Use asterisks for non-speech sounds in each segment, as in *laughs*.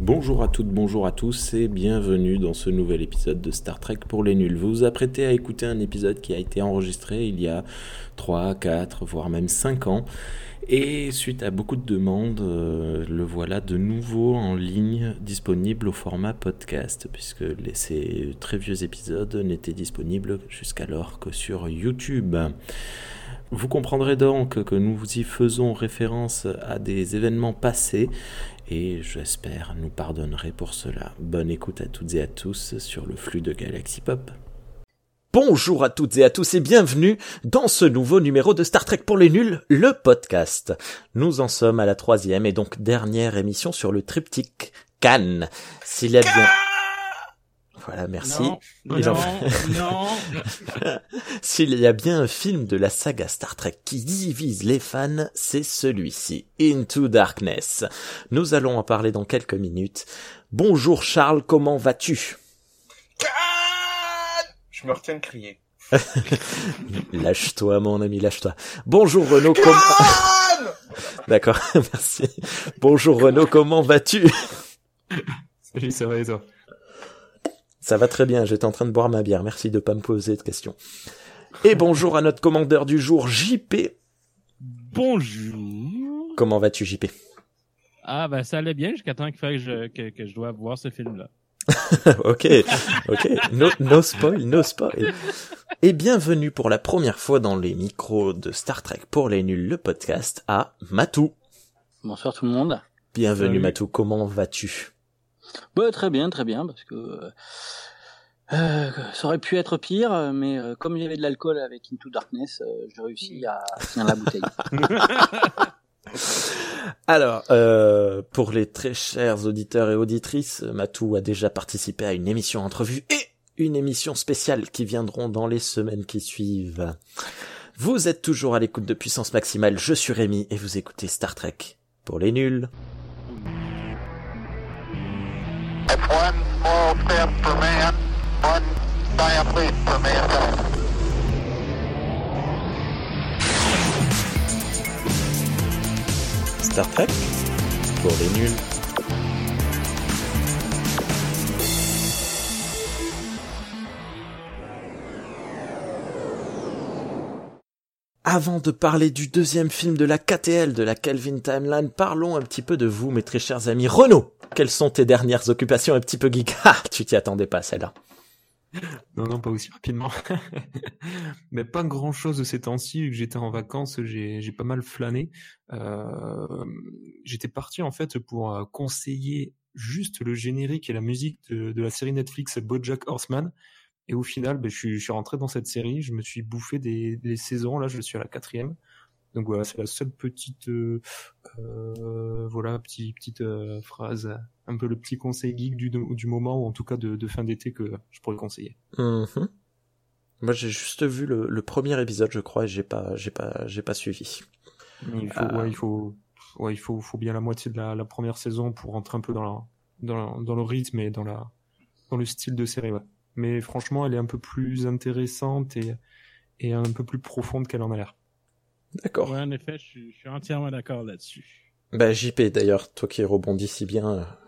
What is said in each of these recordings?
Bonjour à toutes, bonjour à tous et bienvenue dans ce nouvel épisode de Star Trek pour les nuls. Vous vous apprêtez à écouter un épisode qui a été enregistré il y a 3, 4, voire même 5 ans. Et suite à beaucoup de demandes, euh, le voilà de nouveau en ligne, disponible au format podcast, puisque ces très vieux épisodes n'étaient disponibles jusqu'alors que sur YouTube. Vous comprendrez donc que nous y faisons référence à des événements passés et j'espère nous pardonnerez pour cela. Bonne écoute à toutes et à tous sur le flux de Galaxy Pop. Bonjour à toutes et à tous et bienvenue dans ce nouveau numéro de Star Trek pour les nuls, le podcast. Nous en sommes à la troisième et donc dernière émission sur le triptyque Cannes. S'il y a bien... Voilà, merci. Non, non, non. *laughs* S'il y a bien un film de la saga Star Trek qui divise les fans, c'est celui-ci, Into Darkness. Nous allons en parler dans quelques minutes. Bonjour Charles, comment vas-tu? Je me retiens de crier. *laughs* lâche-toi mon ami, lâche-toi. Bonjour Renaud, comment... *laughs* D'accord, merci. Bonjour Renaud, comment vas-tu? Salut, ça va et toi? Ça va très bien, j'étais en train de boire ma bière, merci de pas me poser de questions. Et bonjour à notre commandeur du jour, JP. Bonjour. Comment vas-tu, JP Ah bah ça allait bien jusqu'à temps qu'il que je, que, que je dois voir ce film-là. *laughs* ok, ok, no, no spoil, no spoil. Et bienvenue pour la première fois dans les micros de Star Trek pour les nuls, le podcast à Matou. Bonsoir tout le monde. Bienvenue Salut. Matou, comment vas-tu? Bah, très bien, très bien, parce que euh, euh, ça aurait pu être pire, mais euh, comme il y avait de l'alcool avec Into Darkness, euh, j'ai réussi à finir la bouteille. *laughs* Alors, euh, pour les très chers auditeurs et auditrices, Matou a déjà participé à une émission entrevue et une émission spéciale qui viendront dans les semaines qui suivent. Vous êtes toujours à l'écoute de Puissance Maximale, je suis Rémi et vous écoutez Star Trek. Pour les nuls. It's one small step for man, one giant leap for mankind. Star Trek Pour les nuls. Avant de parler du deuxième film de la KTL, de la Kelvin Timeline, parlons un petit peu de vous, mes très chers amis. Renaud, quelles sont tes dernières occupations un petit peu geek? Ah, tu t'y attendais pas, celle-là. Non, non, pas aussi rapidement. *laughs* Mais pas grand chose de ces temps-ci, vu que j'étais en vacances, j'ai j'ai pas mal flâné. Euh, j'étais parti en fait pour euh, conseiller juste le générique et la musique de, de la série Netflix BoJack Horseman. Et au final, ben, je, suis, je suis rentré dans cette série, je me suis bouffé des, des saisons, là je suis à la quatrième. Donc voilà, c'est la seule petite, euh, euh, voilà, petit, petite euh, phrase, un peu le petit conseil geek du, du moment, ou en tout cas de, de fin d'été que je pourrais conseiller. Mhm. Moi, j'ai juste vu le, le premier épisode, je crois, et j'ai pas, j'ai pas, j'ai pas suivi. Il faut, ouais, il faut, ouais, il faut, faut bien la moitié de la, la première saison pour rentrer un peu dans la, dans, la- dans le rythme et dans la, dans le style de série, ouais. Mais franchement, elle est un peu plus intéressante et, et un peu plus profonde qu'elle en a l'air. D'accord. Ouais, en effet, je suis, je suis entièrement d'accord là-dessus. Bah, JP, d'ailleurs, toi qui rebondis si bien,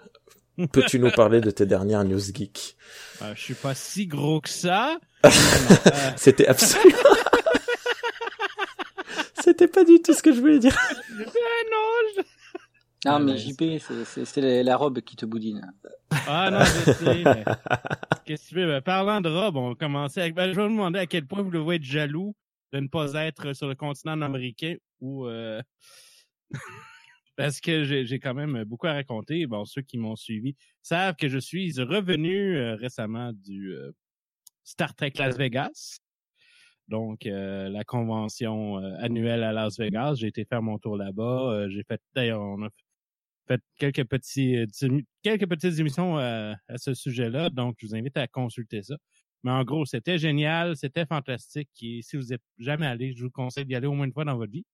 euh, peux-tu nous parler de tes dernières news geeks? Euh, je suis pas si gros que ça. Euh, *laughs* C'était absolument... *laughs* C'était pas du tout ce que je voulais dire. ben non, je- Non, mais JP, c'est- c'est c'est la robe qui te boudine. Ah non, je sais. mais Qu'est-ce que tu veux? Ben, parlant de robe, on va commencer avec... Ben, je vais vous demander à quel point vous devez être jaloux de ne pas être sur le continent américain ou... euh, *laughs* Parce que j'ai j'ai quand même beaucoup à raconter. Bon, ceux qui m'ont suivi savent que je suis revenu euh, récemment du euh, Star Trek Las Vegas. Donc, euh, la convention euh, annuelle à Las Vegas. J'ai été faire mon tour là-bas. Euh, j'ai fait, d'ailleurs, on a fait quelques petits, euh, quelques petites émissions euh, à ce sujet-là. Donc, je vous invite à consulter ça. Mais en gros, c'était génial, c'était fantastique. Et si vous êtes jamais allé, je vous conseille d'y aller au moins une fois dans votre vie.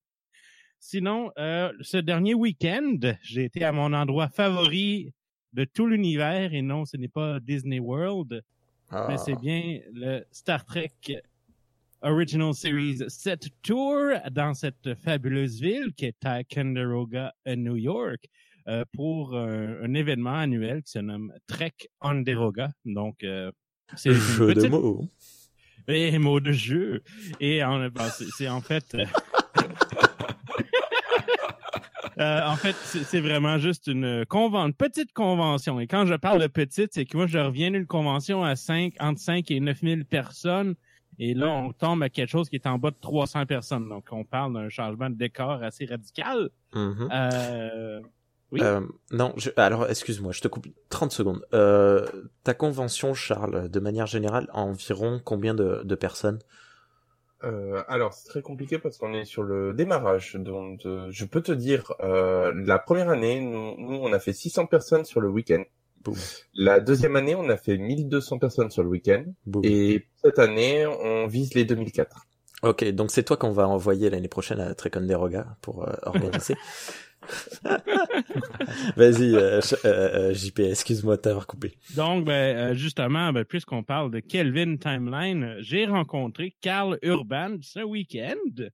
Sinon, euh, ce dernier week-end, j'ai été à mon endroit favori de tout l'univers et non, ce n'est pas Disney World, Ah. mais c'est bien le Star Trek Original Series 7 Tour dans cette fabuleuse ville qui est Ticonderoga, à New York. Euh, pour un, un événement annuel qui se nomme Trek Onderoga. Donc, euh, c'est une Jeu de petite- mots. et mot de jeu. Et en, ben, c'est en fait. euh, *laughs* euh, en fait, c'est vraiment juste une, conven- une petite convention. Et quand je parle de petite, c'est que moi, je reviens d'une convention à 5, entre 5 et 9 000 personnes. Et là, on tombe à quelque chose qui est en bas de 300 personnes. Donc, on parle d'un changement de décor assez radical. Mhm. Euh, oui. Euh, non, je- alors excuse-moi, je te coupe 30 secondes. Euh, ta convention, Charles, de manière générale, environ combien de, de personnes? Euh, alors, c'est très compliqué parce qu'on est sur le démarrage. Donc, euh, je peux te dire, euh, la première année, nous, nous, on a fait 600 personnes sur le week-end. Boum. La deuxième année, on a fait 1200 personnes sur le week-end. Boum. Et cette année, on vise les 2004. Ok, donc c'est toi qu'on va envoyer l'année prochaine à Treconderoga pour euh, organiser. *laughs* *laughs* Vas-y, euh, euh, euh, JP, excuse-moi de t'avoir coupé. Donc, ben, justement, ben, puisqu'on parle de Kelvin Timeline, j'ai rencontré Carl Urban ce week-end.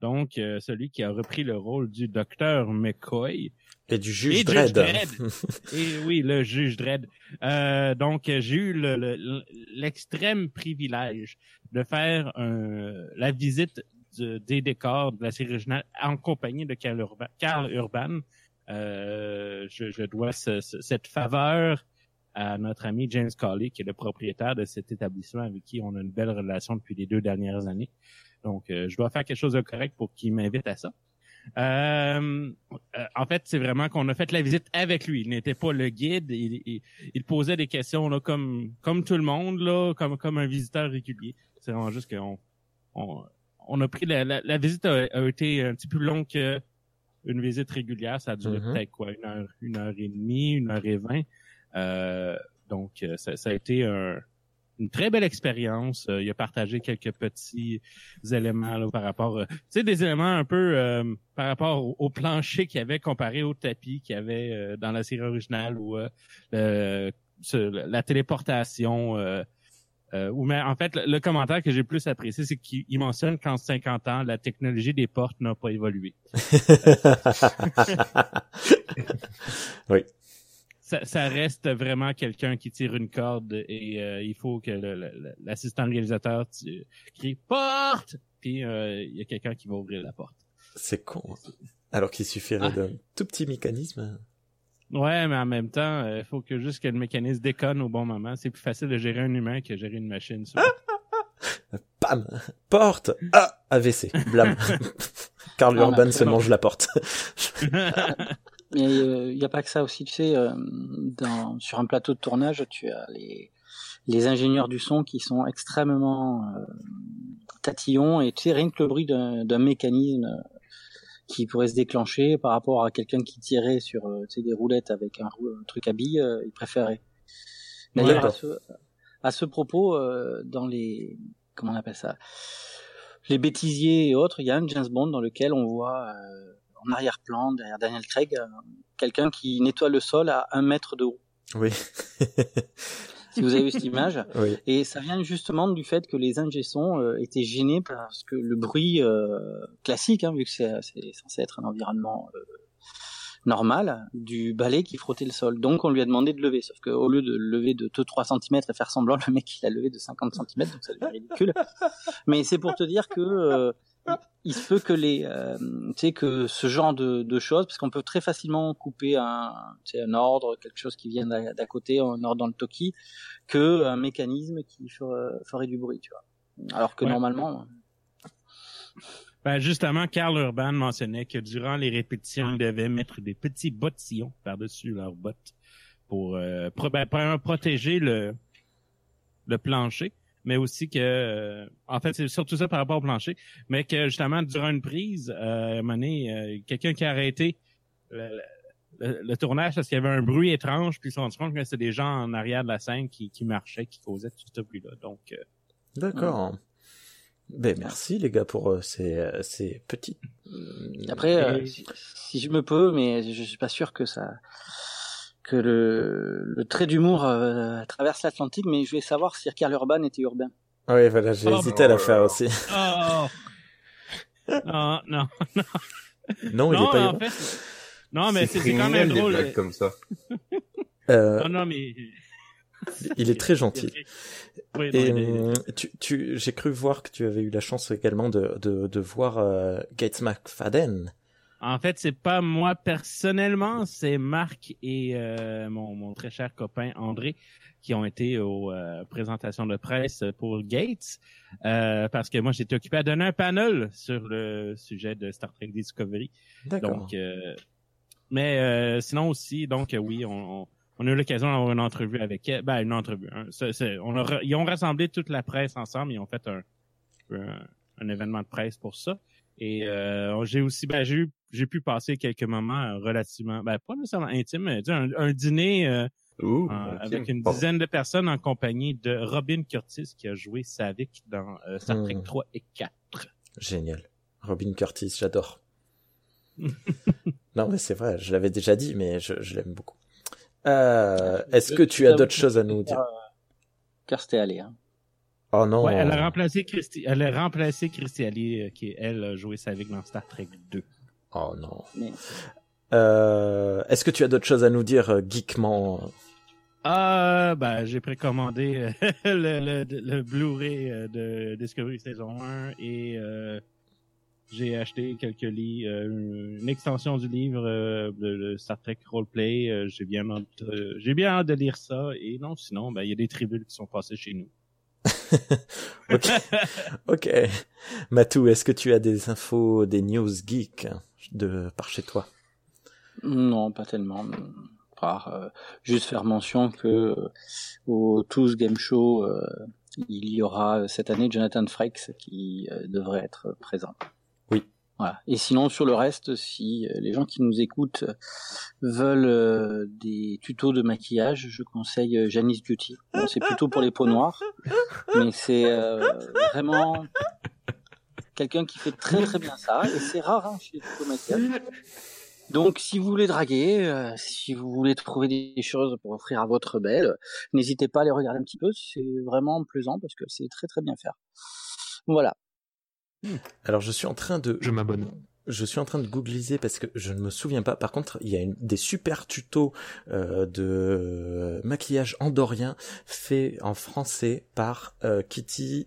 Donc, euh, celui qui a repris le rôle du docteur McCoy. Et du Et juge Juge Dredd. *laughs* Et oui, le juge Dredd. Euh, donc, j'ai eu le- le- l'extrême privilège de faire un- la visite de- des décors de la série originale en compagnie de. Carl Urban. Euh, je, je dois ce- ce- cette faveur à notre ami James Colley, qui est le propriétaire de cet établissement avec qui on a une belle relation depuis les deux dernières années. Donc, euh, je dois faire quelque chose de correct pour qu'il m'invite à ça. Euh, euh, en fait, c'est vraiment qu'on a fait la visite avec lui. Il n'était pas le guide. Il, il, il posait des questions là, comme comme tout le monde, là, comme comme un visiteur régulier. C'est vraiment juste qu'on on, on a pris la, la, la visite a, a été un petit peu plus longue que une visite régulière. Ça a duré Mhm. peut-être quoi, une heure, une heure et demie, une heure et vingt. Euh, donc, euh, ça, ça a été un- une très belle expérience. Euh, il a partagé quelques petits éléments là, par rapport, euh, tu sais, des éléments un peu euh, par rapport au, au plancher qu'il y avait comparé au tapis qu'il y avait euh, dans la série originale ou euh, la téléportation. Euh, ou mais en fait, le, le commentaire que j'ai plus apprécié, c'est qu'il il mentionne qu'en 50 ans, la technologie des portes n'a pas évolué. *laughs* oui. ça, ça reste vraiment quelqu'un qui tire une corde et euh, il faut que le- le- le- l'assistant réalisateur tu- crie porte puis euh, il y a quelqu'un qui va ouvrir la porte. C'est con. Alors qu'il suffirait Ah. d'un tout petit mécanisme. Ouais, mais en même temps, il faut que juste que le mécanisme déconne au bon moment. C'est plus facile de gérer un humain que gérer une machine. ça. *laughs* Pam Porte Ah AVC. Blam. *laughs* Karl Ah, Urban mais se mange la porte. *laughs* Mais il n'y a pas que ça aussi, tu sais, euh, dans, sur un plateau de tournage, tu as les, les ingénieurs du son qui sont extrêmement euh, tatillons et tu sais, rien que le bruit d'un d'un mécanisme euh, qui pourrait se déclencher par rapport à quelqu'un qui tirait sur euh, tu sais, des roulettes avec un, truc à billes, euh, il préférait. D'ailleurs, à D'accord. ce, à ce propos, euh, dans les comment on appelle ça, les bêtisiers et autres, il y a un James Bond dans lequel on voit euh, en arrière-plan derrière Daniel Craig quelqu'un qui nettoie le sol à un mètre de haut. Oui. *laughs* Si vous avez vu cette image, *laughs* oui. et ça vient justement du fait que les ingé euh, étaient gênés parce que le bruit euh, classique, hein, vu que c'est c'est censé être un environnement euh, normal, du balai qui frottait le sol. Donc on lui a demandé de lever, sauf qu'au lieu de lever de 2-3 cm et faire semblant, le mec il a levé de 50 cm, donc ça devient ridicule. *laughs* Mais c'est pour te dire que euh, il se peut que les, euh, tu sais, que ce genre de, de choses, parce qu'on peut très facilement couper un, tu sais, un ordre, quelque chose qui vient d'à côté, un ordre dans le toki, que un mécanisme qui ferait, ferait du bruit, tu vois. Alors que Ouais. normalement, Ben justement, Carl Urban mentionnait que durant les répétitions, ils devaient mettre des petits bottillons par-dessus leurs bottes pour euh, pro- ben, protéger le, le plancher, mais aussi que, euh, en fait, c'est surtout ça par rapport au plancher, mais que justement, durant une prise, euh, à un moment donné, euh, quelqu'un qui a arrêté le, le- le tournage parce qu'il y avait un bruit étrange, puis ils se sont rendus compte que c'était des gens en arrière de la scène qui, qui marchaient, qui causaient tout ce bruit-là. Donc, euh, D'accord. Ben merci les gars pour euh, ces, euh, ces petits. après, Et- euh, si, si je me peux, mais je suis pas sûr que ça, que le, le trait d'humour euh, traverse l'Atlantique, mais je voulais savoir si Carl Urban était urbain. Oui, voilà, j'ai Oh, hésité à la bon, faire euh, aussi. oh! non, non. Non, il non, est pas en urbain. fait, Non, mais c'est quand même des drôle. comme ça. Euh, Non, non, mais. il est très gentil. Oui, non, Et tu, tu, j'ai cru voir que tu avais eu la chance également de, de, de voir euh, Gates McFadden. En fait, c'est pas moi personnellement, c'est Marc et euh, mon, mon très cher copain André qui ont été aux euh, présentations de presse pour Gates, euh, parce que moi j'étais occupé à donner un panel sur le sujet de Star Trek Discovery. D'accord. Donc, euh, mais euh, sinon aussi, donc oui, on, on, on a eu l'occasion d'avoir une entrevue avec elle. Ben, une entrevue. hein. On a ils ont rassemblé toute la presse ensemble. Ils ont fait un, un, un événement de presse pour ça. Et euh, j'ai aussi, ben, j'ai eu, j'ai pu passer quelques moments euh, relativement, ben, pas nécessairement intimes, mais tu sais, un, un dîner euh, ok. avec une Bon. dizaine de personnes en compagnie de Robin Curtis qui a joué Savick dans euh, Star Trek Hmm. 3 et 4. Génial. Robin Curtis, j'adore. *laughs* non, mais c'est vrai, je l'avais déjà dit, mais je, je l'aime beaucoup. Euh, est-ce que tu as d'autres choses à nous dire? Car c'était allé. Hein. Oh non. Ouais, elle a remplacé Christy, elle a remplacé Christy Alley, euh, qui elle a joué Savick dans Star Trek 2. Oh non. Mais Euh, est-ce que tu as d'autres choses à nous dire euh, geekement? Ah, ben, j'ai précommandé euh, *laughs* le, le, le Blu-ray euh, de Discovery saison 1 et euh, j'ai acheté quelques livres, euh, une extension du livre euh, de, de Star Trek Roleplay. Euh, j'ai bien hâte, euh, j'ai bien hâte de lire ça. Et non, sinon, ben, il y a des tribunes qui sont passées chez nous. *laughs* Ok. ok. Matou, est-ce que tu as des infos, des news geeks? De par chez toi Non, pas tellement. Par, euh, juste faire mention que euh, au Tous Game Show, euh, il y aura cette année Jonathan Frakes qui devrait être présent. Oui. Voilà. Et sinon, sur le reste, si les gens qui nous écoutent veulent des tutos de maquillage, je conseille Janice Beauty. Bon, c'est plutôt pour les peaux noires, mais c'est vraiment quelqu'un qui fait très très bien ça. Et c'est rare hein, chez les tutos maquillage. *laughs* Donc, si vous voulez draguer, euh, si vous voulez trouver des choses pour offrir à votre belle, n'hésitez pas à les regarder un petit peu. C'est vraiment plaisant parce que c'est très très bien fait. Voilà. Alors je suis en train de Je m'abonne. je suis en train de googliser parce que je ne me souviens pas. Par contre, il y a une, des super tutos euh, de maquillage andorien fait en français par euh, Kitty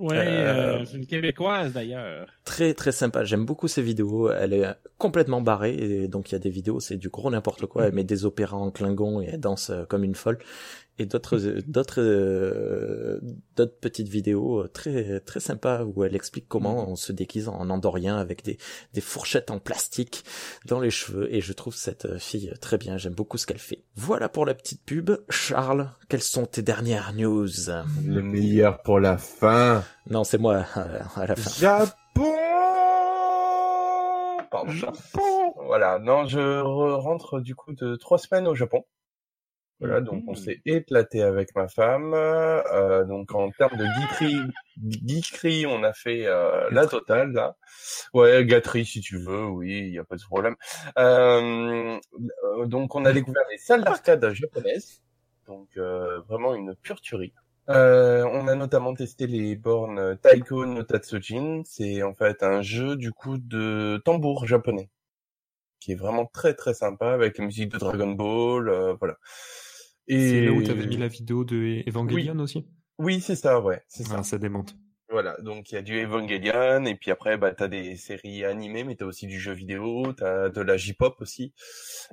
Ouais, Euh, euh, c'est une québécoise d'ailleurs. très très sympa. J'aime beaucoup ses vidéos. Elle est complètement barrée et donc il y a des vidéos, c'est du gros n'importe quoi. Elle met des opéras en Klingon et elle danse euh, comme une folle. Et d'autres d'autres euh, d'autres petites vidéos très très sympas où elle explique comment on se déguise en andorien avec des des fourchettes en plastique dans les cheveux. Et je trouve cette fille très bien. J'aime beaucoup ce qu'elle fait. Voilà pour la petite pub. Charles, quelles sont tes dernières news? Le meilleur pour la fin. Non, c'est moi euh, à la fin. Japon Pardon. Voilà, non, je re- rentre du coup de trois semaines au Japon. Voilà, donc on Mhm. s'est éclaté avec ma femme. Euh, donc en termes de geekery, on a fait euh, la totale là. Ouais, gâterie si tu veux, oui, il y a pas de problème. Euh, euh, donc on a découvert les salles d'arcade japonaises. Donc euh, vraiment une pure tuerie. Euh, on a notamment testé les bornes Taiko no Tatsujin. C'est en fait un jeu du coup de tambour japonais qui est vraiment très très sympa avec la musique de Dragon Ball, euh, voilà. Et C'est là où tu avais mis la vidéo de Evangelion aussi oui, c'est ça, ouais, c'est ça. Ah, ça démonte. Voilà, donc il y a du Evangelion, et puis après, bah, t'as des séries animées, mais t'as aussi du jeu vidéo, t'as de la J-pop aussi,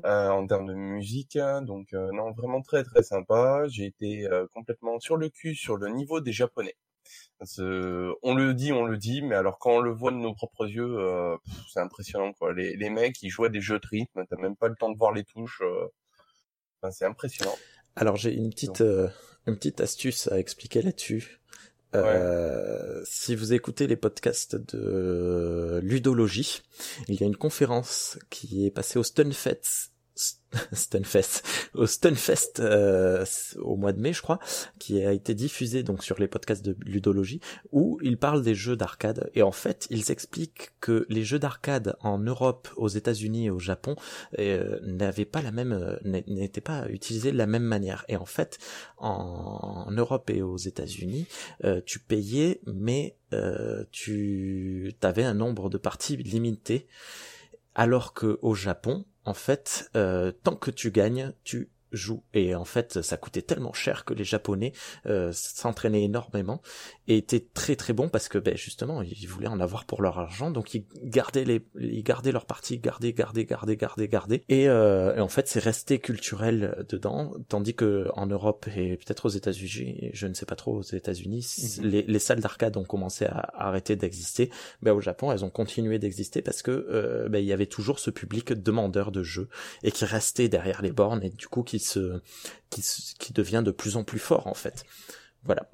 euh, en termes de musique, hein. donc euh, non, vraiment très très sympa. J'ai été euh, complètement sur le cul sur le niveau des Japonais. Euh, on le dit, on le dit, mais alors quand on le voit de nos propres yeux, euh, c'est impressionnant quoi. Les, les mecs, ils jouent à des jeux de rythme, t'as même pas le temps de voir les touches. euh, Enfin, c'est impressionnant. Alors j'ai une petite euh, une petite astuce à expliquer là-dessus. Euh, Si vous écoutez les podcasts de ludologie, il y a une conférence qui est passée au Stunfest, *laughs* Stunfest, au Stunfest euh, au mois de mai, je crois, qui a été diffusé donc sur les podcasts de ludologie, où ils parlent des jeux d'arcade. Et en fait, ils expliquent que les jeux d'arcade en Europe, aux États-Unis et au Japon euh, n'avaient pas la même, euh, n'étaient pas utilisés de la même manière. Et en fait, en, Europe et aux États-Unis, tu payais, mais tu avais un nombre de parties limité. alors que au Japon, en fait, euh, tant que tu gagnes, tu joues. Et en fait, ça coûtait tellement cher que les Japonais euh, s'entraînaient énormément et étaient très très bons parce que ben, justement, ils voulaient en avoir pour leur argent, donc ils gardaient les, ils gardaient leur partie, gardaient, gardaient, gardaient, gardaient, gardaient. Et, euh, et en fait, c'est resté culturel dedans, tandis que en Europe et peut-être aux États-Unis, je ne sais pas trop aux États-Unis, Mhm. les, les salles d'arcade ont commencé à, à arrêter d'exister. Ben, au Japon, elles ont continué d'exister parce que euh, ben, il y avait toujours ce public demandeur de jeux et qui restait derrière les bornes et du coup qui se qui, se- qui devient de plus en plus fort en fait. Voilà.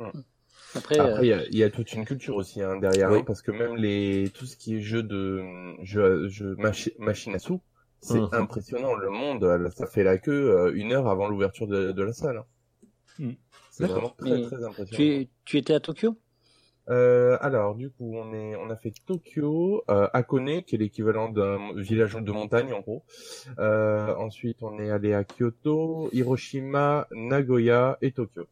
Après, Après, euh, il y a, il y a toute une culture aussi hein, derrière, Oui. hein, parce que même les tout ce qui est jeu de jeu, jeu machi- machine à sous, c'est Mhm. impressionnant. Le monde, euh, ça fait la queue euh, une heure avant l'ouverture de, de la salle. hein. Mhm. C'est vraiment très très impressionnant. tu, étais à Tokyo? Euh, alors, du coup, on est, on a fait Tokyo, euh, Hakone, qui est l'équivalent d'un village de montagne, en gros. Euh, ensuite, on est allé à Kyoto, Hiroshima, Nagoya et Tokyo.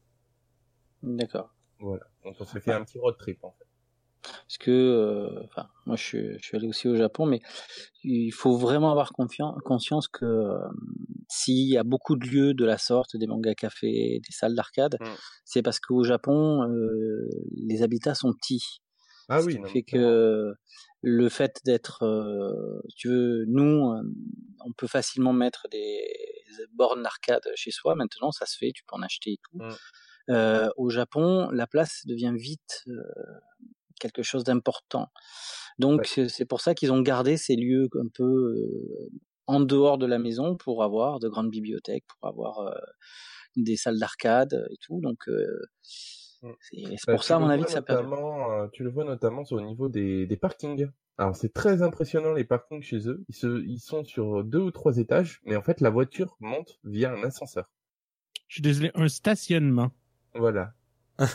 D'accord. Voilà. Donc, on s'est fait un petit road trip, en fait. Parce que, euh, enfin, moi je suis, je suis allé aussi au Japon, mais il faut vraiment avoir conscience que euh, s'il y a beaucoup de lieux de la sorte, des mangas cafés, des salles d'arcade, Mm. c'est parce qu'au Japon, euh, les habitats sont petits. Ah Ce oui, qui non, fait que le fait d'être, tu veux, nous, on peut facilement mettre des bornes d'arcade chez soi. Maintenant, ça se fait, tu peux en acheter et tout. Mm. Euh, au Japon, la place devient vite euh, quelque chose d'important. Donc, Ouais. c'est- pour ça qu'ils ont gardé ces lieux un peu euh, en dehors de la maison pour avoir de grandes bibliothèques, pour avoir euh, des salles d'arcade et tout. Donc, euh, Mm. c'est Bah, pour ça, à mon avis, que ça euh, tu le vois notamment au niveau des, des parkings. Alors c'est très impressionnant les parkings chez eux. Ils, se, ils sont sur deux ou trois étages, mais en fait la voiture monte via un ascenseur. Je suis désolé, un stationnement. Voilà. *laughs*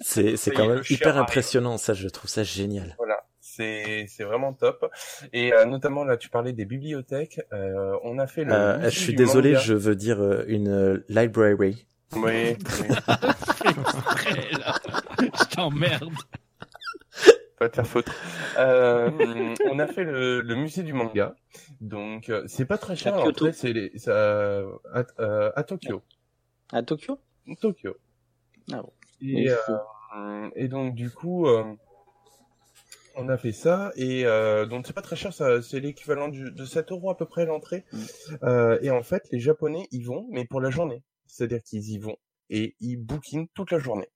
C'est c'est quand même hyper impressionnant ça, je trouve ça génial. Voilà. C'est c'est vraiment top. Et euh, notamment là, tu parlais des bibliothèques. Euh, on a fait le. Euh, je suis désolé, manga. je veux dire euh, une euh, library. Oui. oui. *laughs* Je t'emmerde. Pas te faire foutre. Euh, on a fait le, le musée du manga, donc euh, c'est pas très cher. À En fait, c'est les- à, euh, à Tokyo. à Tokyo? Tokyo. Ah bon. Et, euh, et donc du coup, euh, on a fait ça et donc c'est pas très cher, c'est l'équivalent de 7 euros à peu près l'entrée. Mm. Et en fait, les Japonais y vont, mais pour la journée. C'est-à-dire qu'ils y vont et ils booking toute la journée.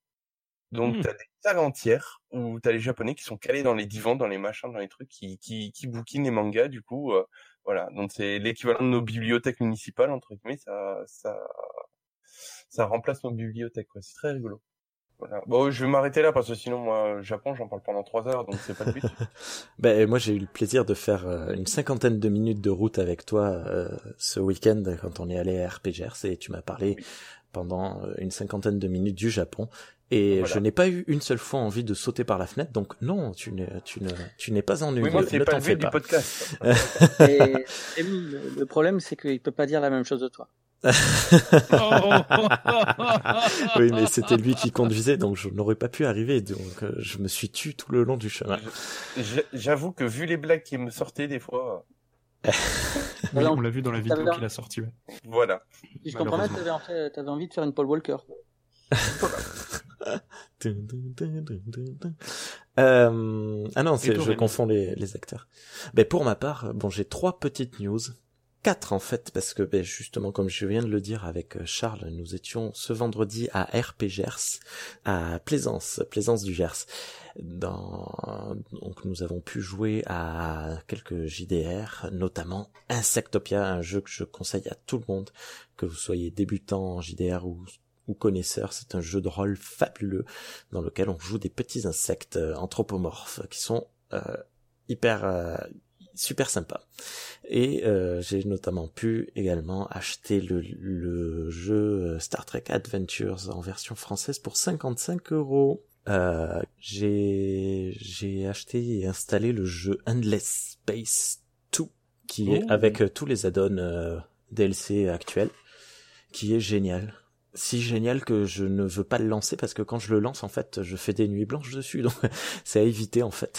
Donc Mm. t'as des salles entières où t'as les Japonais qui sont calés dans les divans, dans les machins, dans les trucs, qui qui, qui bookinent les mangas. Du coup, euh, voilà. Donc c'est l'équivalent de nos bibliothèques municipales entre guillemets. Ça ça ça remplace nos bibliothèques. quoi. C'est très rigolo. Voilà. Bon, je vais m'arrêter là parce que sinon, moi, Japon, j'en parle pendant trois heures, donc c'est pas le but. *laughs* Ben moi j'ai eu le plaisir de faire euh, une cinquantaine de minutes de route avec toi euh, ce week-end quand on est allé à RPGers et tu m'as parlé Oui. Pendant euh, une cinquantaine de minutes du Japon et Voilà. je n'ai pas eu une seule fois envie de sauter par la fenêtre donc non tu n'es tu ne tu n'es pas ennuyeux oui, moi, ne pas fais du podcast. *laughs* Et, et le, problème, c'est qu'il peut pas dire la même chose de toi. *laughs* oui mais c'était lui qui conduisait donc je n'aurais pas pu arriver donc euh, je me suis tu tout le long du chemin. J'avoue que vu les blagues qui me sortaient des fois, Oui, on l'a vu dans la vidéo qu'il a sortie. ouais. voilà. Si je comprends bien, t'avais en fait- t'avais envie de faire une Paul Walker. *laughs* Euh, ah non, je confonds les, les acteurs. Ben pour ma part, bon, j'ai trois petites news, quatre en fait, parce que ben, justement, comme je viens de le dire avec euh, Charles, nous étions ce vendredi à RP Gers, à Plaisance, Plaisance du Gers. Donc nous avons pu jouer à quelques JDR, notamment Insectopia, un jeu que je conseille à tout le monde, que vous soyez débutant en JDR ou ou connaisseur, c'est un jeu de rôle fabuleux dans lequel on joue des petits insectes euh, anthropomorphes qui sont euh, hyper euh, super sympas. Et euh, j'ai notamment pu également acheter le, le jeu euh, Star Trek Adventures en version française pour 55 euros. Euh, j'ai j'ai acheté et installé le jeu Endless Space 2 qui est Oh. avec euh, tous les add-ons euh, DLC actuels qui est génial si génial que je ne veux pas le lancer parce que quand je le lance en fait je fais des nuits blanches dessus donc *laughs* c'est à éviter en fait.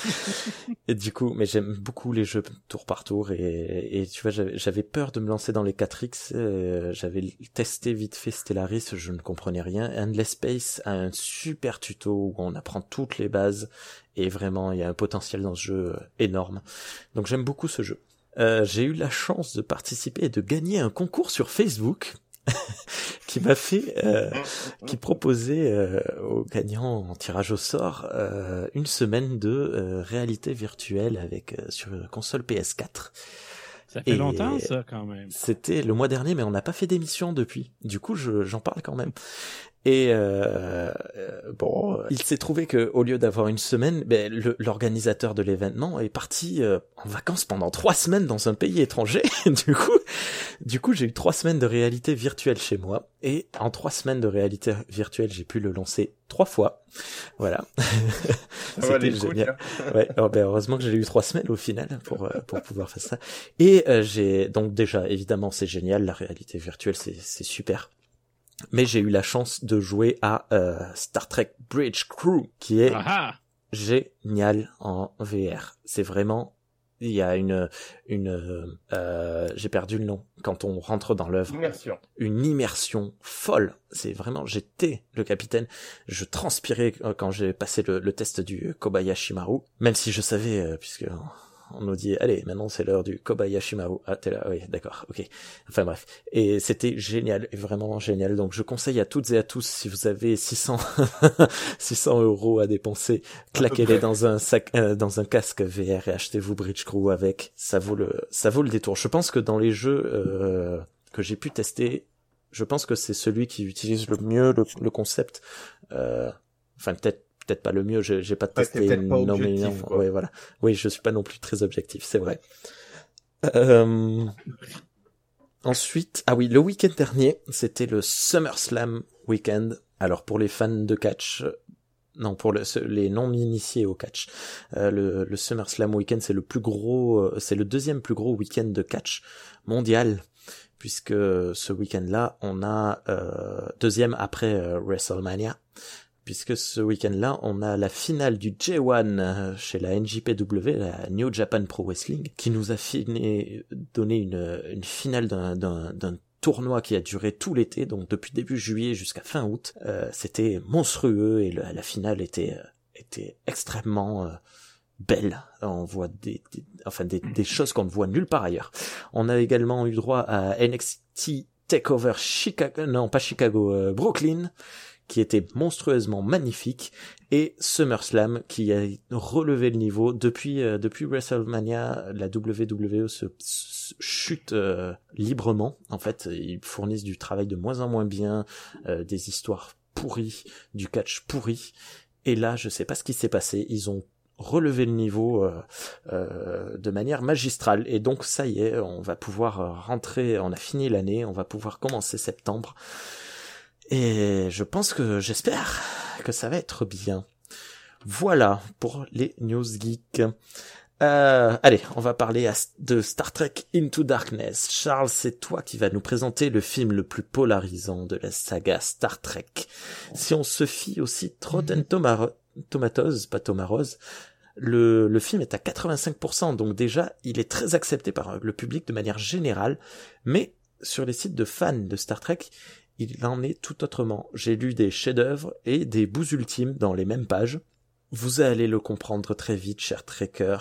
*laughs* Et du coup mais j'aime beaucoup les jeux tour par tour et, et tu vois j'avais- j'avais peur de me lancer dans les 4X euh, j'avais testé vite fait Stellaris je ne comprenais rien. Endless Space a un super tuto où on apprend toutes les bases et vraiment il y a un potentiel dans ce jeu euh, énorme. Donc j'aime beaucoup ce jeu. Euh, j'ai eu la chance de participer et de gagner un concours sur Facebook *laughs* qui m'a fait euh, qui proposait euh, aux gagnants en tirage au sort euh, une semaine de euh, réalité virtuelle avec euh, sur console PS4. Ça fait Et- longtemps, ça, quand même. C'était le mois dernier, mais on n'a pas fait d'émission depuis. Du coup, je- j'en parle quand même. Et euh, euh, bon, il s'est trouvé que au lieu d'avoir une semaine, ben, l'organisateur de l'événement est parti euh, en vacances pendant trois semaines dans un pays étranger. *laughs* du coup, du coup, j'ai eu trois semaines de réalité virtuelle chez moi. Et en trois semaines de réalité virtuelle, j'ai pu le lancer trois fois. Voilà. *laughs* Coup, génial. tiens. Ouais, oh, ben, heureusement que j'ai eu trois semaines au final pour euh, pour pouvoir faire ça. Et euh, j'ai donc déjà évidemment c'est génial la réalité virtuelle c'est c'est super. Mais j'ai eu la chance de jouer à euh, Star Trek Bridge Crew qui est Ah ah! génial en VR. C'est vraiment il y a une une euh, j'ai perdu le nom quand on rentre dans l'œuvre Immersion. une immersion folle. C'est vraiment, j'étais le capitaine. Je transpirais euh, quand j'ai passé le, le test du Kobayashi Maru, même si je savais, euh, puisque on nous dit, allez, maintenant c'est l'heure du Kobayashi Maru. Ah, t'es là, oui, d'accord, ok. Enfin bref. Et c'était génial, vraiment génial. Donc je conseille à toutes et à tous, si vous avez 600, 600 *laughs* euros à dépenser, claquez-les dans un sac, euh, dans un casque VR et achetez-vous Bridge Crew avec. Ça vaut le, ça vaut le détour. Je pense que dans les jeux euh, que j'ai pu tester, je pense que c'est celui qui utilise le mieux le, le concept. Euh, enfin, peut-être peut-être pas le mieux. J'ai pas Ouais, t'es testé peut-être pas non, mais objectif, non. quoi. Ouais, voilà. Oui, je suis pas non plus très objectif, c'est vrai. Euh, Ensuite, ah oui, le week-end dernier, c'était le SummerSlam weekend. Alors pour les fans de catch, non pour le- les non initiés au catch, euh, le, le SummerSlam weekend c'est le plus gros, euh, c'est le deuxième plus gros week-end de catch mondial, puisque ce week-end-là on a euh, deuxième après euh, WrestleMania, puisque ce week-end-là on a la finale du J1 euh, chez la NJPW, la New Japan Pro Wrestling, qui nous a fini, donné une, finale d'un, tournoi qui a duré tout l'été, donc depuis début juillet jusqu'à fin août. Euh, c'était monstrueux et la finale était, euh, extrêmement belle. On voit des, enfin des, choses qu'on ne voit nulle part ailleurs. On a également eu droit à NXT Takeover Chicago, non pas Chicago, Brooklyn, qui était monstrueusement magnifique, et SummerSlam qui a relevé le niveau depuis euh, depuis WrestleMania. La WWE se, chute euh, librement. En fait, ils fournissent du travail de moins en moins bien, euh, des histoires pourries, du catch pourri. Et là, je sais pas ce qui s'est passé. Ils ont relevé le niveau euh, euh, de manière magistrale. Et donc, ça y est, on va pouvoir euh, rentrer. On a fini l'année, on va pouvoir commencer septembre. Et je pense que j'espère que ça va être bien. Voilà pour les news geeks. Euh, allez, on va parler de Star Trek Into Darkness. Charles, c'est toi qui vas nous présenter le film le plus polarisant de la saga Star Trek. Si on se fie aussi Rotten Tomar- Tomatoes, pas Tomarose, le, le film est à 85%, donc déjà, il est très accepté par le public de manière générale, mais sur les sites de fans de Star Trek, il en est tout autrement. J'ai lu des chefs-d'œuvre et des bouts ultimes dans les mêmes pages. Vous allez le comprendre très vite, cher Trekker.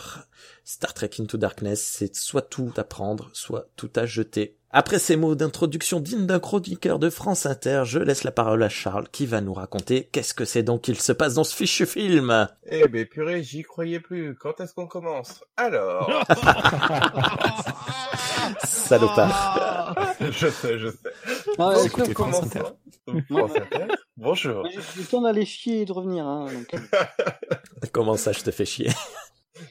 Star Trek Into Darkness, c'est soit tout à prendre, soit tout à jeter. Après ces mots d'introduction dignes d'un chroniqueur de France Inter, je laisse la parole à Charles qui va nous raconter qu'est-ce que c'est donc qu'il se passe dans ce fichu film. Eh ben purée, j'y croyais plus. Quand est-ce qu'on commence? Alors, *laughs* Salopard. *laughs* je sais, je sais. Ah ouais, Donc, écoutez nous France Inter. commençons. Donc, France Inter. Bonjour. J'ai le temps d'aller chier et de revenir. Hein, donc. *laughs* Comment ça, je te fais chier?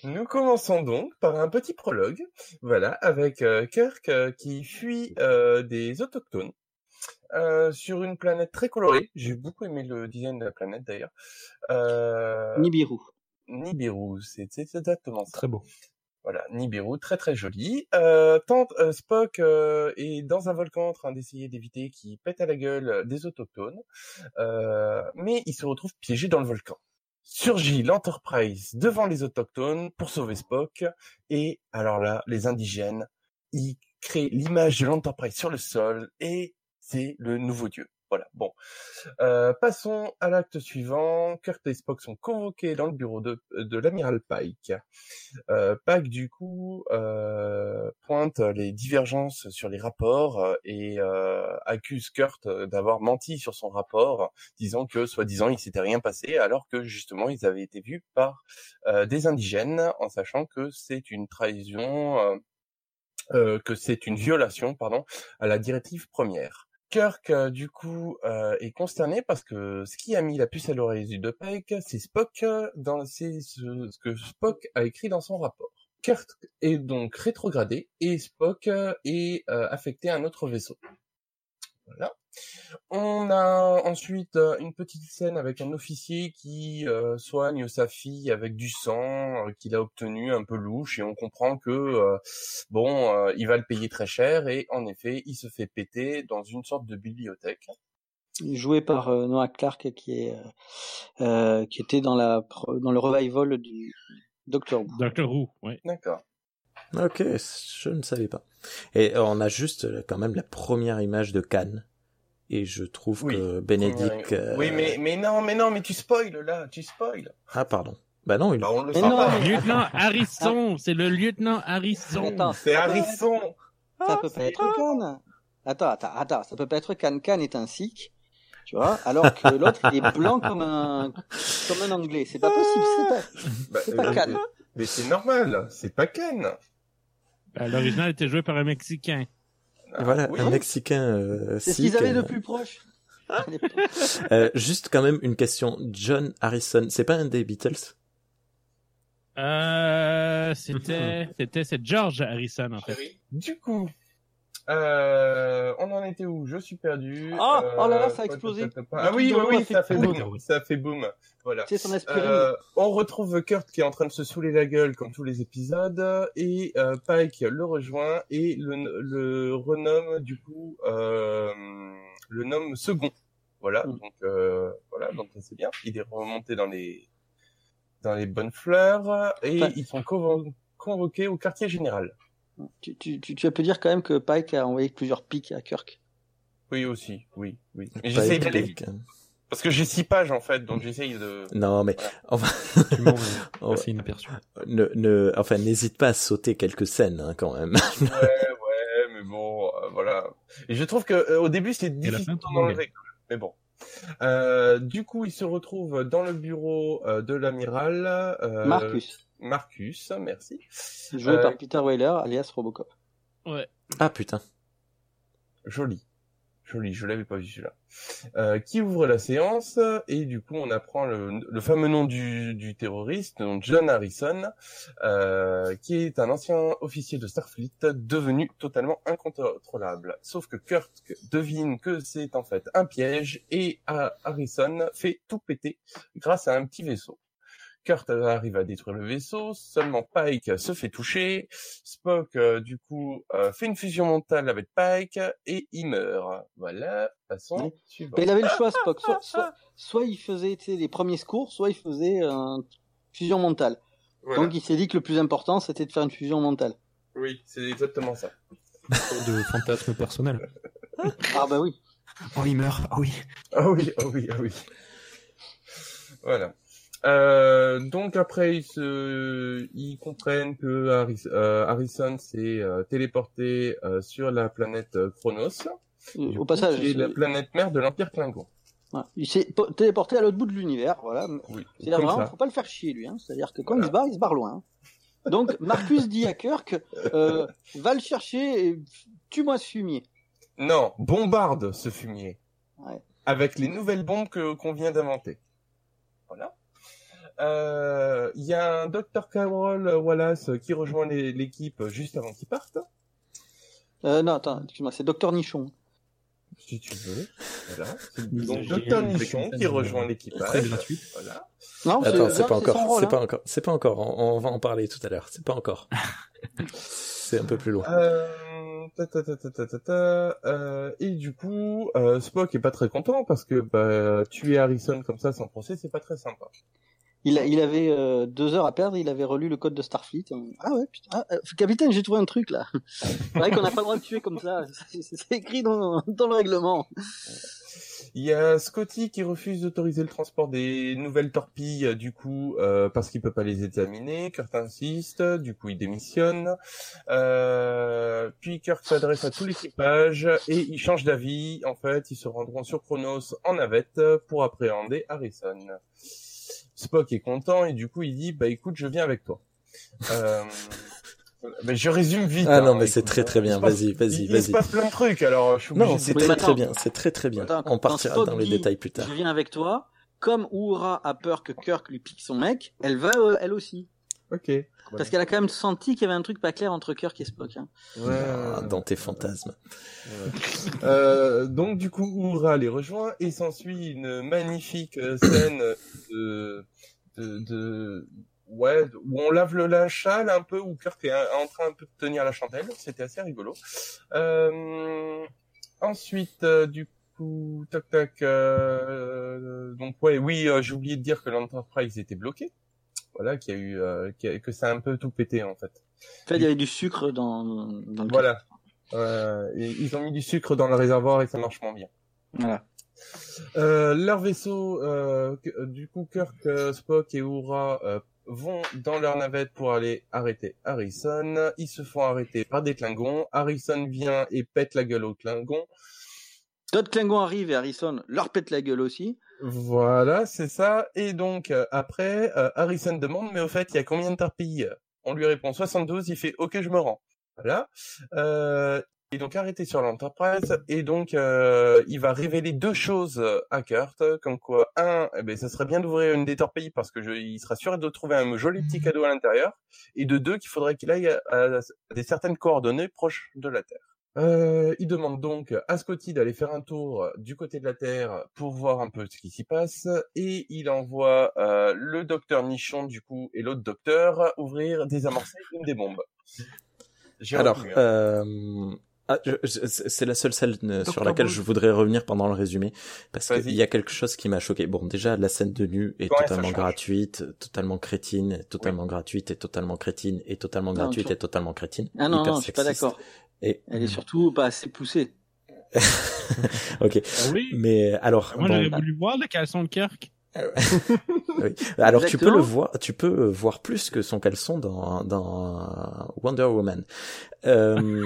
Nous commençons donc par un petit prologue, voilà, avec euh, Kirk euh, qui fuit euh, des autochtones euh, sur une planète très colorée. J'ai beaucoup aimé le design de la planète d'ailleurs. Euh, Nibiru. Nibiru, c'est c'est exactement ça. Très beau. Voilà, Nibiru, très très joli. Euh, tente, euh, Spock euh, est dans un volcan en train d'essayer d'éviter qu'il pète à la gueule des autochtones, euh, mais il se retrouve piégé dans le volcan. Surgit l'Enterprise devant les autochtones pour sauver Spock, et alors là, les indigènes, ils créent l'image de l'Enterprise sur le sol, et c'est le nouveau dieu. Voilà, bon. Euh, passons à l'acte suivant. Kurt et Spock sont convoqués dans le bureau de, l'amiral Pike. Euh, Pike, du coup, euh, pointe les divergences sur les rapports et accuse Kurt d'avoir menti sur son rapport, disant que, soi-disant, il s'était rien passé, alors que, justement, ils avaient été vus par des indigènes, en sachant que c'est une trahison, que c'est une violation, pardon, à la directive première. Kirk, du coup, euh, est consterné parce que ce qui a mis la puce à l'oreille de Pike, c'est Spock euh, dans c'est ce, que Spock a écrit dans son rapport. Kirk est donc rétrogradé et Spock euh, est affecté à un autre vaisseau. Voilà. On a ensuite euh, une petite scène avec un officier qui euh, soigne sa fille avec du sang euh, qu'il a obtenu un peu louche et on comprend que euh, bon, euh, il va le payer très cher et en effet, il se fait péter dans une sorte de bibliothèque. Joué par euh, Noah Clark qui est qui était dans la pro- dans le revival du Doctor Who. Doctor Who, ouais. D'accord. Ok, je ne savais pas. Et on a juste euh, quand même la première image de Cannes. Et je trouve Oui, que Bénédicte... euh, Oui, mais mais non, mais non, mais tu spoil là, tu spoil. Ah, pardon. Bah non, il... Bah, on le non, pas. Lieutenant Harrison, c'est le lieutenant Harrison. Attends, C'est Harrison. Ça peut pas être Cannes. Attends, attends, attends, ça peut pas être Cannes. Cannes est un sikh, tu vois, alors que l'autre il est blanc comme un comme un anglais. C'est pas possible, c'est pas. Bah, C'est pas euh, Cannes. Mais c'est normal, c'est pas Ken. Ben, L'original était joué par un Mexicain. Voilà, oui. un Mexicain euh, C'est ce qu'ils avaient de euh, plus proche. *laughs* euh, juste quand même une question. John Harrison, c'est pas un des Beatles? Euh, c'était, *laughs* c'était, c'est George Harrison, en fait. Du coup, euh, on en était où? Je suis perdu. Ah, Euh, oh là là, ça a explosé. Ah oui, oui, oui, ça fait boum. ça fait boum. Voilà. C'est son. Euh, on retrouve Kurt qui est en train de se saouler la gueule comme tous les épisodes et euh, Pike le rejoint et le, le renomme du coup euh, le nomme second. Voilà, Mm. donc euh, voilà, donc c'est bien. Il est remonté dans les dans les bonnes fleurs et Enfin- ils sont convo- convoqués au quartier général. Tu, tu, tu, tu peux dire quand même que Pike a envoyé plusieurs pics à Kirk. Oui aussi, oui, oui. Mais Pas j'essaye d'aller vite hein. parce que j'ai six pages en fait, donc j'essaye de. Non, mais enfin, *laughs* c'est inaperçu. ne, ne, enfin, n'hésite pas à sauter quelques scènes hein, quand même. Ouais, ouais, mais bon, euh, voilà. Et je trouve que euh, au début c'est difficile fin, tout d'en le monde enlever, mais bon. Euh, du coup, il se retrouve dans le bureau euh, de l'amiral euh, Marcus, Marcus, merci. joué euh, par Peter Weiler, alias Robocop. Ouais. ah putain. Joli. Joli, je l'avais pas vu celui-là. Euh, qui ouvre la séance et du coup on apprend le, le fameux nom du, du terroriste, donc John Harrison, euh, qui est un ancien officier de Starfleet devenu totalement incontrôlable. Sauf que Kurt devine que c'est en fait un piège et euh, Harrison fait tout péter grâce à un petit vaisseau. Kurt arrive à détruire le vaisseau, seulement Pike se fait toucher, Spock euh, du coup euh, fait une fusion mentale avec Pike et il meurt. Voilà, passons Oui. suivant. Mais il avait le choix, Spock. Soit, soit, soit il faisait les premiers secours, soit il faisait une fusion mentale. Voilà. Donc il s'est dit que le plus important, c'était de faire une fusion mentale. Oui, c'est exactement ça. de fantasme personnel. Ah bah oui. Oh, il meurt. Ah oui. Ah oui, ah oui, ah oui. Voilà. Euh, donc après ils se, ils comprennent que Harris- euh, Harrison s'est euh, téléporté sur la planète Chronos, Au coup, passage, qui est la planète mère de l'Empire Klingon. il s'est po- téléporté à l'autre bout de l'univers. Voilà. Oui, C'est là comme vraiment, ça. faut pas le faire chier lui. Hein. C'est-à-dire que quand Voilà. il se barre, il se barre loin. hein. Donc Marcus dit à Kirk, euh, va le chercher et tue-moi ce fumier. Non, bombarde ce fumier. Ouais. Avec les nouvelles bombes que qu'on vient d'inventer. Voilà. Euh, Il y a un Dr. Carol Wallace qui rejoint l'équipe juste avant qu'ils partent. Euh, non, attends, excuse-moi, c'est Docteur Nichon. si tu veux. Voilà. Donc avec Nichon qui rejoint l'équipage. très gratuite. Voilà. Non, Attends, c'est non, pas encore, c'est hein. pas encore, c'est pas encore. On, on va en parler tout à l'heure. C'est pas encore. *laughs* c'est un peu plus loin. Euh, ta, ta, ta, ta, ta, ta, ta, euh, et du coup, euh, Spock est pas très content parce que bah, tuer Harrison comme ça sans procès, c'est pas très sympa. Il, il avait euh, deux heures à perdre, il avait relu le code de Starfleet. Ah ouais, putain. Ah, euh, capitaine, j'ai trouvé un truc là. C'est vrai qu'on n'a pas le droit de tuer comme ça. C'est écrit dans, dans le règlement. Il y a Scotty qui refuse d'autoriser le transport des nouvelles torpilles, du coup, euh, parce qu'il peut pas les examiner. Kurt insiste, du coup, il démissionne. Euh, puis Kirk s'adresse à tout l'équipage et il change d'avis. En fait, ils se rendront sur Chronos en navette pour appréhender Harrison. Spock est content et du coup, il dit, bah écoute, je viens avec toi. Euh, *laughs* mais je résume vite. Ah hein, non, mais c'est très très il bien. passe- Vas-y, vas-y, il, se vas-y. passe plein de trucs, alors je suis obligé Non, de c'est très très bien. C'est très très bien. Attends, On partira Spock dans les dit, détails plus tard. Je viens avec toi. Comme Uhura a peur que Kirk lui pique son mec, elle va euh, elle aussi. Ok. Parce qu'elle a quand même senti qu'il y avait un truc pas clair entre Kirk et Spock. Hein. Ah, dans tes fantasmes. Euh, donc du coup, Oura les rejoint et s'ensuit une magnifique euh, scène de, de, de- ouais, où on lave le linge sale un peu, où Kirk est en train un peu de tenir la chandelle. C'était assez rigolo. Euh, ensuite, euh, du coup, tac tac. euh, donc ouais, oui, euh, j'ai oublié de dire que l'Enterprise était bloqué. Voilà, qu'il y a eu, euh, qu'il y a- que ça a un peu tout pété en fait. En fait, il y avait du sucre dans, dans le Voilà. Euh, et ils ont mis du sucre dans le réservoir et ça marche moins bien. Voilà. Euh, leur vaisseau, que- du coup, Kirk, Spock et Uhura vont dans leur navette pour aller arrêter Harrison. Ils se font arrêter par des Klingons. Harrison vient et pète la gueule aux Klingons. D'autres Klingons arrivent et Harrison leur pète la gueule aussi. Voilà, c'est ça. Et donc, euh, après, euh, Harrison demande, mais au fait, il y a combien de torpilles On lui répond 72, il fait, ok, je me rends. Voilà. Euh, et donc, arrêté sur l'Enterprise. Et donc, euh, il va révéler deux choses à Kurt, comme quoi, un, eh ben, ça serait bien d'ouvrir une des torpilles parce que je, il sera sûr de trouver un joli petit cadeau à l'intérieur. Et de deux, qu'il faudrait qu'il aille à, à des certaines coordonnées proches de la Terre. Euh, il demande donc à Scotty d'aller faire un tour du côté de la Terre pour voir un peu ce qui s'y passe et il envoie euh, le docteur Nichon du coup et l'autre docteur ouvrir désamorcer une des bombes. Alors, hein. euh, ah, c'est la seule scène euh, sur laquelle je voudrais revenir pendant le résumé parce qu'il y a quelque chose qui m'a choqué. Bon, déjà la scène de nu est Quand totalement gratuite, totalement crétine, totalement gratuite et totalement crétine et totalement Non, gratuite tu- et totalement crétine. Ah non, hyper non, je suis pas d'accord. Et Elle est surtout pas assez poussée. *laughs* ok, Ah oui. mais alors Moi, bon, j'aurais voulu voir le caleçon de Kirk. *laughs* Oui. Alors tu peux le voir, tu peux voir plus que son caleçon dans dans Wonder Woman. Euh,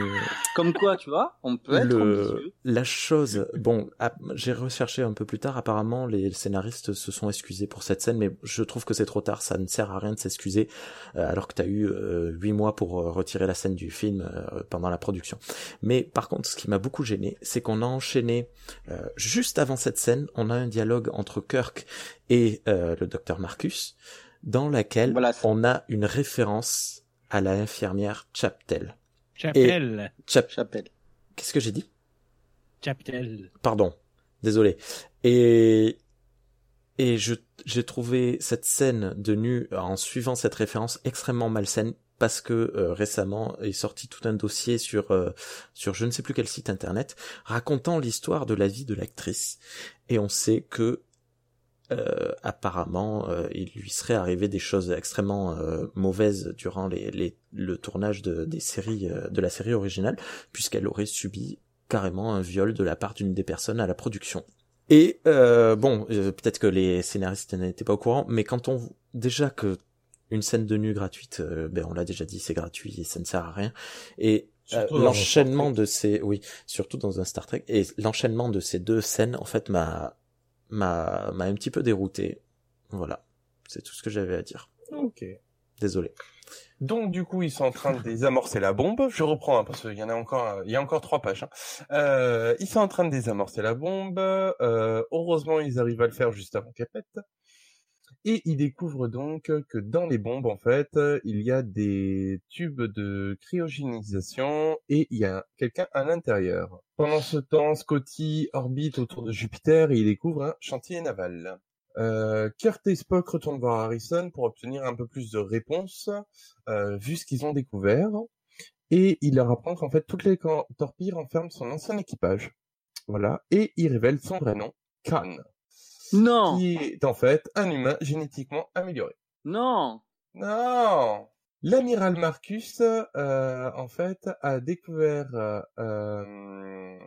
Comme quoi, tu vois, on peut être le, ambitieux. la chose, bon, ap- j'ai recherché un peu plus tard. Apparemment, les scénaristes se sont excusés pour cette scène, mais je trouve que c'est trop tard. Ça ne sert à rien de s'excuser euh, alors que tu as eu euh, huit mois pour retirer la scène du film pendant la production. Mais par contre, ce qui m'a beaucoup gêné, c'est qu'on a enchaîné juste avant cette scène, on a un dialogue entre Kirk et le docteur Marcus, dans laquelle Voilà, on a une référence à la infirmière Chaptel. Chapelle. Chap Chapelle. Qu'est-ce que j'ai dit? Chapelle. Pardon, désolé. Et et je j'ai trouvé cette scène de nu en suivant cette référence extrêmement malsaine parce que euh, récemment est sorti tout un dossier sur euh, sur je ne sais plus quel site internet racontant l'histoire de la vie de l'actrice et on sait que euh, apparemment euh, il lui serait arrivé des choses extrêmement euh, mauvaises durant les, les, le tournage de, des séries euh, de la série originale puisqu'elle aurait subi carrément un viol de la part d'une des personnes à la production. Et euh, bon, euh, peut-être que les scénaristes n'étaient pas au courant, mais quand on déjà que une scène de nu gratuite, ben on l'a déjà dit, c'est gratuit et ça ne sert à rien. Et euh, l'enchaînement de ces, oui, surtout dans un Star Trek, et l'enchaînement de ces deux scènes, en fait, m'a m'a un petit peu dérouté. Voilà, c'est tout ce que j'avais à dire. Ok. Désolé. Donc du coup, ils sont en train de désamorcer la bombe. Je reprends hein, parce qu'il y en a encore, il y a encore trois pages. hein. Euh, ils sont en train de désamorcer la bombe. Euh, heureusement, ils arrivent à le faire juste avant qu'elle pète. Et il découvre donc que dans les bombes, en fait, il y a des tubes de cryogénisation et il y a quelqu'un à l'intérieur. Pendant ce temps, Scotty orbite autour de Jupiter et il découvre un chantier naval. Euh, Kurt et Spock retournent voir Harrison pour obtenir un peu plus de réponses, euh, vu ce qu'ils ont découvert. Et il leur apprend qu'en fait, toutes les torpilles renferment son ancien équipage. Voilà. Et il révèle son vrai nom, Khan, Non, qui est en fait un humain génétiquement amélioré. non. Non L'amiral Marcus, euh, en fait, a découvert euh, euh,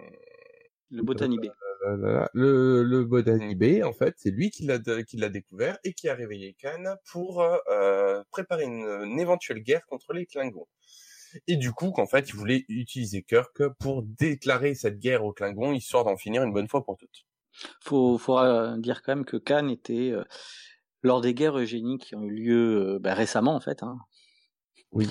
Le botanibé. euh, le, le Bodanibé, en fait, c'est lui qui l'a qui l'a découvert et qui a réveillé Khan pour préparer une, une éventuelle guerre contre les Klingons. Et du coup, qu'en fait, il voulait utiliser Kirk pour déclarer cette guerre aux Klingons, histoire d'en finir une bonne fois pour toutes. Faut, faut dire quand même que Cannes était euh, lors des guerres eugéniques qui ont eu lieu euh, bah, récemment en fait. Hein. Euh,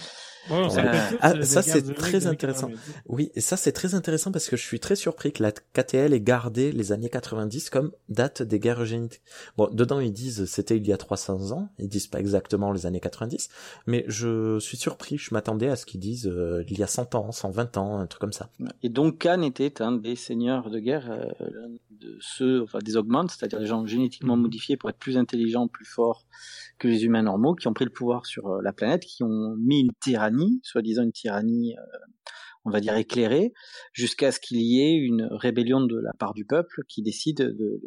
tous, ah, euh, ça, c'est très intéressant. 90. Oui, et ça c'est très intéressant parce que je suis très surpris que la KTL ait gardé les années 90 comme date des guerres eugéniques. Bon, dedans ils disent c'était il y a 300 ans, ils disent pas exactement les années 90, mais je suis surpris, je m'attendais à ce qu'ils disent euh, il y a 100 ans, 120 ans, un truc comme ça. Et donc Cannes était un des seigneurs de guerre, euh, de ceux, enfin des augmentes, c'est-à-dire des gens génétiquement modifiés pour être plus intelligents, plus forts que les humains normaux, qui ont pris le pouvoir sur euh, la planète, qui ont mis une tyrannie, soi-disant une tyrannie, euh, on va dire éclairée, jusqu'à ce qu'il y ait une rébellion de la part du peuple qui décide de,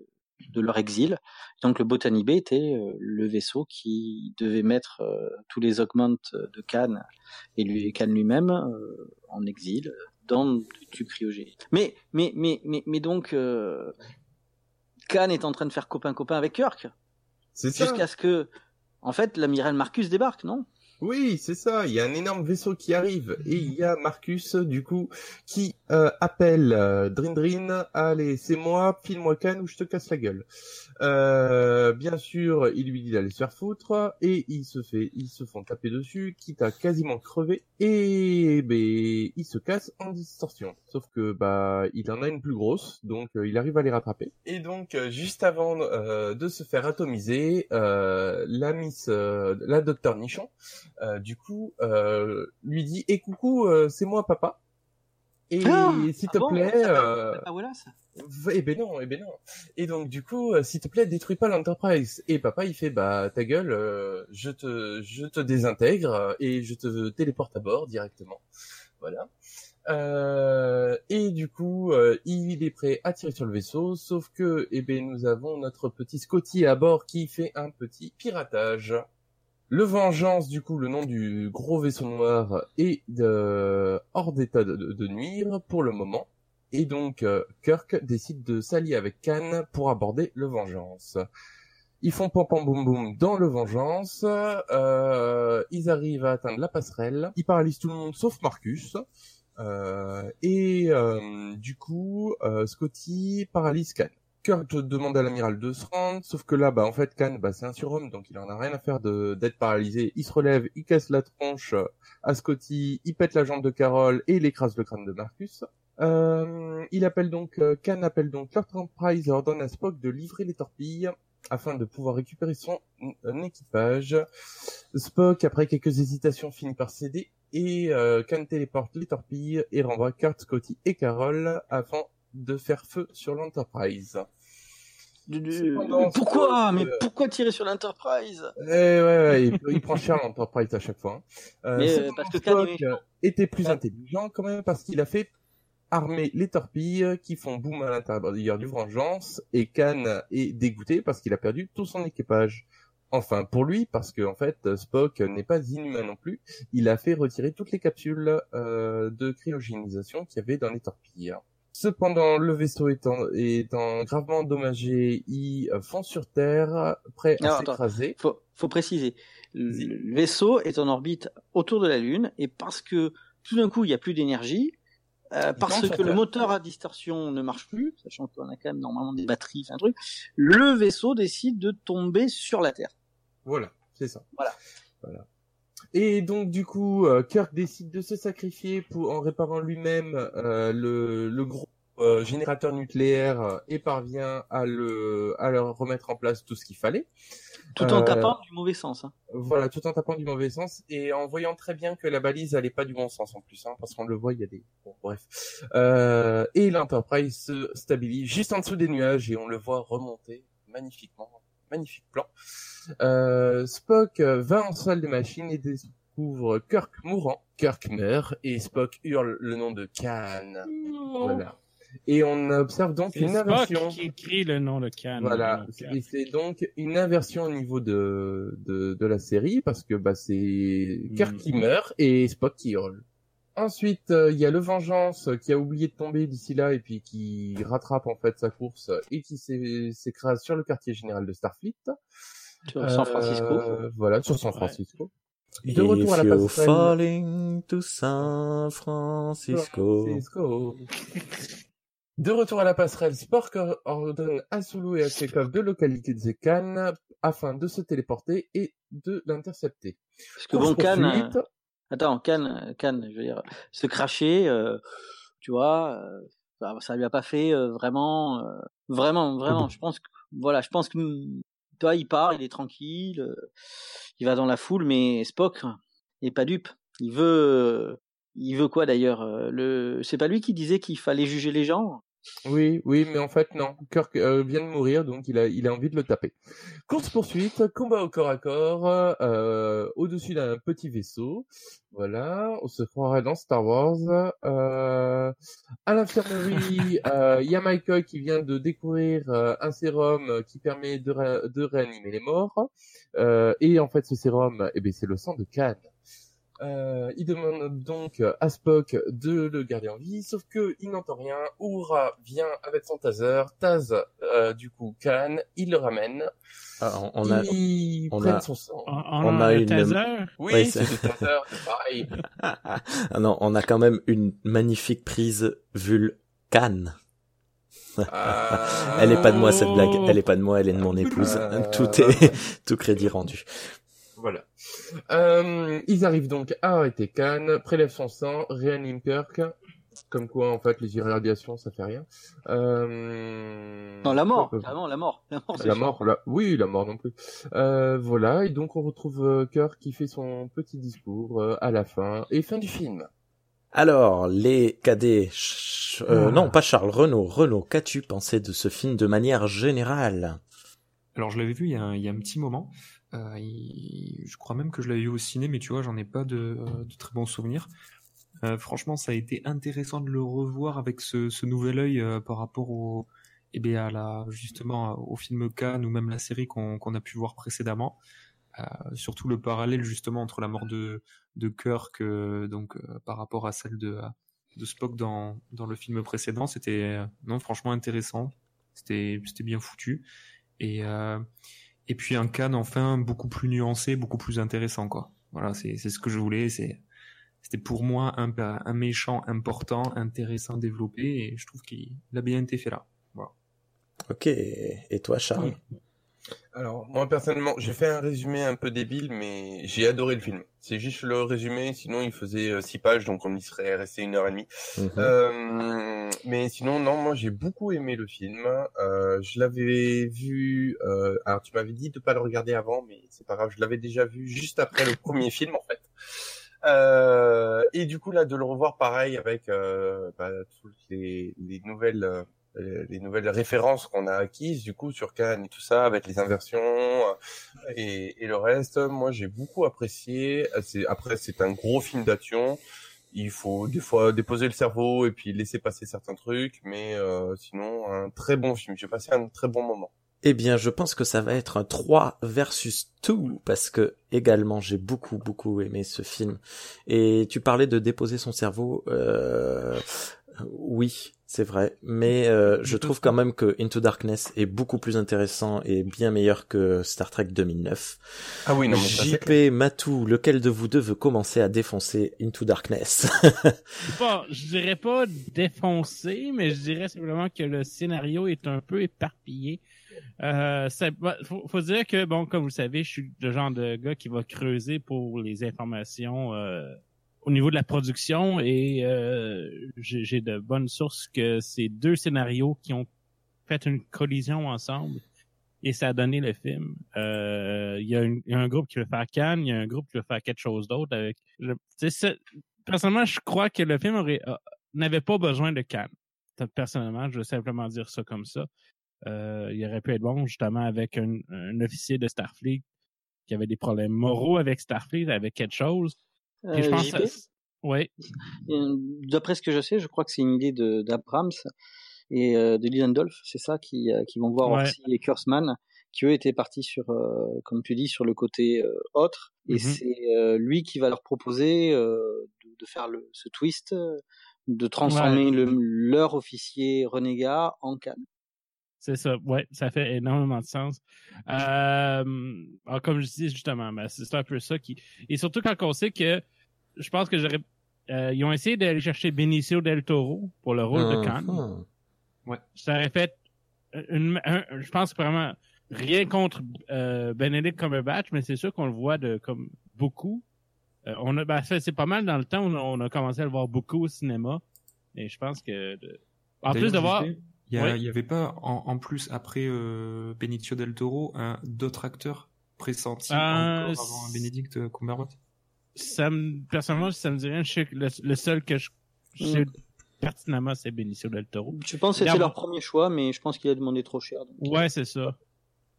de leur exil. Donc le Botanibé était euh, le vaisseau qui devait mettre euh, tous les augmentes de Cannes et lui, Cannes lui-même en exil dans du tube cryogénique. Mais, mais, mais, mais, mais donc, Khan est en train de faire copain-copain avec Kirk, jusqu'à ce que, en fait, l'amiral Marcus débarque, non? Oui, c'est ça. Il y a un énorme vaisseau qui arrive et il y a Marcus du coup qui euh, appelle euh, Drin Drin. Allez, c'est moi, file-moi Khan ou je te casse la gueule. Euh, bien sûr, il lui dit d'aller se faire foutre et il se fait, ils se font taper dessus, quitte à quasiment crever et ben il se casse en distorsion. Sauf que bah il en a une plus grosse, donc euh, il arrive à les rattraper. Et donc juste avant de se faire atomiser, la Miss, la Docteur Nichon du coup, euh, lui dit "Et coucou, euh, c'est moi, papa." Et Ah, s'il ah te bon, plaît, s'appelle euh, Ah voilà ça. eh ben non, eh ben non. Et donc du coup, euh, s'il te plaît, détruis pas l'Enterprise. Et papa, il fait "Bah ta gueule, euh, je te, je te désintègre euh, et je te téléporte à bord directement." Voilà. Euh, et du coup, euh, il est prêt à tirer sur le vaisseau, sauf que, eh ben, nous avons notre petit Scotty à bord qui fait un petit piratage. Le Vengeance, du coup, le nom du gros vaisseau noir, est hors d'état de, nuire pour le moment. Et donc, euh, Kirk décide de s'allier avec Khan pour aborder le Vengeance. Ils font pam pam boum boum dans le Vengeance. Euh, ils arrivent à atteindre la passerelle. Ils paralysent tout le monde sauf Marcus. Euh, et du coup, Scotty paralyse Khan. Kurt demande à l'amiral de se rendre, sauf que là, bah en fait, Khan, bah c'est un surhomme, donc il en a rien à faire d'être paralysé. Il se relève, il casse la tronche à Scotty, il pète la jambe de Carole et il écrase le crâne de Marcus. Euh, il appelle donc, euh, Khan appelle donc l'Enterprise et ordonne à Spock de livrer les torpilles afin de pouvoir récupérer son euh, équipage. Spock, après quelques hésitations, finit par céder et euh, Khan téléporte les torpilles et renvoie Kurt, Scotty et Carol afin de faire feu sur l'Enterprise. Pourquoi Mais euh, pourquoi tirer sur l'Enterprise? Eh ouais, ouais, il, il prend cher l'Enterprise à chaque fois. hein. Euh, Mais, euh, cependant, parce que Khan Spock était plus Ah. intelligent quand même parce qu'il a fait armer les torpilles qui font boum à l'intérieur du Vengeance et Khan est dégoûté parce qu'il a perdu tout son équipage. Enfin, pour lui, parce que en fait, Spock n'est pas inhumain non plus. Il a fait retirer toutes les capsules euh, de cryogénisation qu'il y avait dans les torpilles. Cependant, le vaisseau étant, étant gravement endommagé, il euh, fond sur Terre, prêt à s'écraser. faut, faut préciser. Le vaisseau est en orbite autour de la Lune et parce que tout d'un coup il n'y a plus d'énergie, euh, parce que le Terre. moteur à distorsion ne marche plus, sachant qu'on a quand même normalement des batteries, un truc, le vaisseau décide de tomber sur la Terre. Voilà, c'est ça. Voilà. Voilà. Et donc du coup, euh, Kirk décide de se sacrifier pour en réparant lui-même euh, le, le gros euh, générateur nucléaire euh, et parvient à le à leur remettre en place tout ce qu'il fallait. Tout en Euh, tapant du mauvais sens. Hein. Voilà, tout en tapant du mauvais sens et en voyant très bien que la balise allait pas du bon sens en plus, hein, parce qu'on le voit, il y a des... Bon, bref. Euh, et l'Enterprise se stabilise juste en dessous des nuages et on le voit remonter magnifiquement. Magnifique plan. Euh, Spock va en salle de machine et découvre Kirk mourant. Kirk meurt et Spock hurle le nom de Khan. Voilà. Et on observe donc une Spock inversion. qui écrit le nom de Khan. Voilà, et c'est donc une inversion au niveau de, de, de la série, parce que bah, c'est Kirk Mm. qui meurt et Spock qui hurle. Ensuite, euh, il y a le Vengeance qui a oublié de tomber d'ici là et puis qui rattrape en fait sa course et qui s'é- s'écrase sur le quartier général de Starfleet. Sur San Francisco. Euh, voilà, sur San. Francisco. De retour à la you're passerelle. falling to San Francisco. Francisco. De retour à la passerelle, Spock ordonne à Sulu et à Chekhov de localiser Khan afin de se téléporter et de l'intercepter. Parce que bon, Khan, euh, attends, Khan, Khan, je veux dire, se cracher, euh, tu vois, euh, ça, lui a pas fait euh, vraiment, euh, vraiment, vraiment. Je pense que, voilà, je pense que, mm, toi, il part, il est tranquille, euh, il va dans la foule, mais Spock est pas dupe. Il veut, euh, il veut quoi d'ailleurs euh, Le, c'est pas lui qui disait qu'il fallait juger les gens? Oui, oui, mais en fait non. Kirk euh, vient de mourir, donc il a, il a envie de le taper. Course poursuite, combat au corps à corps, euh, au-dessus d'un petit vaisseau. Voilà, on se croirait dans Star Wars. Euh, à l'infirmerie, il y a McCoy qui vient de découvrir un sérum qui permet de, ré- de réanimer les morts. Et en fait, ce sérum, eh ben, c'est le sang de Khan. Euh, il demande donc à Spock de le garder en vie, sauf que il n'entend rien. Uhura vient avec son taser, tase euh, du coup Khan, il le ramène, Ah, on on a, il on a- son sang. On, On on a a une- taser? Oui, Ouais, c'est le taser, c'est *laughs* pareil. ah non, on a quand même une magnifique prise vulcan. Ah. Elle est pas de moi cette blague, elle est pas de moi, elle est de mon épouse. Tout est, *laughs* tout crédit rendu. Voilà. Euh, ils arrivent donc à arrêter Khan, prélèvent son sang, réaniment Kirk. Comme quoi, en fait, les irradiations, ça fait rien. Euh... Non, la mort, carrément, la mort. La mort, c'est La mort, là. Oui, la mort non plus. Euh, voilà, et donc on retrouve Kirk qui fait son petit discours à la fin, et fin du film. Alors, les cadets, ch- euh, Ah. non, pas Charles, Renaud, Renaud, qu'as-tu pensé de ce film de manière générale? Alors je l'avais vu il y, a un, il y a un petit moment. Euh, je crois même que je l'avais vu au ciné, mais tu vois, j'en ai pas de, euh, très bons souvenirs. Euh, franchement, ça a été intéressant de le revoir avec ce, nouvel œil par rapport au, eh à justement au film Cannes ou même la série qu'on a pu voir précédemment. Surtout le parallèle justement entre la mort de, Kirk, donc par rapport à celle de, Spock dans, le film précédent, c'était non franchement intéressant. C'était bien foutu et et puis un Cannes enfin beaucoup plus nuancé, beaucoup plus intéressant quoi. Voilà, c'est c'est ce que je voulais. C'est c'était pour moi un, un méchant important, intéressant, développé, et je trouve qu'il a bien été fait là. Voilà. Ok, et toi Charles? Alors, moi, personnellement, j'ai fait un résumé un peu débile, mais j'ai adoré le film. C'est juste le résumé, sinon il faisait euh, six pages, donc on y serait resté une heure et demie. Mhm. Euh, mais sinon, non, moi j'ai beaucoup aimé le film. Euh, je l'avais vu. Euh, alors, tu m'avais dit de pas le regarder avant, mais c'est pas grave. Je l'avais déjà vu juste après le premier film, en fait. Euh, et du coup, là, de le revoir pareil avec euh, bah, toutes les, les nouvelles. Euh, les nouvelles références qu'on a acquises du coup sur Cannes et tout ça avec les inversions euh, et, et le reste moi j'ai beaucoup apprécié c'est après c'est un gros film d'action il faut des fois déposer le cerveau et puis laisser passer certains trucs mais euh, sinon un très bon film j'ai passé un très bon moment Eh bien, je pense que ça va être un 3 versus 2 parce que également j'ai beaucoup beaucoup aimé ce film. Et tu parlais de déposer son cerveau. Euh... Oui, c'est vrai, mais euh, je trouve quand même que Into Darkness est beaucoup plus intéressant et bien meilleur que Star Trek 2009. ah oui non mais ça, c'est JP Matou, lequel de vous deux veut commencer à défoncer Into Darkness? Pas, je dirais pas défoncé, mais je dirais simplement que le scénario est un peu éparpillé. Euh, ça, bah, faut, faut dire que, bon, comme vous le savez, je suis le genre de gars qui va creuser pour les informations euh, au niveau de la production et euh, j'ai de bonnes sources que c'est deux scénarios qui ont fait une collision ensemble et ça a donné le film. Euh, Il y, a une- il y a un groupe qui veut faire Cannes, il y a un groupe qui veut faire quelque chose d'autre avec. personnellement, je crois que le film euh, n'avait pas besoin de Cannes. Personnellement, je veux simplement dire ça comme ça. Euh, il aurait pu être bon justement avec un, un officier de Starfleet qui avait des problèmes moraux avec Starfleet, avec quelque chose. Je Euh, pense JP, euh, d'après ce que je sais, je crois que c'est une idée d'Abrams et euh, de Lidendolf, c'est ça qui qui vont voir Ouais. Orsi et qui eux étaient partis sur, euh, comme tu dis, sur le côté euh, autre, et Mhm. c'est euh, lui qui va leur proposer euh, de, de faire le, ce twist, de transformer le, leur officier renégat en Cannes. C'est ça, ouais, ça fait énormément de sens. Euh, alors, comme je dis justement, ben, c'est un peu ça qui. Et surtout quand on sait que je pense que j'aurais. euh, ils ont essayé d'aller chercher Benicio del Toro pour le rôle de Khan. Mhm. Ça aurait fait une, un- je pense vraiment rien contre euh, Benedict Cumberbatch, mais c'est sûr qu'on le voit de comme beaucoup. Euh, on a, ben, c'est pas mal dans le temps où on a commencé à le voir beaucoup au cinéma. Et je pense que de- en plus de voir. Il y, a- Oui. il y avait pas, en, en plus, après euh, Benicio del Toro, d'autres acteurs pressentis Euh, encore avant Benedict Cumberbatch? Ça me, personnellement, ça me dit rien. Je sais que le, le seul que je, je sais pertinemment, c'est Benicio del Toro. Je pense que c'était leur premier choix, mais je pense qu'il a demandé trop cher. donc. Ouais, c'est ça.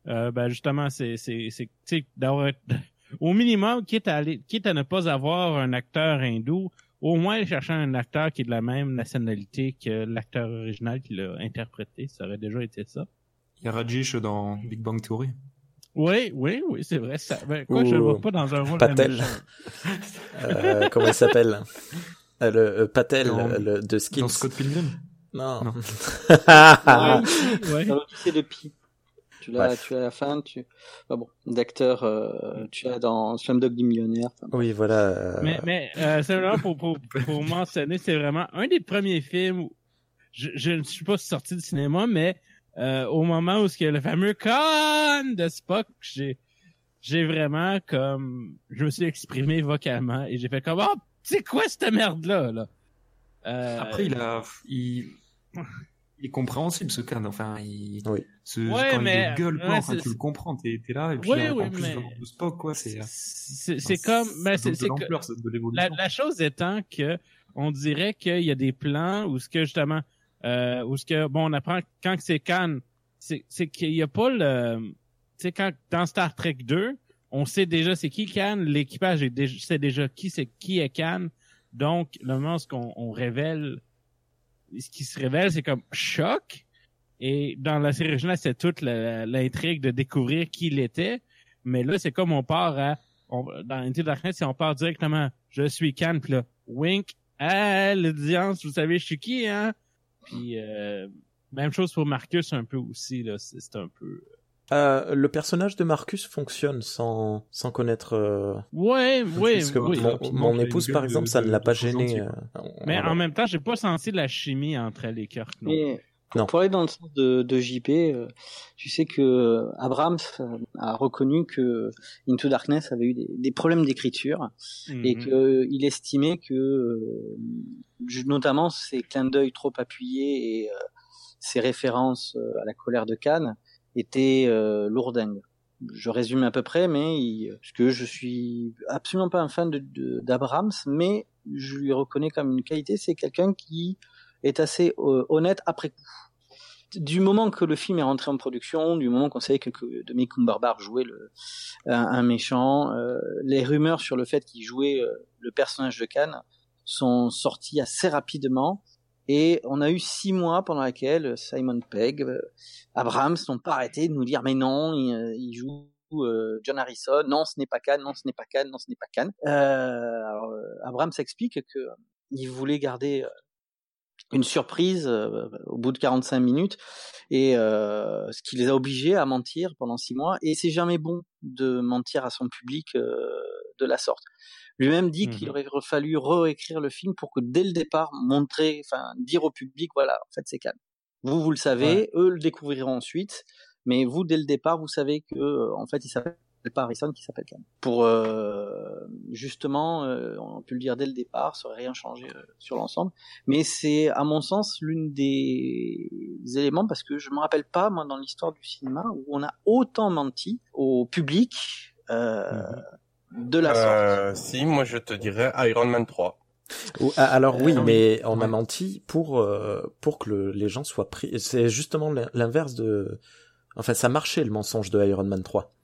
Euh, ben, justement, c'est, c'est, c'est, tu sais, d'avoir, *laughs* au minimum, quitte à aller, quitte à ne pas avoir un acteur hindou, au moins chercher un acteur qui est de la même nationalité que l'acteur original qui l'a interprété. Ça aurait déjà été ça. Il y a Rajesh dans Big Bang Theory. Oui, oui, oui, c'est vrai. Ça, ben, quoi, je le vois pas dans un rôle Patel. Euh, comment il s'appelle? Euh, Le euh, Patel Dans- le, de Skins. Dans Scott Pilgrim? Non. Non. *laughs* Ouais, ouais. Dans l'Odyssée de Pi. Tu l'as, tu as à la fin, tu, ah bon, d'acteur, euh, tu as dans Slumdog du millionnaire. Enfin, Oui, voilà. euh, Mais, mais euh, simplement pour, pour, pour *laughs* mentionner, c'est vraiment un des premiers films où je, je ne suis pas sorti du cinéma, mais euh, au moment où il y a le fameux con de Spock, j'ai j'ai vraiment comme je me suis exprimé vocalement et j'ai fait comme oh c'est quoi cette merde là là? Euh, Après, il a, il, il est compréhensible ce can. Enfin, il, Oui. ce, Ouais, quand mais- il gueule, quoi, ouais, enfin, tu le comprends, t'es, t'es là, et puis en, oui, en plus mais- de Spock, quoi, c'est, c'est c'est comme ben, c'est que- La, l'évolution. la chose étant que on dirait qu'il y a des plans où ce que justement euh, où ce que bon on apprend quand que c'est Cannes, c'est c'est qu'il y a pas le tu sais quand dans Star Trek 2, on sait déjà c'est qui Cannes, l'équipage est déjà sait déjà qui c'est qui est Cannes. Donc le moment où qu'on on révèle ce qui se révèle c'est comme choc et dans la série originale c'est toute l'intrigue de découvrir qui il était, mais là c'est comme on part à dans the Darkness, si on part directement, je suis Cannes, puis là, wink, ah, l'audience, vous savez, je suis qui, hein? Puis, euh, même chose pour Marcus un peu aussi, là, c'est c'est un peu... euh, le personnage de Marcus fonctionne sans, sans connaître. euh, Ouais, oui, parce que oui. mon, mon épouse, par de- exemple, ça de- ne l'a de pas gêné. gentil, euh, Mais voilà. en même temps, j'ai pas senti la chimie entre les Kirk, non. Mais pour, Non. pour aller dans le sens de, de JP, euh, tu sais que Abrams a reconnu que Into Darkness avait eu des, des problèmes d'écriture et Mhm. que il estimait que notamment ces clins d'œil trop appuyés et euh, ces références à la colère de Cannes étaient euh, lourdingues. Je résume à peu près, mais il, parce que je suis absolument pas un fan de- de- d'Abrams, mais je lui reconnais comme une qualité, c'est quelqu'un qui est assez euh, honnête après coup. Du moment que le film est rentré en production, du moment qu'on savait que, que Dominic Cumberbatch jouait le, un, un méchant, euh, les rumeurs sur le fait qu'il jouait euh, le personnage de Cannes sont sorties assez rapidement. Et on a eu six mois pendant lesquels Simon Pegg, euh, Abrams n'ont pas arrêté de nous dire mais non, il, euh, joue euh, John Harrison, non ce n'est pas Cannes, non ce n'est pas Cannes, non ce n'est pas Cannes. Euh, alors, euh, Abrams explique que euh, il voulait garder euh, une surprise euh, au bout de 45 minutes. Et euh, ce qui les a obligés à mentir pendant six mois. Et c'est jamais bon de mentir à son public euh, de la sorte. Lui-même dit qu'il Mhm. aurait fallu réécrire le film pour que dès le départ montrer, enfin dire au public voilà en fait c'est calme. Vous vous le savez, eux le découvriront ensuite, mais vous dès le départ vous savez que euh, en fait il s'appelle pas Harrison qui s'appelle Khan. Pour euh, justement, euh, on peut le dire dès le départ, ça aurait rien changé euh, sur l'ensemble. Mais c'est à mon sens l'une des éléments parce que je me rappelle pas moi dans l'histoire du cinéma où on a autant menti au public euh, de la sorte. Euh, si, moi je te dirais Iron Man 3. Ou- ah, Alors oui, Euh, oui. mais on a menti pour euh, pour que le- les gens soient pris. C'est justement l'in- l'inverse de. Enfin, ça marchait le mensonge de Iron Man 3.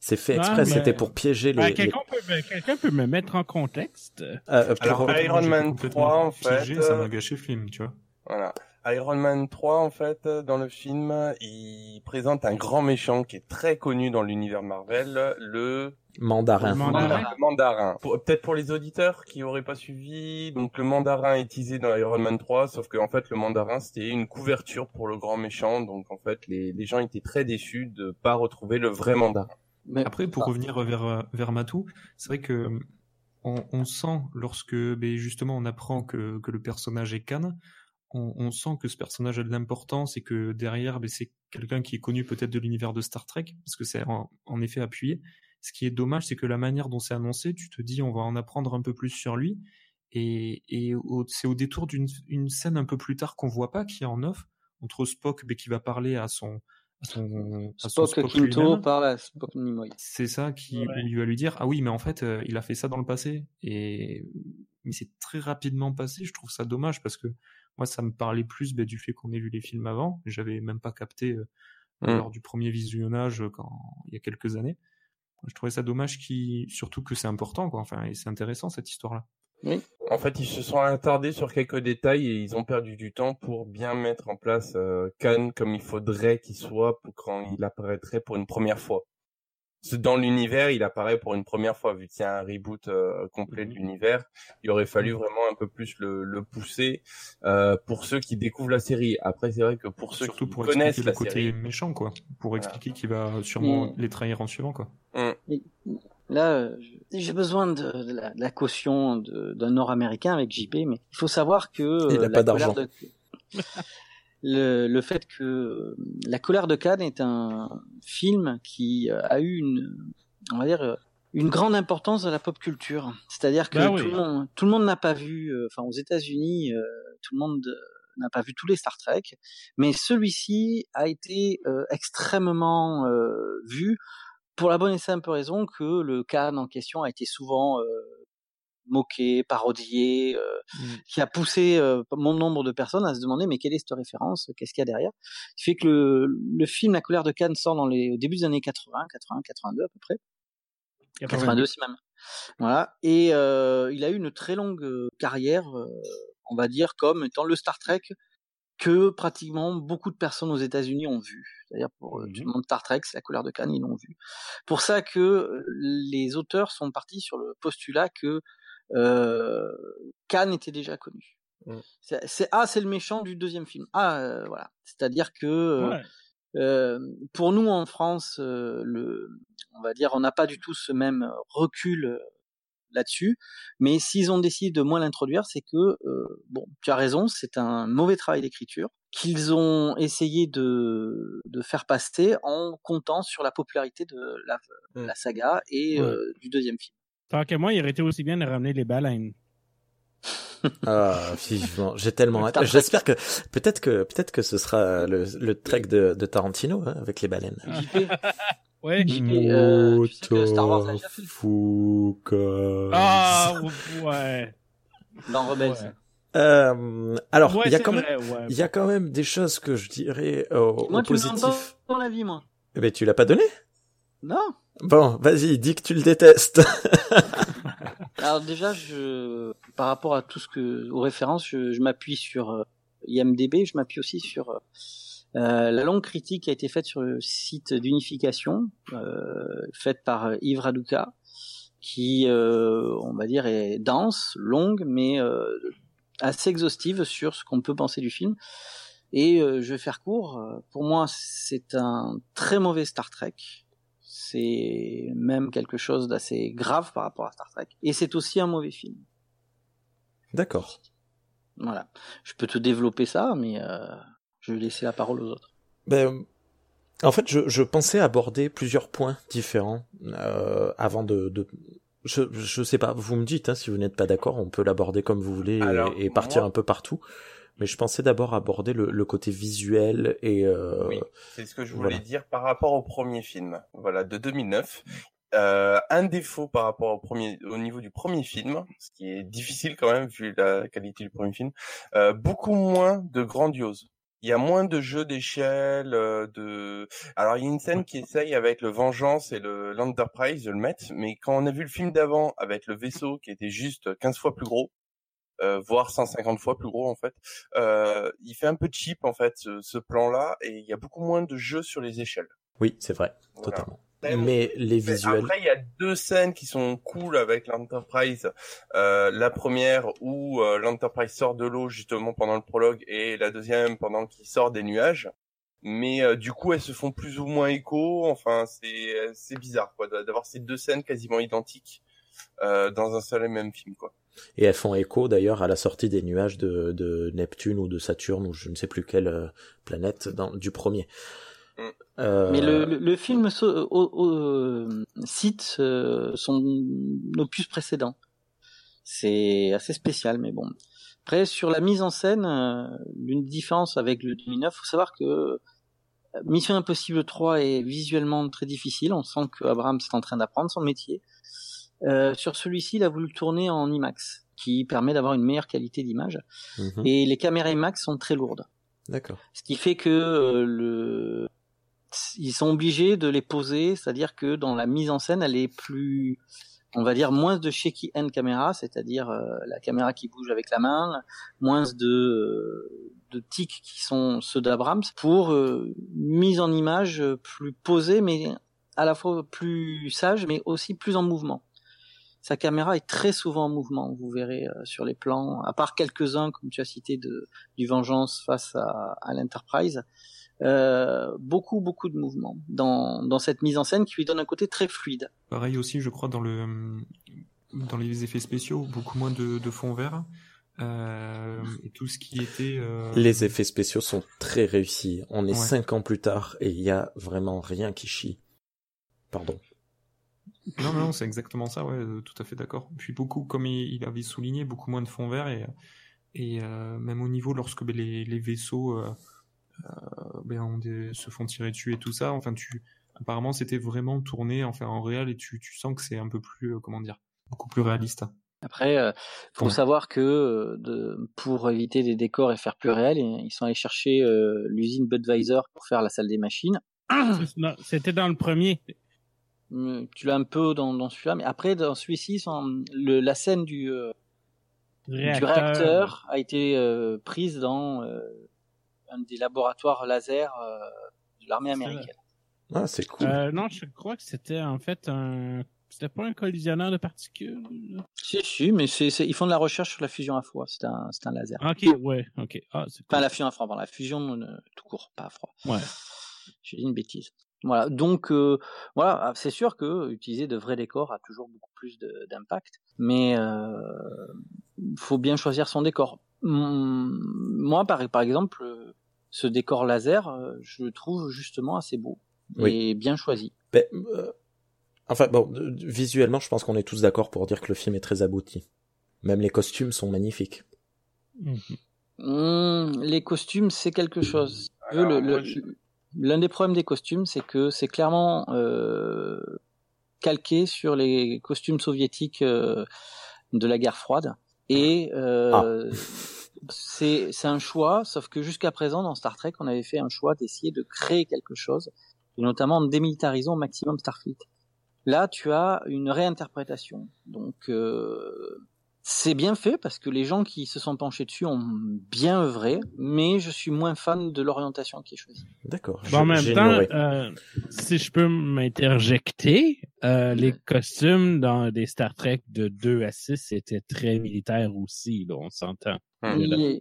C'est fait Ah, exprès, mais- c'était pour piéger les. Ah, les- quelqu'un peut, me- quelqu'un peut me mettre en contexte? euh, pour- Alors, Iron Man complètement 3, en fait, piégé, ça euh, m'a gâché le film, tu vois. Voilà. Iron Man 3, en fait, euh, dans le film, il présente un grand méchant qui est très connu dans l'univers Marvel, le Mandarin. Le mandarin. mandarin. Peut-être pour les auditeurs qui auraient pas suivi, donc le mandarin est teasé dans Iron Man 3, sauf qu'en fait le mandarin c'était une couverture pour le grand méchant, donc en fait les, les gens étaient très déçus de pas retrouver le vrai mandarin. Mais- Après, pour Ah. revenir vers, vers Matou, c'est vrai que on, on sent lorsque ben, justement on apprend que, que le personnage est Khan, on, on sent que ce personnage a de l'importance et que derrière ben, c'est quelqu'un qui est connu peut-être de l'univers de Star Trek, parce que c'est en, en effet appuyé. Ce qui est dommage, c'est que la manière dont c'est annoncé, tu te dis on va en apprendre un peu plus sur lui, et, et au- c'est au détour d'une une scène un peu plus tard qu'on voit pas, qui est en off, entre Spock ben, qui va parler à son, à son, à son Spock, Spock Quinto lui-même. parle à Spock Nimoy. C'est ça qui Ouais. il va lui dire ah oui mais en fait euh, il a fait ça dans le passé et mais c'est très rapidement passé je trouve ça dommage parce que moi ça me parlait plus ben, du fait qu'on ait vu les films avant j'avais même pas capté euh, Mm. lors du premier visionnage euh, quand il y a quelques années je trouvais ça dommage qui surtout que c'est important quoi enfin et c'est intéressant cette histoire là En fait, ils se sont attardés sur quelques détails et ils ont perdu du temps pour bien mettre en place euh, Khan comme il faudrait qu'il soit pour quand il apparaîtrait pour une première fois. Dans l'univers, il apparaît pour une première fois, vu que c'est un reboot euh, complet de l'univers. Il aurait fallu vraiment un peu plus le, le pousser euh, pour ceux qui découvrent la série. Après, c'est vrai que pour ceux surtout qui pour connaissent expliquer la le côté série, méchant quoi pour Voilà. expliquer qu'il va sûrement Mm. les trahir en suivant quoi Là, euh, j'ai besoin de, de la, de la caution d'un Nord-Américain avec JP, mais il faut savoir que Il a pas la colère d'argent. *laughs* le, le fait que euh, la colère de Cannes est un film qui euh, a eu une, on va dire, euh, une grande importance dans la pop culture. C'est-à-dire que Bah tout, oui. le monde, tout le monde n'a pas vu, enfin aux États-Unis, tout le monde n'a pas vu tous les Star Trek, mais celui-ci a été euh, extrêmement euh, vu pour la bonne et simple raison que le Cannes en question a été souvent euh, moqué, parodié, euh, qui a poussé euh, mon nombre de personnes à se demander mais quelle est cette référence, qu'est-ce qu'il y a derrière? Ce qui fait que le, le film La colère de Cannes sort dans les, au début des années 80, 80, 82 à peu près. 82 si même. Voilà. Et euh, il a eu une très longue euh, carrière, euh, on va dire, comme étant le Star Trek que pratiquement beaucoup de personnes aux États-Unis ont vu. C'est-à-dire pour euh, tout le monde Star Trek, c'est la colère de Cannes, ils l'ont vu. Pour ça que euh, les auteurs sont partis sur le postulat que euh, Cannes était déjà connu. Mm. C'est ah c'est le méchant du deuxième film. Ah euh, voilà. C'est-à-dire que euh, Ouais. euh, pour nous en France, euh, le, on va dire, on n'a pas du tout ce même recul euh, là-dessus. Mais s'ils ont décidé de moins l'introduire, c'est que bon, tu as raison, c'est un mauvais travail d'écriture qu'ils ont essayé de, de faire passer en comptant sur la popularité de la, Mm. la saga et du deuxième film. Tant que moi, il aurait été aussi bien de ramener les baleines. Ah, vivement. J'ai tellement hâte. J'espère que peut-être que peut-être que ce sera le, le trek de, de Tarantino hein, avec les baleines. JP, Ouais. Euh, tu sais que Star Wars. Ah, ouais. dans Rebels. Ouais. Euh, alors, Ouais, il y a quand même, ouais. il y a quand même des choses que je dirais au, Moi, au tu positif. pas mon avis, moi. Eh ben, tu l'as pas donné? Non. Bon, vas-y, dis que tu le détestes. *laughs* Alors déjà, je, par rapport à tout ce que, aux références, je, je m'appuie sur euh, IMDb, je m'appuie aussi sur euh, euh, la longue critique qui a été faite sur le site d'unification, euh, faite par euh, Yves Raduca, qui, euh, on va dire, est dense, longue, mais euh, assez exhaustive sur ce qu'on peut penser du film. Et euh, je vais faire court. euh, Pour moi, c'est un très mauvais Star Trek. C'est même quelque chose d'assez grave par rapport à Star Trek. Et c'est aussi un mauvais film. D'accord. Voilà. Je peux te développer ça, mais euh, je vais laisser la parole aux autres. Ben, En fait, je, je pensais aborder plusieurs points différents euh, avant de, de... Je, je sais pas, vous me dites, hein, si vous n'êtes pas d'accord, on peut l'aborder comme vous voulez et- partir moi- un peu partout. Mais je pensais d'abord aborder le, le côté visuel et euh, Oui, c'est ce que je voulais voilà. dire par rapport au premier film, voilà, de 2009. Euh, un défaut par rapport au premier, au niveau du premier film, ce qui est difficile quand même vu la qualité du premier film, euh, beaucoup moins de grandiose. Il y a moins de jeux d'échelle, euh, de. Alors il y a une scène qui essaye avec le Vengeance et le l'Enterprise de le mettre, mais quand on a vu le film d'avant avec le vaisseau qui était juste 15 fois plus gros, euh, voire 150 fois plus gros en fait, euh, il fait un peu cheap en fait ce, ce plan-là et il y a beaucoup moins de jeux sur les échelles. oui, c'est vrai, Voilà. totalement. Mais- les visuels, Après, il y a deux scènes qui sont cool avec l'Enterprise. Euh, la première où euh, l'Enterprise sort de l'eau justement pendant le prologue et la deuxième pendant qu'il sort des nuages. Mais euh, du coup, elles se font plus ou moins écho. Enfin, c'est c'est bizarre quoi d'avoir ces deux scènes quasiment identiques euh, dans un seul et même film quoi. Et elles font écho d'ailleurs à la sortie des nuages de, de Neptune ou de Saturne ou je ne sais plus quelle euh, planète dans, du premier. Mm. Euh, Mais le, le, le film so- euh, cite son opus précédent. C'est assez spécial, mais bon. Après, sur la mise en scène, l'une des différences avec le 2009, faut savoir que Mission Impossible 3 est visuellement très difficile. On sent que Abrams est en train d'apprendre son métier. Euh, sur celui-ci, il a voulu tourner en IMAX, qui permet d'avoir une meilleure qualité d'image. mhm, Et les caméras IMAX sont très lourdes. D'accord. Ce qui fait que euh, le... ils sont obligés de les poser, c'est-à-dire que dans la mise en scène, elle est plus, on va dire, moins de shaky hand caméra, c'est-à-dire euh, la caméra qui bouge avec la main, moins de, euh, de tics qui sont ceux d'Abrams, pour euh, mise en image plus posée, mais à la fois plus sage, mais aussi plus en mouvement. Sa caméra est très souvent en mouvement, vous verrez euh, sur les plans, à part quelques-uns, comme tu as cité, de, du Vengeance face à, à l'Enterprise. Euh, beaucoup, beaucoup de mouvements dans, dans cette mise en scène qui lui donne un côté très fluide. Pareil aussi, je crois, dans, le, dans les effets spéciaux, beaucoup moins de, de fond vert. Euh, et tout ce qui était... euh, Les effets spéciaux sont très réussis. On est Ouais. cinq ans plus tard et il y a vraiment rien qui chie. Pardon. Non, non, c'est exactement ça, ouais, euh, tout à fait d'accord. Puis beaucoup, comme il, il avait souligné, beaucoup moins de fond vert et, et euh, même au niveau lorsque ben, les, les vaisseaux euh, euh, ben, des- se font tirer dessus et tout ça, enfin, tu, apparemment, c'était vraiment tourné enfin, en réel et tu, tu sens que c'est un peu plus, euh, comment dire, beaucoup plus réaliste. Après, euh, faut Ouais. savoir que euh, de, pour éviter des décors et faire plus réel, ils sont allés chercher euh, l'usine Budweiser pour faire la salle des machines. C'était dans le premier. Euh, Tu l'as un peu dans, dans celui-là, mais après dans celui-ci, la scène du, euh, du réacteur a été euh, prise dans euh, un des laboratoires laser euh, de l'armée américaine. Ah, c'est cool. Euh, non, je crois que c'était en fait un. C'était pas un collisionneur de particules. Si, si, mais ils font de la recherche sur la fusion à froid. C'est un, un laser. Ok, ouais, ok. Ah, c'est Enfin, cool. la fusion à froid, pardon, la fusion euh, tout court, pas à froid. Ouais. J'ai dit une bêtise. Voilà, donc euh, voilà, c'est sûr que utiliser de vrais décors a toujours beaucoup plus d'impact, mais euh, faut bien choisir son décor. Hum, Moi, par, par exemple, ce décor laser, je le trouve justement assez beau et bien choisi. Ben, euh, enfin, bon, visuellement, je pense qu'on est tous d'accord pour dire que le film est très abouti. Même les costumes sont magnifiques. Mhm. Hum, les costumes, c'est quelque chose. Alors, le- moi, je- L'un des problèmes des costumes, c'est que c'est clairement euh, calqué sur les costumes soviétiques euh, de la guerre froide. Et euh, c'est c'est un choix, sauf que jusqu'à présent, dans Star Trek, on avait fait un choix d'essayer de créer quelque chose, et notamment en démilitarisant au maximum Starfleet. Là, tu as une réinterprétation. Donc, euh, c'est bien fait parce que les gens qui se sont penchés dessus ont bien œuvré, mais je suis moins fan de l'orientation qui est choisie. D'accord. Bon, en même temps, euh, si je peux m'interjecter, euh, les costumes dans des Star Trek de 2 à 6 étaient très militaires aussi, là, on s'entend. Hum. Et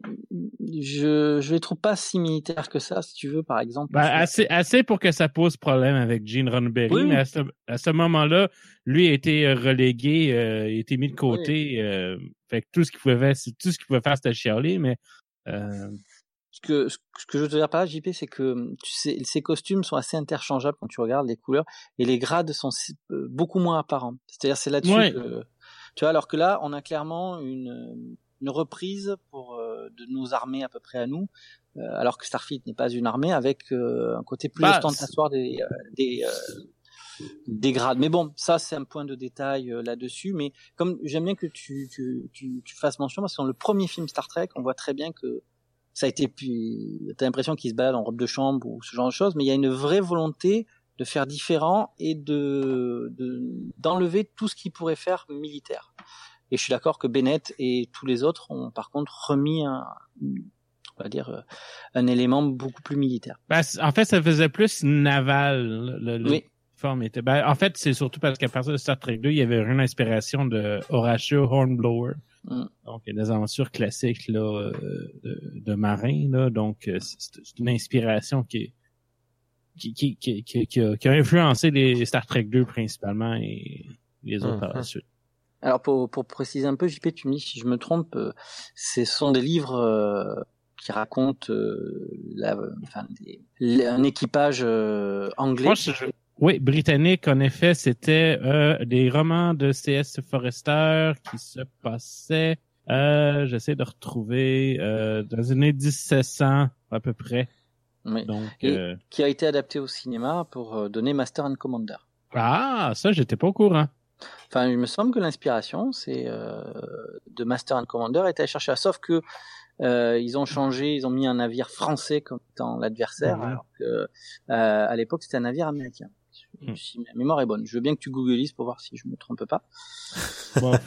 je je les trouve pas si militaires que ça, si tu veux, par exemple. Ben, assez, assez pour que ça pose problème avec Gene Roddenberry, Oui. mais à ce, à ce moment-là, lui a été euh, relégué, euh, il a été mis de côté. euh, fait que tout ce qu'il pouvait tout ce qu'il pouvait faire, c'était chialer, mais euh, ce que, ce que je veux te dire par là, JP, c'est que tu sais, ces costumes sont assez interchangeables quand tu regardes les couleurs et les grades sont euh, beaucoup moins apparents. C'est-à-dire, c'est là-dessus Ouais. que, tu vois, alors que là, on a clairement une, une reprise pour euh, de nos armées à peu près à nous, euh, alors que Starfleet n'est pas une armée avec euh, un côté plus Bah, ostentatoire des des des grades. Mais bon, ça c'est un point de détail euh, là-dessus. Mais comme j'aime bien que tu, tu, tu, tu fasses mention, parce que dans le premier film Star Trek, on voit très bien que ça a été puis t'as l'impression qu'il se balade en robe de chambre ou ce genre de choses, mais il y a une vraie volonté de faire différent et de de- d'enlever tout ce qui pourrait faire militaire. Et je suis d'accord que Bennett et tous les autres ont par contre remis un, on va dire, euh, un élément beaucoup plus militaire. Ben, en fait, ça faisait plus naval. Le, le Oui. forme était. Ben, en fait, c'est surtout parce qu'à partir de Star Trek 2, il y avait une inspiration de Horatio Hornblower. Mm. Donc, il y a des aventures classiques là, euh, de, de marins. Là, donc, euh, c'est c'est une inspiration qui est qui, qui, qui, qui, qui a, qui a influencé les Star Trek 2 principalement et les autres par la Mhm. suite. Alors pour, pour préciser un peu, JP, tu me dis si je me trompe, euh, ce sont des livres euh, qui racontent euh, la, enfin, un équipage euh, anglais. Moi, je- Oui, britannique, en effet, c'était euh, des romans de C.S. Forrester qui se passaient, euh, j'essaie de retrouver, euh, dans les années 1700 à peu près. Oui. Donc, Et- euh, qui a été adapté au cinéma pour euh, donner Master and Commander. ah, ça, j'étais pas au courant. Enfin, il me semble que l'inspiration, c'est euh, de Master and Commander été allé chercher. Sauf que euh, ils ont changé, ils ont mis un navire français comme étant l'adversaire, alors que euh, à l'époque c'était un navire américain. Mhm. Si ma mémoire est bonne. Je veux bien que tu googlises pour voir si je me trompe pas. *laughs* Bon. *laughs*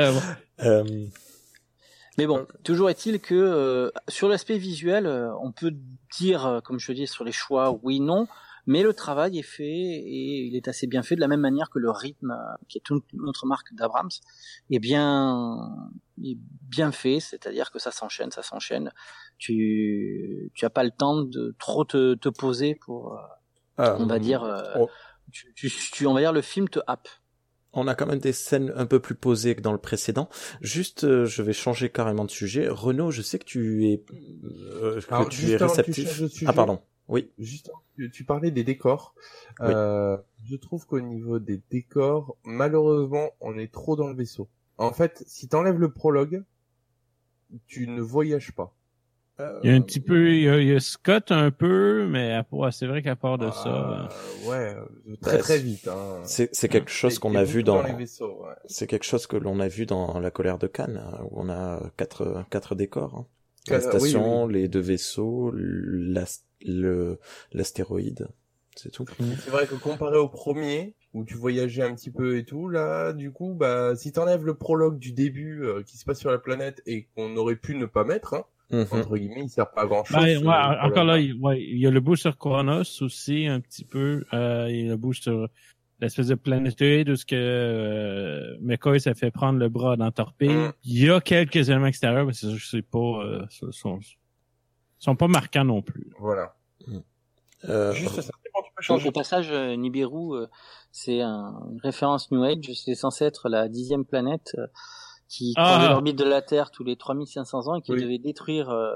Euh. Euh, Mais bon, toujours est-il que euh, sur l'aspect visuel, on peut dire, comme je dis, sur les choix, oui, non, mais le travail est fait et il est assez bien fait de la même manière que le rythme, euh, qui est toute notre marque d'Abrams, est bien, est bien fait, c'est-à-dire que ça s'enchaîne, ça s'enchaîne. Tu, tu as pas le temps de trop te, te poser pour, euh, ah, on va dire, euh, oh. tu, tu, tu- on va dire le film te happe. On a quand même des scènes un peu plus posées que dans le précédent. Juste, euh, je vais changer carrément de sujet. Renaud, je sais que tu es, euh, que Alors, tu es tu réceptif. sujet, ah pardon. Oui. Juste, tu, parlais des décors. Oui. Euh, je trouve qu'au niveau des décors, malheureusement, on est trop dans le vaisseau. En fait, si t'enlèves le prologue, tu ne voyages pas. Euh, Il y a un petit peu, il y a, il y a Scott un peu, mais c'est vrai qu'à part de ça, euh, ouais, très Bah, très vite. Hein. C'est c'est quelque chose T'es- qu'on a vu dans. Ouais. C'est quelque chose que l'on a vu dans La colère de Cannes, hein, où on a quatre quatre décors. hein. La oui, station, oui. les deux vaisseaux, le l'astéroïde, c'est tout. C'est vrai que comparé au premier, où tu voyageais un petit peu et tout, là, du coup, bah, si t'enlèves le prologue du début euh, qui se passe sur la planète et qu'on aurait pu ne pas mettre, hein, Mhm. entre guillemets, il sert pas à grand chose. Ben, ouais, encore là, il, ouais, y a le bout sur Kronos aussi, un petit peu. Euh, il y a le bout sur l'espèce de planétoïde où ce que euh, McCoy s'est fait prendre le bras dans Torpille. Mm. Il y a quelques éléments extérieurs, mais c'est sûr que c'est pas, euh, sont, sont, sont pas marquants non plus. Voilà. Euh, Juste ça, c'est bon, tu peux Donc, changer. au passage, euh, Nibiru, euh, c'est un- une référence New Age. C'est censé être la dixième planète euh, qui Ah. l'orbite de la Terre tous les 3500 ans et qui Oui. devait détruire euh,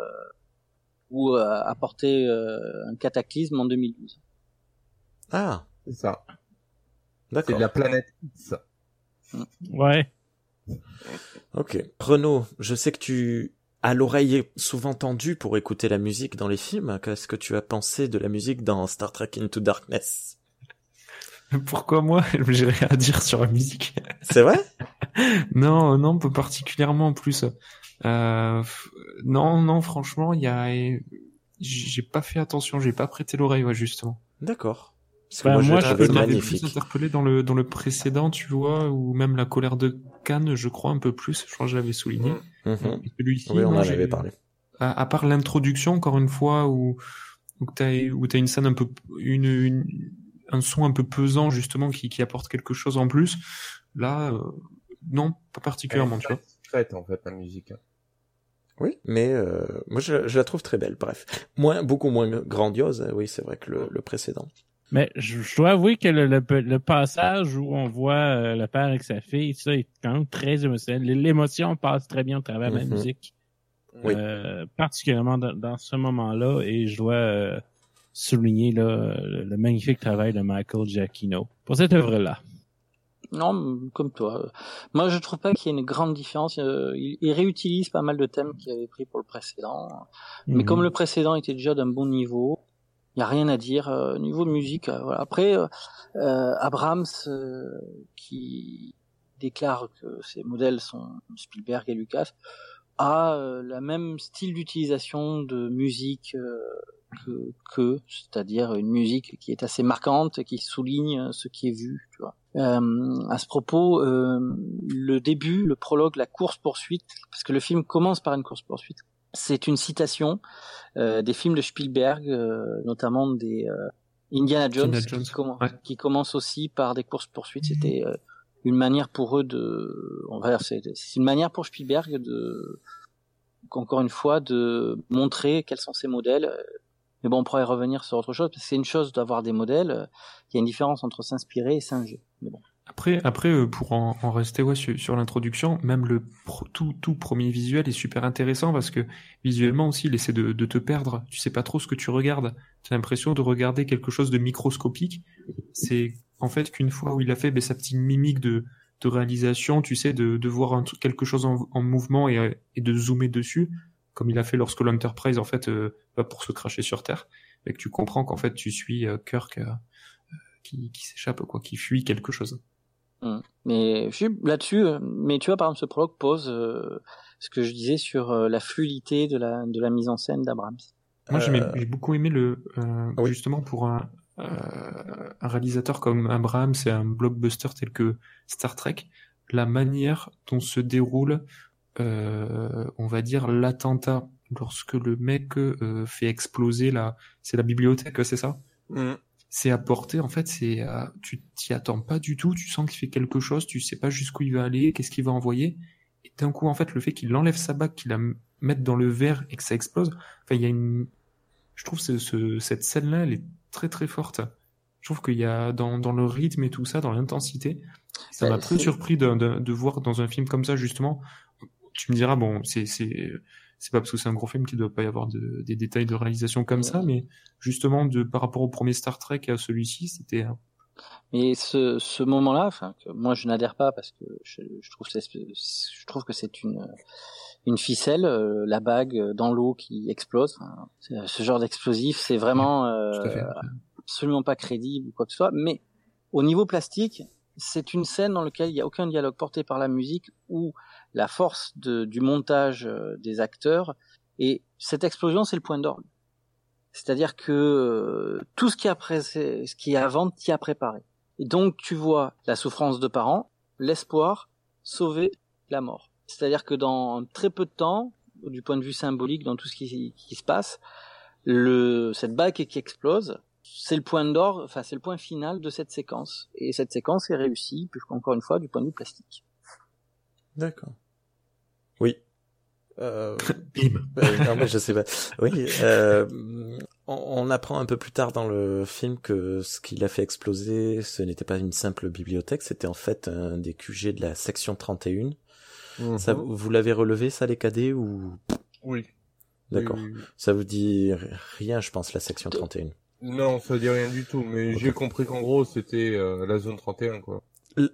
ou euh, apporter euh, un cataclysme en 2012. Ah, C'est ça. C'est d'accord. la planète X. Ouais. Ok. Renaud, je sais que tu as l'oreille souvent tendue pour écouter la musique dans les films. Qu'est-ce que tu as pensé de la musique dans Star Trek Into Darkness? Pourquoi moi? *laughs* J'ai rien à dire sur la musique. C'est vrai? *laughs* Non, non, pas particulièrement en plus. Euh, non, non, franchement, il y a, j'ai pas fait attention, j'ai pas prêté l'oreille, ouais, justement. D'accord. Parce que Bah, moi, moi, je je- m'avait plus interpellé dans le dans le précédent, tu vois, ou même la colère de Cannes, je crois un peu plus. Je crois que je l'avais souligné. Mm. Mhm. Celui-ci, Oui, on moi, en avait parlé. À, à part l'introduction, encore une fois, où où t'as où t'as une scène un peu une, une un son un peu pesant justement qui qui apporte quelque chose en plus. Là, euh, non, pas particulièrement, tu vois. Discrète, en fait, la musique. Oui, mais euh, moi je, je la trouve très belle. Bref, moins beaucoup moins grandiose. Oui, c'est vrai que le, le précédent. Mais je, je dois avouer que le, le, le passage où on voit euh, le père avec sa fille, ça est quand même très émotionnel. L'émotion passe très bien au travers de la Mhm. musique. Oui. euh, particulièrement dans, dans ce moment-là, et je dois euh, souligner là, le, le magnifique travail de Michael Giacchino pour cette œuvre-là. Non, comme toi. Moi, je trouve pas qu'il y ait une grande différence. Euh, il, il réutilise pas mal de thèmes qu'il avait pris pour le précédent. Mais Mhm. comme le précédent était déjà d'un bon niveau, il y a rien à dire. Euh, niveau musique, euh, voilà. Après, euh, euh, Abrams, euh, qui déclare que ses modèles sont Spielberg et Lucas, a la même style d'utilisation de musique que, que c'est-à-dire une musique qui est assez marquante, qui souligne ce qui est vu. Tu vois. À ce propos, le début, le prologue, la course poursuite, parce que le film commence par une course poursuite. C'est une citation euh, des films de Spielberg, euh, notamment des euh, Indiana Jones, Indiana Jones, Qui, commen- ouais. qui commence aussi par des courses poursuites. C'était euh, une manière pour eux de, on va dire, c'est une manière pour Spielberg de, encore une fois, de montrer quels sont ses modèles. Mais bon, on pourrait revenir sur autre chose parce que c'est une chose d'avoir des modèles. Il y a une différence entre s'inspirer et singer. Mais bon. Après, après euh, pour en, en rester ouais, sur, sur l'introduction, même le pro- tout, tout premier visuel est super intéressant parce que visuellement aussi, il essaie de, de te perdre. Tu sais pas trop ce que tu regardes. Tu as l'impression de regarder quelque chose de microscopique. C'est en fait qu'une fois où il a fait ben, sa petite mimique de, de réalisation, tu sais, de, de voir un quelque chose en, en mouvement et, euh, et de zoomer dessus, comme il a fait lorsque l'Enterprise en fait euh, va pour se cracher sur Terre, et que tu comprends qu'en fait tu suis euh, Kirk euh, euh, qui, qui s'échappe, quoi, qui fuit quelque chose. Mm. Mais je suis là-dessus. euh, Mais tu vois, par exemple, ce prologue pose euh, ce que je disais sur euh, la fluidité de la de la mise en scène d'Abrams. Moi, j'ai Euh, j'ai beaucoup aimé le euh, oui. justement pour un, euh, un réalisateur comme Abraham, c'est un blockbuster tel que Star Trek, la manière dont se déroule, euh, on va dire l'attentat lorsque le mec euh, fait exploser la, c'est la bibliothèque, c'est ça? Mm. C'est apporté en fait, c'est euh, tu t'y attends pas du tout, tu sens qu'il fait quelque chose, tu sais pas jusqu'où il va aller, qu'est-ce qu'il va envoyer, et d'un coup en fait le fait qu'il enlève sa bague, qu'il la mette dans le verre et que ça explose, enfin il y a une je trouve ce, ce- cette scène-là, elle est très très forte. Je trouve qu'il y a dans, dans le rythme et tout ça, dans l'intensité, ça Bah, m'a très c'est- surpris de, de, de voir dans un film comme ça justement. Tu me diras bon, c'est c'est c'est pas parce que c'est un gros film qu'il doit pas y avoir de, des détails de réalisation comme ça, mais justement de par rapport au premier Star Trek et à celui-ci, c'était Et ce, ce moment-là, enfin, moi je n'adhère pas parce que je, je trouve c'est- je trouve que c'est une une ficelle, euh, la bague dans l'eau qui explose. Enfin, ce genre d'explosif, c'est vraiment euh, absolument pas crédible ou quoi que ce soit. Mais au niveau plastique, c'est une scène dans laquelle il n'y a aucun dialogue porté par la musique ou la force de, du montage euh, des acteurs. Et cette explosion, c'est le point d'orgue. C'est-à-dire que euh, tout ce qui, a pré- ce qui est avant t'y a préparé. Et donc tu vois la souffrance de parents, l'espoir, sauver la mort. C'est-à-dire que dans très peu de temps, du point de vue symbolique, dans tout ce qui, qui se passe, le, cette bague qui explose, c'est le point d'or, enfin c'est le point final de cette séquence. Et cette séquence est réussie, puisqu'encore une fois, du point de vue plastique. D'accord. Oui. Euh, *laughs* bim. euh, non mais je sais pas. Oui. Euh, on, on apprend un peu plus tard dans le film que ce qui l'a fait exploser, ce n'était pas une simple bibliothèque, c'était en fait un des QG de la section 31. Ça, Mhm. vous l'avez relevé ça les cadets ou? Oui. D'accord. Oui, oui, oui. Ça vous dit rien, je pense, la section 31. Non, ça dit rien du tout, mais j'ai compris qu'en gros, c'était euh, la zone 31, quoi. What?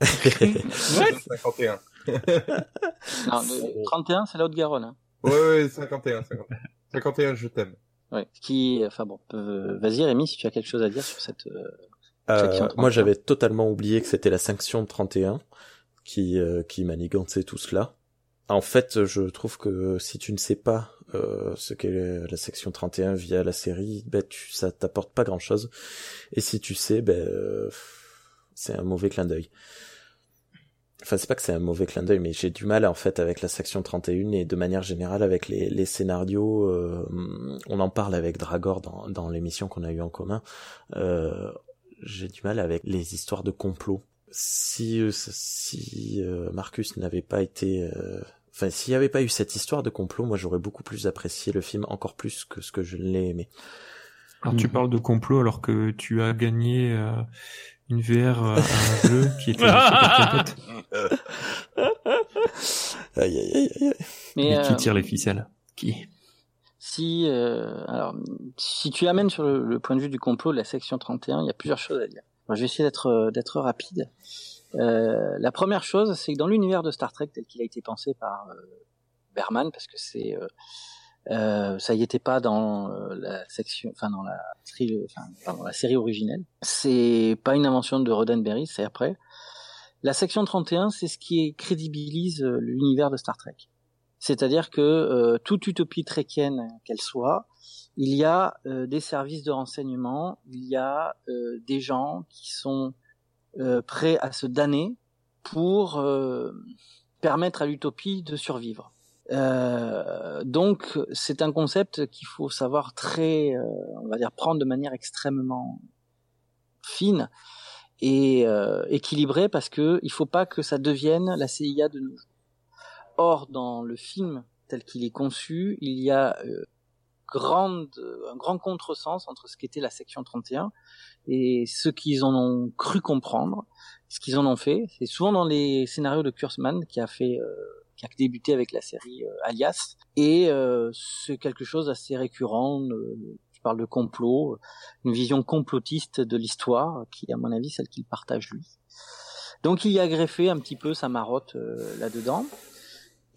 *laughs* Zone *laughs* 51. Non, le 31, c'est la Haute-Garonne. Hein. Ouais, ouais, 51, 51. 51, je t'aime. Ouais. Qui, enfin bon, euh, vas-y Rémi, si tu as quelque chose à dire sur cette. euh, Euh, Section 31. moi, j'avais totalement oublié que c'était la section 31 qui euh, qui manigançait tout cela. En fait, je trouve que si tu ne sais pas euh, ce qu'est la section 31 via la série, ben tu, ça t'apporte pas grand-chose. Et si tu sais, ben euh, c'est un mauvais clin d'œil. Enfin, c'est pas que c'est un mauvais clin d'œil, mais j'ai du mal en fait avec la section 31 et de manière générale avec les, les scénarios. euh, on en parle avec Dragor dans, dans l'émission qu'on a eu en commun. Euh, j'ai du mal avec les histoires de complot. Si euh, si euh, Marcus n'avait pas été, euh, enfin s'il n'y avait pas eu cette histoire de complot, moi j'aurais beaucoup plus apprécié le film, encore plus que ce que je l'ai aimé. Alors tu Mhm. parles de complot alors que tu as gagné euh, une VR euh, à un jeu qui était super complète. *laughs* Aïe, aïe, aïe, aïe. Mais, Mais qui euh, tire les ficelles? Qui? si, euh, alors, si tu amènes sur le, le point de vue du complot de la section 31, il y a plusieurs choses à dire. Je vais essayer d'être euh, d'être rapide. Euh, la première chose, c'est que dans l'univers de Star Trek tel qu'il a été pensé par euh, Berman, parce que c'est euh, ça y était pas dans euh, la section, enfin dans la, enfin, la série originelle. C'est pas une invention de Roddenberry, c'est après. La section 31, c'est ce qui crédibilise euh, l'univers de Star Trek. C'est-à-dire que euh, toute utopie trekkienne qu'elle soit, il y a euh, des services de renseignement, il y a euh, des gens qui sont euh, prêts à se damner pour permettre à l'utopie de survivre. Euh, donc c'est un concept qu'il faut savoir très, euh, on va dire, prendre de manière extrêmement fine et euh, équilibrée parce que il faut pas que ça devienne la CIA de nos jours. Or, dans le film tel qu'il est conçu, il y a euh, grande, un grand contresens entre ce qu'était la section 31 et ce qu'ils en ont cru comprendre, ce qu'ils en ont fait. C'est souvent dans les scénarios de Kurzman qui a fait, euh, qui a débuté avec la série euh, Alias, et euh, c'est quelque chose d'assez récurrent. euh, je parle de complot, une vision complotiste de l'histoire, qui est à mon avis celle qu'il partage lui. Donc il y a greffé un petit peu sa marotte là-dedans.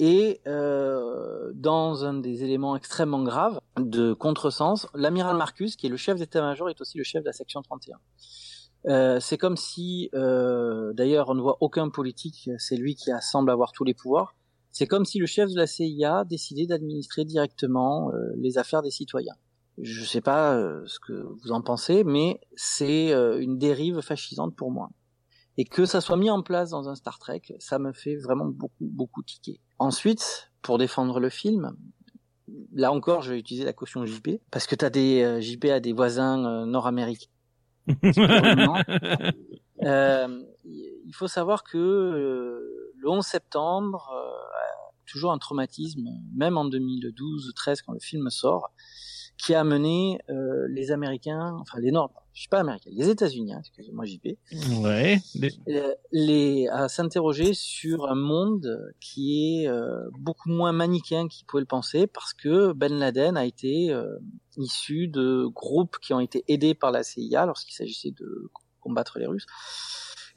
Et euh, dans un des éléments extrêmement graves de contresens, l'amiral Marcus, qui est le chef d'état-major, est aussi le chef de la section 31. Euh, c'est comme si, euh, d'ailleurs, on ne voit aucun politique, c'est lui qui semble avoir tous les pouvoirs. C'est comme si le chef de la CIA décidait d'administrer directement euh, les affaires des citoyens. Je ne sais pas euh, ce que vous en pensez, mais c'est euh, une dérive fascisante pour moi et que ça soit mis en place dans un Star Trek, ça me fait vraiment beaucoup, beaucoup tiquer. Ensuite, pour défendre le film, là encore, je vais utiliser la caution JP, parce que t'as des euh, JP à des voisins euh, nord-américains. *laughs* Euh, il faut savoir que euh, le 11 septembre, euh, toujours un traumatisme, même en 2012-13 quand le film sort, qui a amené euh, les Américains, enfin les Nord, je suis pas américain, les États-Unis, hein, excusez-moi JP, Ouais. Euh, les, à s'interroger sur un monde qui est euh, beaucoup moins manichéen qu'ils pouvaient le penser parce que Ben Laden a été euh, issu de groupes qui ont été aidés par la CIA lorsqu'il s'agissait de combattre les Russes.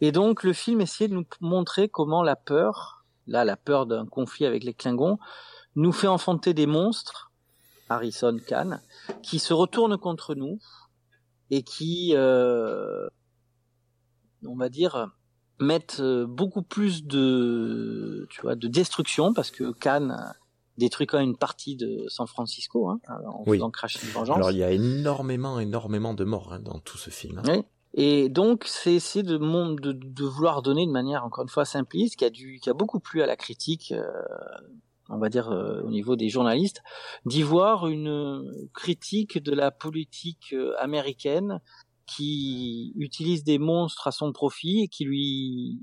Et donc le film essayait de nous montrer comment la peur, là la peur d'un conflit avec les Klingons, nous fait enfanter des monstres, Harrison Khan, qui se retournent contre nous et qui euh, on va dire, mettent euh, beaucoup plus de, tu vois, de destruction parce que Cannes détruit quand même une partie de San Francisco hein, en Oui. faisant cracher une vengeance. Alors il y a énormément, énormément de morts hein, dans tout ce film. hein. Oui. Et donc, c'est essayer de, de, de vouloir donner de manière, encore une fois, simpliste, qui a, dû, qui a beaucoup plu à la critique, euh, on va dire, euh, au niveau des journalistes, d'y voir une critique de la politique euh, américaine qui utilise des monstres à son profit et qui lui...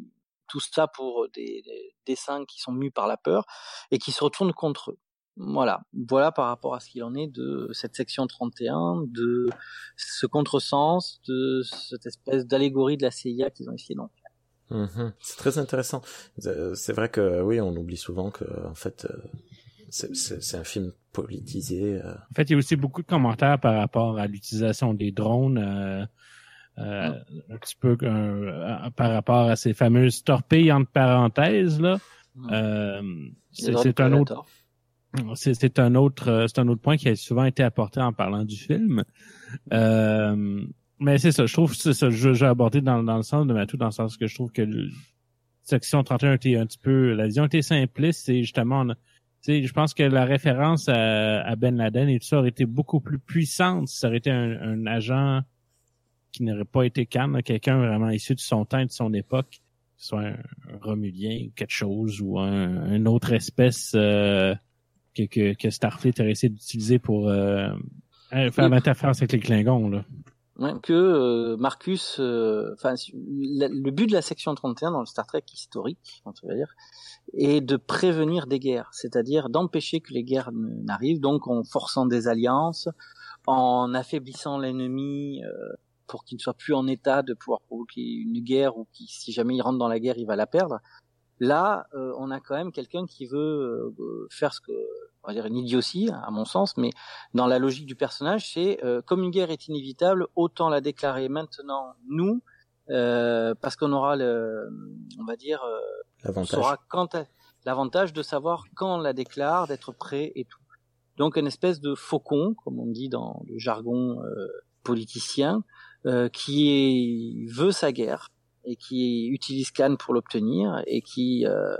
Tout ça pour des, des dessins qui sont mus par la peur et qui se retournent contre eux. Voilà, voilà par rapport à ce qu'il en est de cette section 31, de ce contresens, de cette espèce d'allégorie de la CIA qu'ils ont essayé d'en faire. Mhm. C'est très intéressant. C'est vrai que oui, on oublie souvent que en fait, euh, c'est- c'est c'est un film politisé. euh. En fait, il y a aussi beaucoup de commentaires par rapport à l'utilisation des drones, euh, euh, un petit peu euh, par rapport à ces fameuses torpilles entre parenthèses là. Euh, Les c'est un autre. C'est un autre, euh, c'est un autre point qui a souvent été apporté en parlant du film. Euh, mais c'est ça, je trouve que ça, j'ai abordé dans, dans le sens de Matou, dans le sens que je trouve que le, section 31 était un petit peu, la vision était simpliste, c'est justement, sais, je pense que la référence à, à Ben Laden et tout ça aurait été beaucoup plus puissante si ça aurait été un, un agent qui n'aurait pas été là, quelqu'un vraiment issu de son temps et de son époque, que ce soit un, un Romulien ou quelque chose, ou un, une autre espèce euh, que, que, que Starfleet aurait essayé d'utiliser pour euh, faire Oui. l'interférence avec les Klingons. Là. Ouais, que euh, Marcus, euh, enfin, le but de la section 31 dans le Star Trek historique, on va dire, est de prévenir des guerres, c'est-à-dire d'empêcher que les guerres n'arrivent, donc en forçant des alliances, en affaiblissant l'ennemi euh, pour qu'il ne soit plus en état de pouvoir provoquer une guerre ou qui, si jamais il rentre dans la guerre, il va la perdre. Là, euh, on a quand même quelqu'un qui veut euh, faire ce que, on va dire une idiotie, à mon sens, mais dans la logique du personnage, c'est euh, comme une guerre est inévitable, autant la déclarer maintenant, nous, euh, parce qu'on aura le, on va dire, euh, on L'avantage. saura quand l'avantage de savoir quand on la déclare, d'être prêt et tout. Donc une espèce de faucon, comme on dit dans le jargon euh, politicien, euh, qui est, veut sa guerre et qui utilise Cannes pour l'obtenir et qui, euh,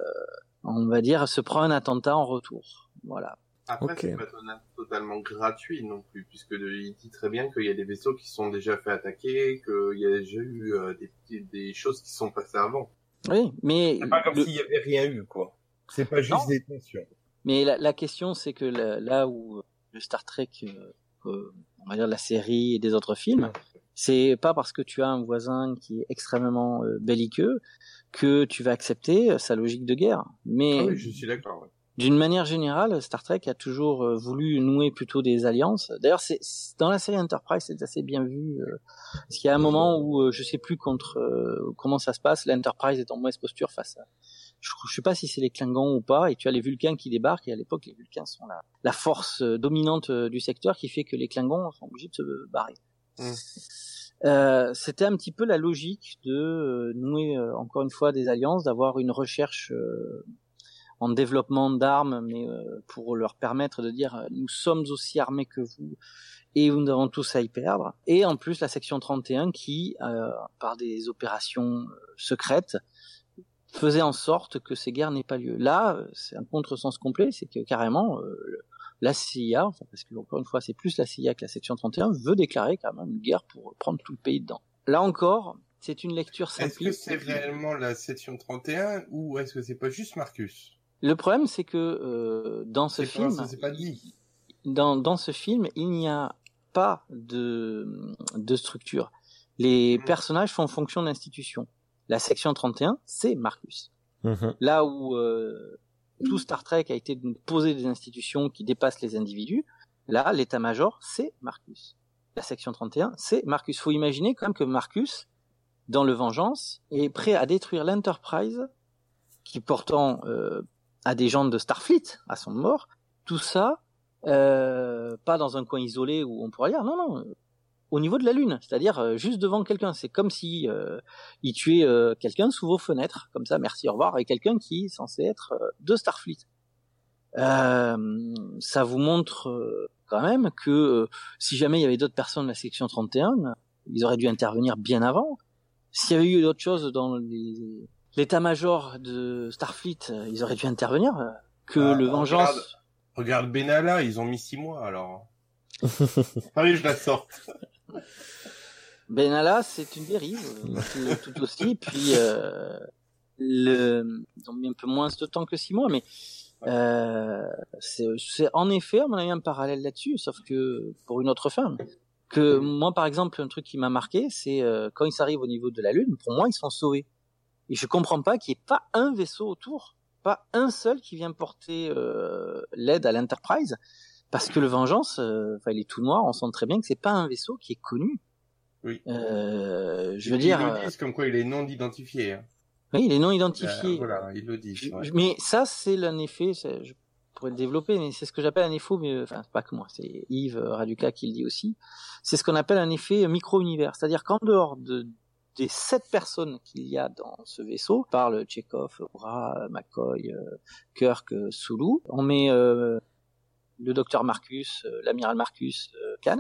on va dire, se prend un attentat en retour. Voilà. Après, Ok. c'est pas totalement gratuit non plus, puisque de- il dit très bien qu'il y a des vaisseaux qui se sont déjà fait attaquer, qu'il y a déjà eu euh, des, choses qui se sont passées avant. Oui, mais C'est pas comme le- s'il y avait rien eu, quoi. C'est pas juste Non. des tensions. Mais la, la question, c'est que là, là où euh, le Star Trek, euh, euh, on va dire la série et des autres films, c'est pas parce que tu as un voisin qui est extrêmement euh, belliqueux que tu vas accepter euh, sa logique de guerre. Mais Ah oui, je suis d'accord. ouais. d'une manière générale, Star Trek a toujours euh, voulu nouer plutôt des alliances. D'ailleurs, c'est dans la série Enterprise, c'est assez bien vu. euh, parce qu'il y a un moment où je sais plus contre comment ça se passe. L'Enterprise est en mauvaise posture face à. Je, je sais pas si c'est les Klingons ou pas. Et tu as les Vulcains qui débarquent. Et à l'époque, les Vulcains sont la, la force dominante du secteur qui fait que les Klingons sont obligés de se barrer. Mm. Euh, C'était un petit peu la logique de euh, nouer euh, encore une fois des alliances, d'avoir une recherche euh, en développement d'armes, mais euh, pour leur permettre de dire nous sommes aussi armés que vous et nous avons tous à y perdre. Et en plus la section 31 qui, par des opérations secrètes, faisait en sorte que ces guerres n'aient pas lieu. Là, c'est un contresens complet, c'est que carrément la CIA, enfin, parce que encore une fois c'est plus la CIA que la section 31, veut déclarer carrément une guerre pour prendre tout le pays dedans. Là encore, c'est une lecture Est-ce que c'est réellement la section 31 ou est-ce que c'est pas juste Marcus? Le problème, c'est que euh, dans ce pas- film, c'est pas dit. dans, dans ce film, il n'y a pas de, de structure. Les Mhm. personnages font fonction d'institution. La section 31, c'est Marcus. Mhm. Là où euh, tout Star Trek a été de poser des institutions qui dépassent les individus, là, l'état-major, c'est Marcus. La section 31, c'est Marcus. Faut imaginer quand même que Marcus, dans le Vengeance, est prêt à détruire l'Enterprise, qui pourtant euh, a des gens de Starfleet à son mort. Tout ça, euh, pas dans un coin isolé où on pourrait dire, non, non, au niveau de la Lune, c'est-à-dire euh, juste devant quelqu'un. C'est comme si euh, il tuait euh, quelqu'un sous vos fenêtres, comme ça, merci, au revoir, et quelqu'un qui est censé être euh, de Starfleet. Euh, ça vous montre euh, quand même que euh, si jamais il y avait d'autres personnes de la section 31, ils auraient dû intervenir bien avant. S'il y avait eu d'autres choses dans les- l'état-major de Starfleet, euh, ils auraient dû intervenir. que Ah, le regarde. Vengeance... Regarde Benalla, ils ont mis six mois alors. *laughs* ah oui, je la sors. Benalla, c'est une dérive, euh, tout, *laughs* tout aussi. Puis, euh, le, ils ont mis un peu moins de temps que six mois, mais euh, c'est en effet, on a eu un parallèle là-dessus, sauf que pour une autre fin. Que moi, par exemple, un truc qui m'a marqué, c'est euh, quand ils arrivent au niveau de la Lune, pour moi, ils sont sauvés. Et je comprends pas qu'il n'y ait pas un vaisseau autour, pas un seul qui vient porter euh, l'aide à l'Enterprise, parce que le Vengeance, euh, enfin, il est tout noir, on sent très bien que c'est pas un vaisseau qui est connu. Oui. Euh, je veux Ils dire, le disent comme quoi il est non identifié. Hein. oui, il est non Euh, identifié. voilà, ils le disent. Ouais. Mais ça, c'est un effet, je pourrais le développer, mais c'est ce que j'appelle un effet, mais euh, enfin, pas que moi, c'est Yves Raduca qui le dit aussi. C'est ce qu'on appelle un effet micro-univers. C'est-à-dire qu'en dehors de, des sept personnes qu'il y a dans ce vaisseau, parle Chekhov, Oura, McCoy, euh, Kirk, euh, Sulu, on met euh, le docteur Marcus, euh, l'amiral Marcus, euh, Khan,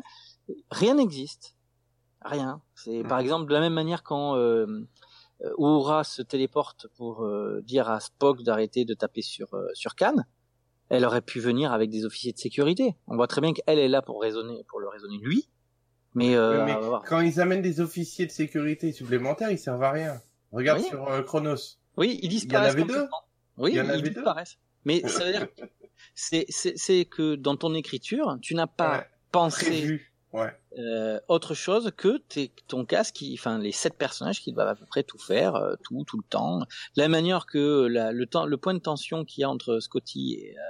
rien n'existe. Rien. C'est par Mhm. exemple de la même manière quand euh, Uhura se téléporte pour euh, dire à Spock d'arrêter de taper sur euh, sur Khan, elle aurait pu venir avec des officiers de sécurité. On voit très bien qu'elle est là pour raisonner, pour le raisonner lui. Mais, euh, mais quand ils amènent des officiers de sécurité supplémentaires, ils servent à rien. Regarde Oui. sur euh, Chronos. oui, ils il y en disparaissent avait deux. Oui, Il y en ils avait deux disparaissent. Mais ça veut dire, *laughs* c'est que dans ton écriture, tu n'as pas Ouais, pensé prévu. Ouais. euh, autre chose que tes, ton casque, qui, enfin les sept personnages qui doivent à peu près tout faire, euh, tout, tout le temps. La manière que la, le temps, le point de tension qu'il y a entre Scotty et, euh,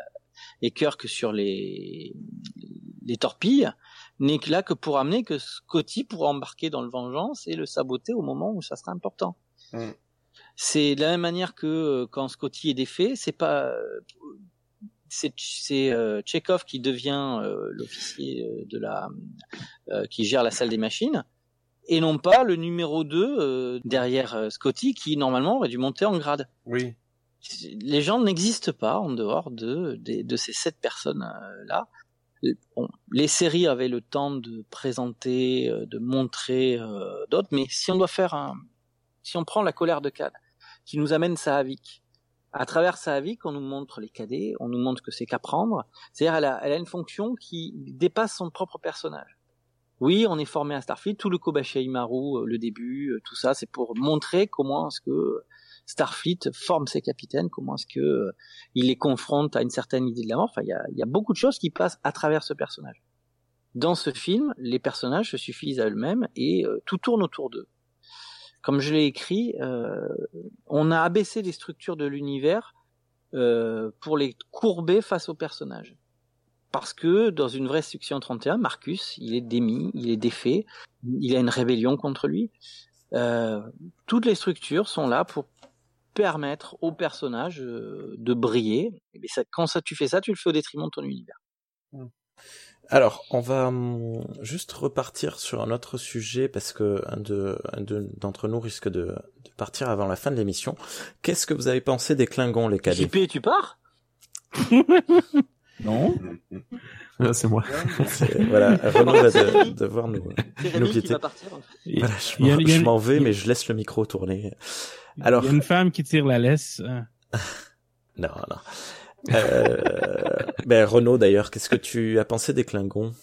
et Kirk sur les les torpilles n'est là que pour amener que Scotty pourra embarquer dans le Vengeance et le saboter au moment où ça sera important. Mm. C'est de la même manière que euh, quand Scotty est défait, c'est pas euh, c'est c'est euh, qui devient euh, l'officier euh, de la euh, qui gère la salle des machines et non pas le numéro 2 euh, derrière Scotty qui normalement aurait dû monter en grade. Oui. Les gens n'existent pas en dehors de de, de ces sept personnes là. Bon, les séries avaient le temps de présenter, de montrer euh, d'autres, mais si on doit faire un, si on prend la colère de Cad, qui nous amène Sahavik, à travers Sahavik, on nous montre les cadets, on nous montre que c'est qu'apprendre. C'est-à-dire, elle a, elle a une fonction qui dépasse son propre personnage. Oui, on est formé à Starfleet, tout le Kobashi Maru, euh, le début, euh, tout ça, c'est pour montrer comment est-ce que Starfleet forme ses capitaines, comment est-ce que euh, il les confronte à une certaine idée de la mort. Enfin, il y a, y a beaucoup de choses qui passent à travers ce personnage. Dans ce film, les personnages se suffisent à eux-mêmes et tout tourne autour d'eux. Comme je l'ai écrit, euh, on a abaissé les structures de l'univers euh, pour les courber face aux personnages. Parce que dans une vraie section 31, Marcus, il est démis, il est défait, il a une rébellion contre lui. Euh, toutes les structures sont là pour permettre aux personnages euh, de briller. Ça, quand ça, tu fais ça, tu le fais au détriment de ton univers. Alors, on va hum, juste repartir sur un autre sujet parce que un de un de- d'entre nous risque de, de partir avant la fin de l'émission. Qu'est-ce que vous avez pensé des Klingons, les cadets? JP, tu pars? *laughs* Non Là, c'est moi. Voilà, Renaud va de- devoir nous, C'est nous quitter. Voilà, je m'en- vais, mais je laisse le micro tourner. Alors- il y a une femme qui tire la laisse. hein. *laughs* Non, non. Euh, ben Renaud, d'ailleurs, qu'est-ce que tu as pensé des Klingons?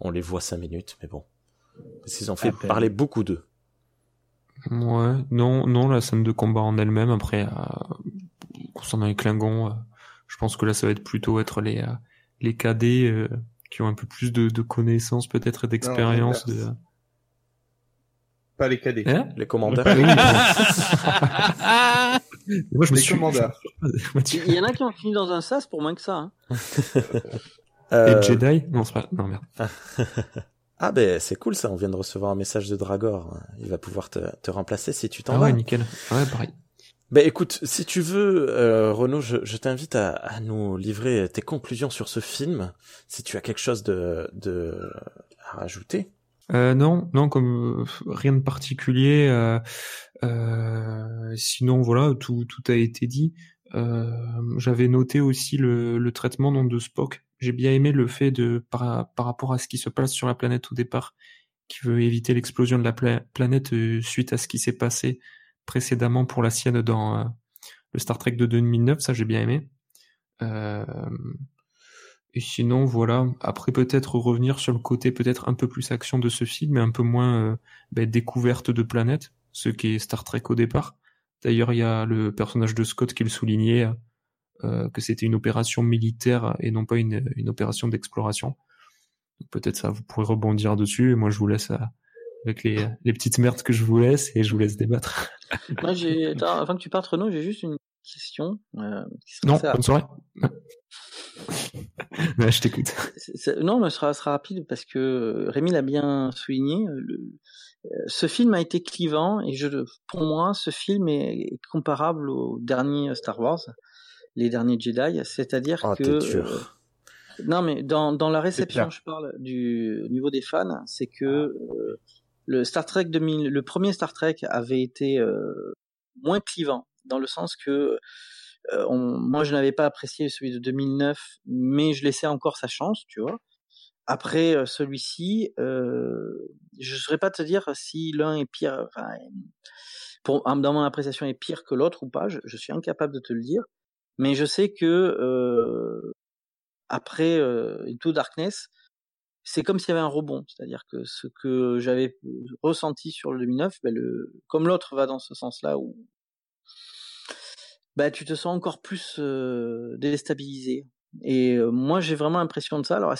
On les voit cinq minutes, mais bon. Parce qu'ils ont fait parler beaucoup d'eux. Ouais, non, non, la scène de combat en elle-même, après, euh, concernant les Klingons, euh, je pense que là, ça va être plutôt être les, euh, les cadets euh, qui ont un peu plus de, de connaissances, peut-être, et d'expérience. De... Pas les cadets. Hein? Les commandeurs. *laughs* Oui, Moi, je me Les suis... commandeurs. Mathieu. Il y en a qui ont fini dans un sas pour moins que ça. Hein. *laughs* Euh, Les Jedi? Non, c'est pas... Non, merde. *laughs* Ah ben c'est cool ça, on vient de recevoir un message de Dragor. Il va pouvoir te, te remplacer si tu t'en Ah vas. ouais, nickel. Ouais, pareil. Ben écoute, si tu veux, euh, Renaud, je, je t'invite à, à nous livrer tes conclusions sur ce film, si tu as quelque chose de, de à rajouter. Euh, non, non, comme euh, rien de particulier. euh, euh, sinon, voilà, tout, tout a été dit. Euh, J'avais noté aussi le, le traitement non, de Spock. J'ai bien aimé le fait de par, par rapport à ce qui se passe sur la planète au départ, qui veut éviter l'explosion de la pla- planète suite à ce qui s'est passé précédemment pour la sienne dans le Star Trek de 2009. Ça, j'ai bien aimé. Euh, et sinon, voilà. Après, peut-être revenir sur le côté peut-être un peu plus action de ce film, et un peu moins euh, ben, découverte de planètes, ce qui est Star Trek au départ. D'ailleurs, il y a le personnage de Scott qui le soulignait, euh, que c'était une opération militaire et non pas une, une opération d'exploration. Peut-être ça, vous pourrez rebondir dessus. Et moi, je vous laisse euh, avec les, les petites merdes que je vous laisse et je vous laisse débattre. Moi, j'ai, *laughs* attends, avant que tu partes, Renaud, j'ai juste une question. Euh, qui Non, bonne soirée. Ouais, *laughs* je t'écoute. C'est- c'est- non, mais ce sera, rapide parce que euh, Rémi l'a bien souligné. euh, le- ce film a été clivant et je, pour moi, ce film est, est comparable au dernier Star Wars, les derniers Jedi, c'est-à-dire Oh, que dur. euh, non, mais dans, dans la réception, je parle du au niveau des fans, c'est que euh, le Star Trek 2000, le premier Star Trek avait été euh, moins clivant dans le sens que euh, moi, je n'avais pas apprécié celui de 2009, mais je laissais encore sa chance, tu vois. Après euh, celui-ci, euh, je ne saurais pas te dire si l'un est pire, pour, dans mon appréciation est pire que l'autre ou pas. Je, suis incapable de te le dire, mais je sais que après Into Darkness, c'est comme s'il y avait un rebond, c'est-à-dire que ce que j'avais ressenti sur le 2009, ben le, comme l'autre va dans ce sens-là où bah, tu te sens encore plus euh, déstabilisé. Et moi, j'ai vraiment l'impression de ça. Alors,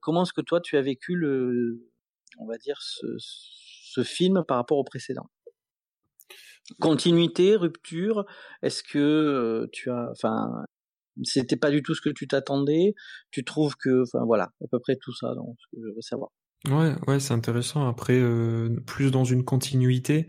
comment est-ce que toi tu as vécu le, on va dire ce, film par rapport au précédent? Continuité, rupture Est-ce que tu as, enfin, c'était pas du tout ce que tu t'attendais? Tu trouves que, enfin, voilà, à peu près tout ça, donc ce que je veux savoir. Ouais, ouais, c'est intéressant. Après, plus dans une continuité,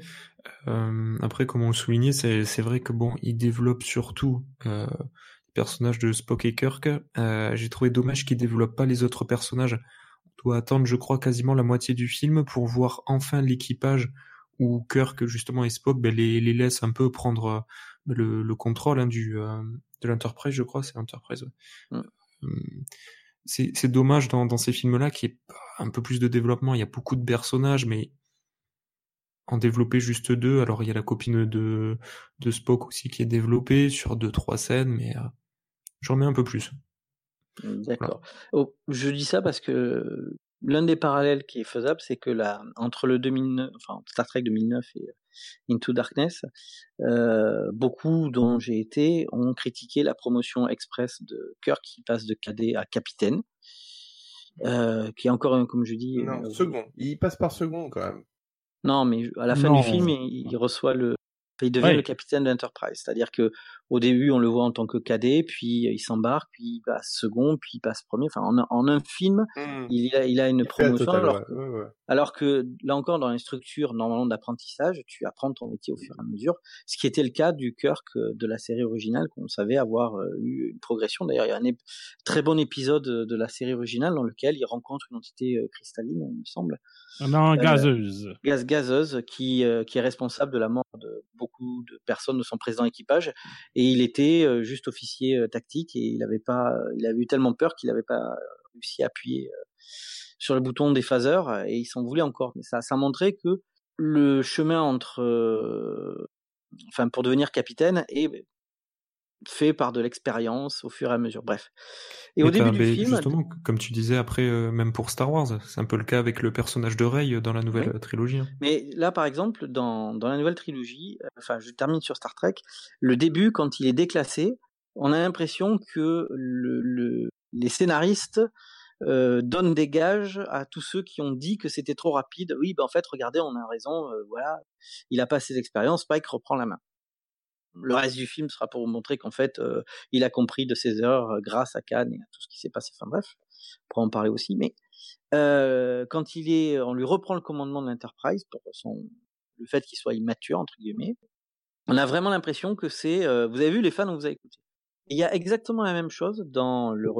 Euh, après, comme on le soulignait, c'est c'est vrai que bon, il développe surtout euh, les personnages de Spock et Kirk. Euh, J'ai trouvé dommage qu'il développe pas les autres personnages. On doit attendre, je crois, quasiment la moitié du film pour voir enfin l'équipage où Kirk justement et Spock ben, les, les laisse un peu prendre euh, le, le contrôle hein, du euh, de l'Enterprise, je crois, c'est l'Enterprise. Ouais. Mm. Euh, c'est c'est dommage dans, dans ces films-là qu'il y ait un peu plus de développement. Il y a beaucoup de personnages, mais en développer juste deux. Alors il y a la copine de, de Spock aussi qui est développée sur deux trois scènes, mais euh, j'en mets un peu plus. D'accord. Oh, je dis ça parce que l'un des parallèles qui est faisable, c'est que là, entre le 2009, enfin Star Trek 2009 et Into Darkness, euh, beaucoup dont j'ai été ont critiqué la promotion express de Kirk qui passe de cadet à capitaine, euh, qui est encore, un- comme je dis, Non, euh, second. Il passe par second quand même. Non, mais à la fin Non. du film, il, il reçoit le, il devient Ouais. le capitaine de l'Enterprise. C'est-à-dire que au début, on le voit en tant que cadet, puis il s'embarque, puis il passe second, puis il passe premier. Enfin, en, un- en un film, Hmm. il a, il a une Il promotion. alors, ouais, ouais, ouais. alors que là encore, dans les structures normalement d'apprentissage, tu apprends ton métier au fur et à mesure. Ce qui était le cas du Kirk euh, de la série originale, qu'on savait avoir euh, eu une progression. D'ailleurs, il y a un ép- très bon épisode euh, de la série originale dans lequel il rencontre une entité euh, cristalline, il me semble, Non, Euh, gazeuse. gaz gazeuse qui, euh, qui est responsable de la mort de beaucoup de personnes de son précédent équipage et il était euh, juste officier euh, tactique et il avait pas il avait eu tellement peur qu'il n'avait pas réussi à appuyer euh, sur le bouton des phaseurs et il s'en voulait encore. Mais ça ça montrait que le chemin entre euh, enfin pour devenir capitaine est fait par de l'expérience au fur et à mesure bref et au début du film justement, comme tu disais après, euh, même pour Star Wars, c'est un peu le cas avec le personnage de Rey dans la nouvelle Oui. euh, trilogie. hein. Mais là, par exemple, dans, dans la nouvelle trilogie, euh, enfin, je termine sur Star Trek, le début, quand il est déclassé, on a l'impression que le, le- les scénaristes euh, donnent des gages à tous ceux qui ont dit que c'était trop rapide. Oui, ben en fait, regardez, on a raison, euh, voilà, il a pas assez d'expérience, Spike reprend la main. Le reste du film sera pour vous montrer qu'en fait, il a compris de ses erreurs grâce à Khan et à tout ce qui s'est passé. Enfin bref, on pourra en parler aussi. Mais quand il est, on lui reprend le commandement de l'Enterprise pour son, le fait qu'il soit immature entre guillemets, on a vraiment l'impression que c'est, vous avez vu les fans, on vous a écouté. Il y a exactement la même chose dans le,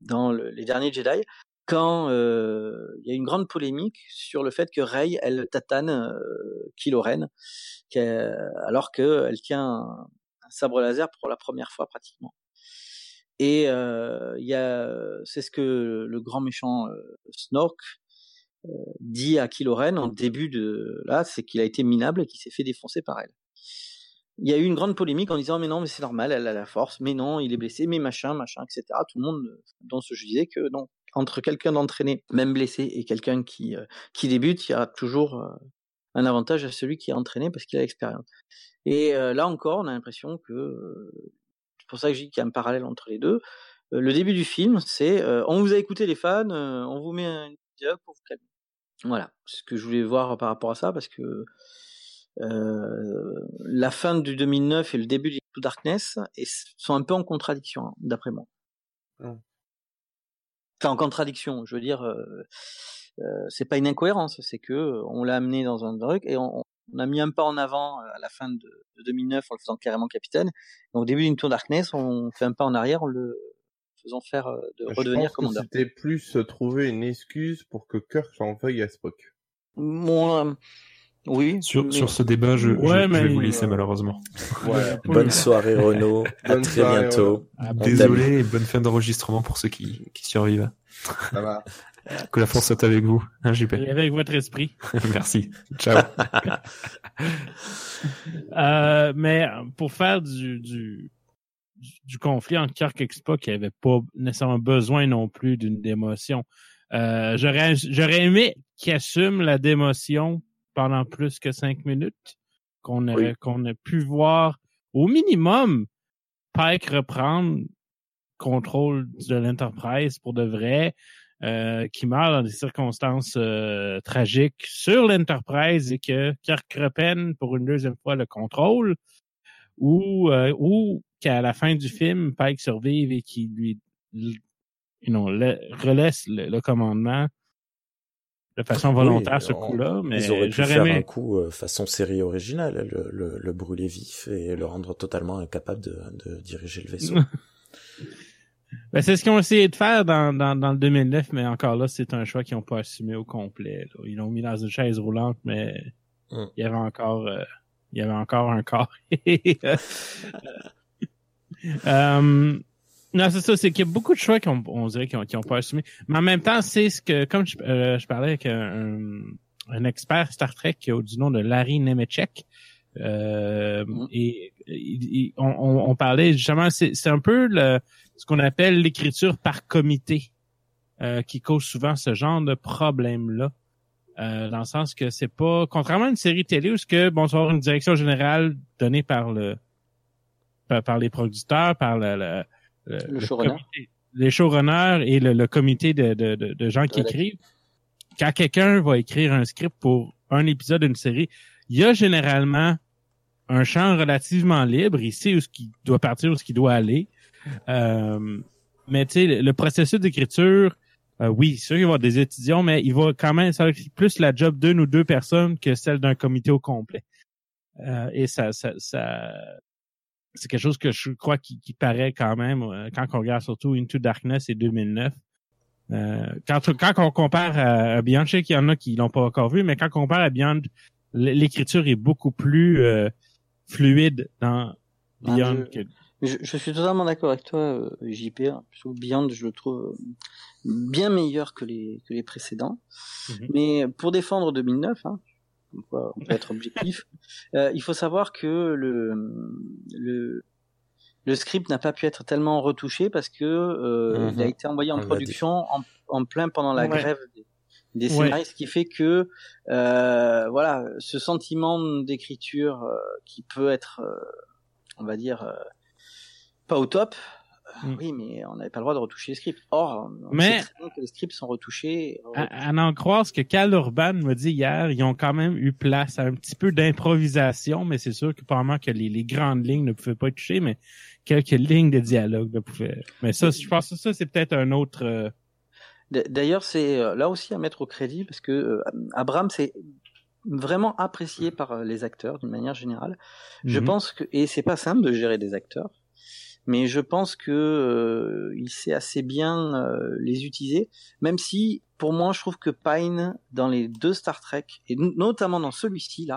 dans le- les derniers Jedi, quand euh, il y a une grande polémique sur le fait que Rey elle tatane euh, Kylo Ren, qu'elle- alors qu'elle tient un, sabre laser pour la première fois pratiquement. Et euh, il y a, c'est ce que le grand méchant euh, Snork euh, dit à Kylo Ren en début de là, c'est qu'il a été minable et qu'il s'est fait défoncer par elle. Il y a eu une grande polémique en disant mais non mais c'est normal, elle a la force, mais non il est blessé, mais machin, machin, etc. Tout le monde euh, dans ce disais que non entre quelqu'un d'entraîné, même blessé, et quelqu'un qui euh, qui débute, il y a toujours euh, un avantage à celui qui est entraîné parce qu'il a l'expérience. Et euh, là encore, on a l'impression que c'est pour ça que je dis qu'il y a un parallèle entre les deux. Le début du film, c'est on vous a écouté les fans, on vous met un dialogue pour vous calmer. Voilà, ce que je voulais voir par rapport à ça parce que la fin du 2009 et le début du Darkness sont un peu en contradiction, hein, d'après moi. Mm. Enfin, en contradiction, je veux dire, euh, euh, c'est pas une incohérence, c'est que euh, on l'a amené dans un truc et on, on a mis un pas en avant euh, à la fin de, de 2009 en le faisant carrément capitaine. Et au début d'une Tour Darkness, on fait un pas en arrière en le faisant faire de Je redevenir commandeur. c'était plus trouver une excuse pour que Kirk en veuille à Spock. Euh, oui. Sur, mais- sur ce débat, je, je- Ouais, je mais- vais vous laisser malheureusement. Ouais. Bonne soirée Renaud, à Bonne très soirée, bientôt. Ah, Désolé et bonne fin d'enregistrement pour ceux qui, qui survivent. Ça va. Que la force soit avec vous, hein, JP. Et avec votre esprit. *laughs* Merci. Ciao. *laughs* Euh, mais pour faire du, du, du conflit entre Kirk et Spock, il n'y avait pas nécessairement besoin non plus d'une démotion. Euh, j'aurais, j'aurais aimé qu'il assume la démotion pendant plus que cinq minutes, qu'on aurait, qu'on ait pu voir au minimum Pike reprendre contrôle de l'Enterprise pour de vrai, euh, qui meurt dans des circonstances euh, tragiques sur l'Enterprise et que Kirk reprenne pour une deuxième fois le contrôle, ou euh, ou qu'à la fin du film, Pike survive et qu'il lui le- relaisse le, le commandement. De façon volontaire Oui, ce coup-là, mais Ils auraient pu faire aimé. un coup euh, façon série originale, le, le, le brûler vif et le rendre totalement incapable de, de diriger le vaisseau. *laughs* Ben, c'est ce qu'ils ont essayé de faire dans, dans, dans le 2009, mais encore là, c'est un choix qu'ils n'ont pas assumé au complet. là. Ils l'ont mis dans une chaise roulante, mais Mm. il y avait encore, euh, il y avait encore un corps. *laughs* euh, non, c'est ça, c'est qu'il y a beaucoup de choix qu'on on dirait qu'ils ont, qu'ils ont pas assumé. Mais en même temps, c'est ce que, comme je, euh, je parlais avec un, un expert Star Trek au- du nom de Larry Nemechek, euh, Mhm. et on, on, on parlait justement, c'est un peu le, ce qu'on appelle l'écriture par comité euh, qui cause souvent ce genre de problème-là. Euh, dans le sens que c'est pas, contrairement à une série télé où ce que, bon, avoir une direction générale donnée par le, par, par les producteurs, par le, le, Le showrunner. comité- les showrunners et le, le comité de, de, de, de gens qui écrivent. Quand quelqu'un va écrire un script pour un épisode d'une série, il y a généralement un champ relativement libre. Il sait où ce qui doit partir, où ce qui doit aller. Euh, mais tu sais, le, le processus d'écriture, euh, oui, sûr qu'il va y avoir des étudiants, mais il va quand même, ça va plus la job d'une ou deux personnes que celle d'un comité au complet. Euh, et ça, ça, ça c'est quelque chose que je crois qui, qui paraît quand même euh, quand on regarde surtout Into Darkness et 2009. Euh, quand, quand on compare à, Beyond, je sais qu'il y en a qui l'ont pas encore vu, mais quand on compare à Beyond, l'écriture est beaucoup plus euh, fluide dans Ah, Beyond je- que Je, je suis totalement d'accord avec toi, JP. Trouve Beyond, je le trouve bien meilleur que les, que les précédents. Mhm. Mais pour défendre 2009, hein, comme quoi on peut être objectif, euh, il faut savoir que le, le, le script n'a pas pu être tellement retouché parce que euh, Mhm. il a été envoyé en production en, en plein pendant la Ouais. grève des, des Ouais. scénaristes, ce qui fait que euh, voilà, ce sentiment d'écriture euh, qui peut être, euh, on va dire, euh, pas au top. Euh, Mm. Oui, mais on n'avait pas le droit de retoucher les scripts. Or, on Mais- sait très bien que les scripts sont retouchés. à, à en croire ce que Cal Urban m'a dit hier, ils ont quand même eu place à un petit peu d'improvisation, mais c'est sûr que probablement que les, les grandes lignes ne pouvaient pas être touchées, mais quelques lignes de dialogue ne pouvaient. Mais ça, je pense que ça, c'est peut-être un autre. euh, D'ailleurs, c'est euh, là aussi à mettre au crédit parce que euh, Abrams est vraiment apprécié par euh, les acteurs d'une manière générale. Je mhm. pense que et c'est pas simple de gérer des acteurs, mais je pense que euh, il sait assez bien euh, les utiliser. Même si, pour moi, je trouve que Pine dans les deux Star Trek et notamment dans celui-ci là,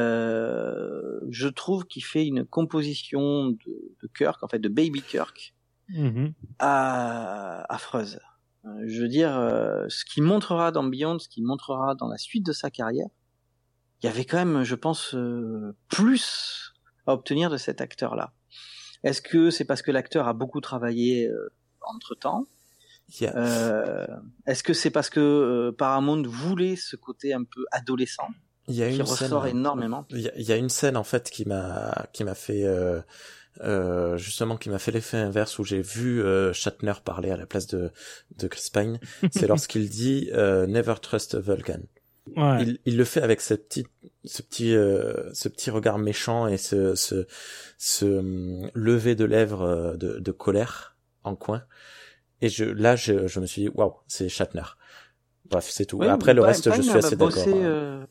euh, je trouve qu'il fait une composition de, de Kirk, en fait de Baby Kirk, Mhm. à- affreuse. Euh, Je veux dire, euh, ce qu'il montrera dans Beyond, ce qu'il montrera dans la suite de sa carrière, il y avait quand même, je pense, euh, plus à obtenir de cet acteur-là. Est-ce que c'est parce que l'acteur a beaucoup travaillé euh, y a- Euh, Est-ce que c'est parce que euh, Paramount voulait ce côté un peu adolescent? Il y a qui une ressort scène, énormément. Il y, a, il y a une scène en fait qui m'a qui m'a fait euh, euh, justement qui m'a fait l'effet inverse où j'ai vu euh, Shatner parler à la place de de Chris Pine. C'est *laughs* lorsqu'il dit euh, Never trust a Vulcan. Ouais. Il, il le fait avec ce petit ce petit euh, ce petit regard méchant et ce ce, ce hum, lever de lèvres euh, de, de colère en coin. Et je là je, je me suis dit waouh c'est Shatner. Bref c'est tout. Après le Pine- reste je suis a assez d'accord. bossé, hein. euh,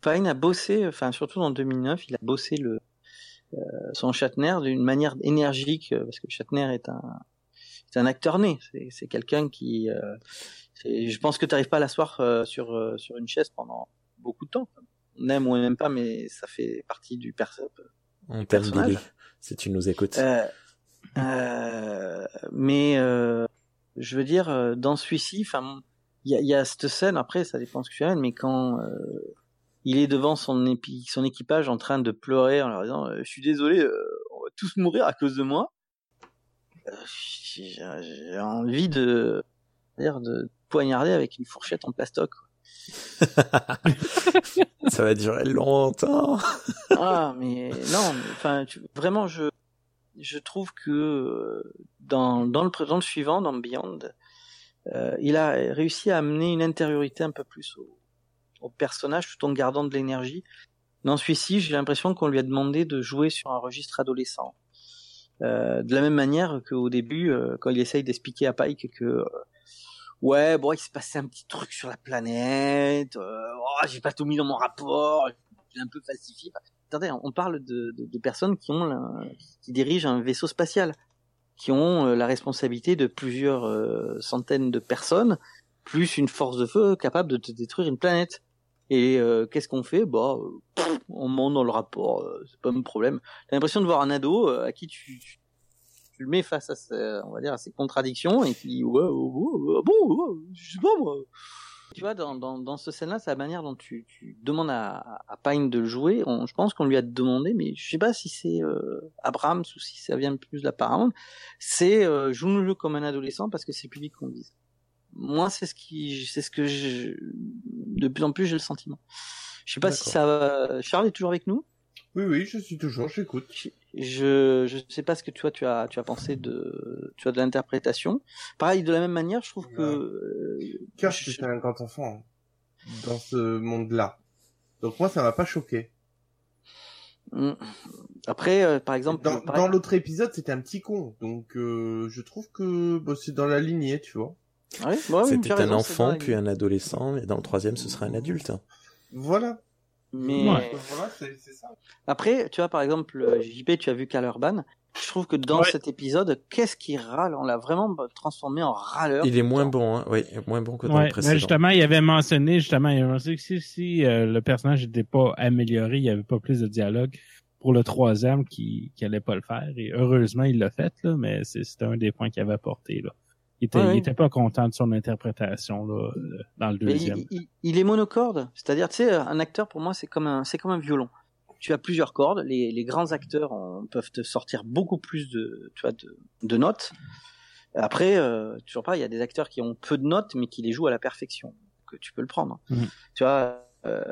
Pine a bossé, enfin surtout dans 2009, il a bossé le euh, son Shatner d'une manière énergique euh, parce que Shatner est un c'est un acteur né. C'est, c'est quelqu'un qui, euh, je pense que tu n'arrives pas à l'asseoir euh, sur euh, sur une chaise pendant beaucoup de temps. On aime ou on n'aime pas, mais ça fait partie du perso. On t'aime personnage. Billy si tu nous écoutes. Euh, euh, mais euh, je veux dire, dans celui-ci, il y a, il y a cette scène. Après, ça dépend ce que tu aimes, mais quand il est devant son, épi- son équipage en train de pleurer en leur disant "Je suis désolé, on va tous mourir à cause de moi." J'ai envie de, dire de poignarder avec une fourchette en plastoc. *laughs* Ça va durer longtemps. *laughs* Ah, mais non, enfin, vraiment, je, je trouve que euh, dans, dans le présent suivant, dans Beyond, euh, il a réussi à amener une intériorité un peu plus au, au personnage tout en gardant de l'énergie. Dans celui-ci, j'ai l'impression qu'on lui a demandé de jouer sur un registre adolescent. Euh, de la même manière qu'au début, euh, quand il essaye d'expliquer à Pike que euh, ouais, bon, il s'est passé un petit truc sur la planète. euh, oh, j'ai pas tout mis dans mon rapport. J'ai un peu falsifié. Attendez, on parle de, de, de personnes qui ont la- qui dirigent un vaisseau spatial, qui ont euh, la responsabilité de plusieurs euh, centaines de personnes, plus une force de feu capable de te détruire une planète. Et euh, qu'est-ce qu'on fait? Bah, on monte dans le rapport, euh, c'est pas un problème. T'as l'impression de voir un ado à qui tu, tu, le mets face à, ses, on va dire, à ses contradictions et puis ouais, ouais, ouais, ouais, bon, ouais, je sais pas moi. Tu vois, dans, dans, dans ce scène-là, c'est la manière dont tu, tu demandes à, à Pine de le jouer. On, je pense qu'on lui a demandé, mais je sais pas si c'est euh, Abrams ou si ça vient plus de la Paramount. C'est euh, joue-le comme un adolescent parce que c'est le public qu'on vise. Moi, c'est ce qui, c'est ce que je, de plus en plus j'ai le sentiment. Je sais pas si ça va. Charles est toujours avec nous? Oui, oui, je suis toujours, j'écoute. Je je sais pas ce que tu vois tu as tu as pensé de tu as de l'interprétation. Pareil de la même manière, je trouve que euh, Kirk, je- un grand enfant hein, dans ce monde-là. Donc moi, ça m'a pas choqué. Mm. après euh, par exemple Dans, pareil- dans l'autre épisode, c'était un petit con. Donc euh, je trouve que bah, c'est dans la lignée, tu vois. Ouais, ouais, oui, C'était un raison, enfant, puis un adolescent, et dans le troisième, ce sera un adulte. Voilà. Mais Ouais. Voilà, c'est c'est ça. après, tu vois, par exemple, euh, JP, tu as vu Cal Urban. Je trouve que dans Ouais. cet épisode, qu'est-ce qui râle? On l'a vraiment transformé en râleur. Il est moins bon, hein. oui, moins bon que dans Ouais, le mais précédent. justement, il avait mentionné, justement, il avait mentionné que si, si euh, le personnage n'était pas amélioré, il n'y avait pas plus de dialogue pour le troisième qui, qui allait pas le faire. Et heureusement, il l'a fait, là, mais c'est- c'était un des points qu'il avait apporté, là. Il était, Ouais, il ouais. était pas content de son interprétation, là, euh, dans le deuxième. il, il- il est monocorde, c'est-à-dire, tu sais, un acteur pour moi c'est comme un, c'est comme un violon. Tu as plusieurs cordes. Les, les grands acteurs en- peuvent te sortir beaucoup plus de, tu vois, de, de notes. Après, euh, toujours pas, il y a des acteurs qui ont peu de notes mais qui les jouent à la perfection. Que tu peux le prendre. Mhm. Tu vois, euh,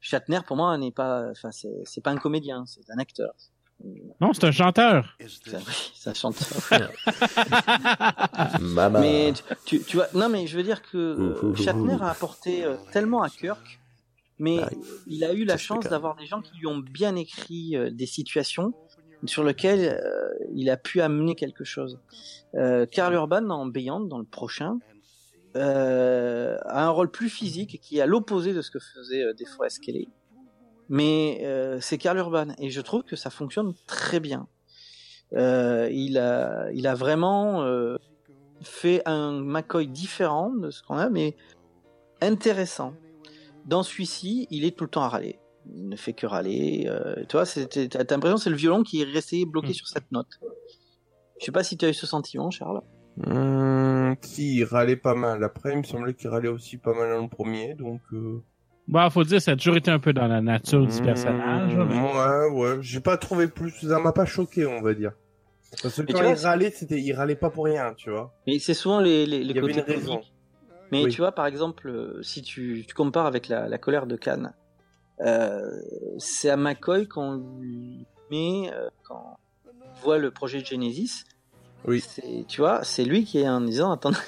Shatner pour moi n'est pas, enfin c'est, c'est pas un comédien, c'est un acteur. Non, c'est un chanteur. Ça, oui, ça chante. *laughs* Mama. Mais tu, tu, tu vois, non, mais je veux dire que euh, Shatner a apporté euh, tellement à Kirk, mais Ah, il a eu la chance d'avoir des gens qui lui ont bien écrit euh, des situations sur lesquelles euh, il a pu amener quelque chose. Euh, Karl Urban dans Beyond, dans le prochain, euh, a un rôle plus physique qui est à l'opposé de ce que faisait euh, DeForest Kelly. Mais euh, c'est Karl Urban et je trouve que ça fonctionne très bien. Euh, il a, il a vraiment euh, fait un McCoy différent de ce qu'on a, mais intéressant. Dans celui-ci, il est tout le temps à râler. Il ne fait que râler. Euh, tu vois, c'est- t'as l'impression que c'est le violon qui est resté bloqué Mm. sur cette note. Je sais pas si tu as eu ce sentiment, Charles. Hum, si, il râlait pas mal. Après, il me semblait qu'il râlait aussi pas mal dans le premier, donc... Euh... Bon, faut dire, ça a toujours été un peu dans la nature du hum, personnage. mais- Ouais, ouais. J'ai pas trouvé plus... Ça m'a pas choqué, on va dire. Parce que quand vois, il râlait, c'était... Il râlait pas pour rien, tu vois. Mais c'est souvent les, les, les Il y avait côtés une raison. comiques. Mais Oui. tu vois, par exemple, euh, si tu, tu compares avec la, la colère de Cannes, euh, c'est à McCoy qu'on lui met, euh, quand on voit le projet de Genesis, Oui. tu vois, c'est lui qui est en disant, attendez,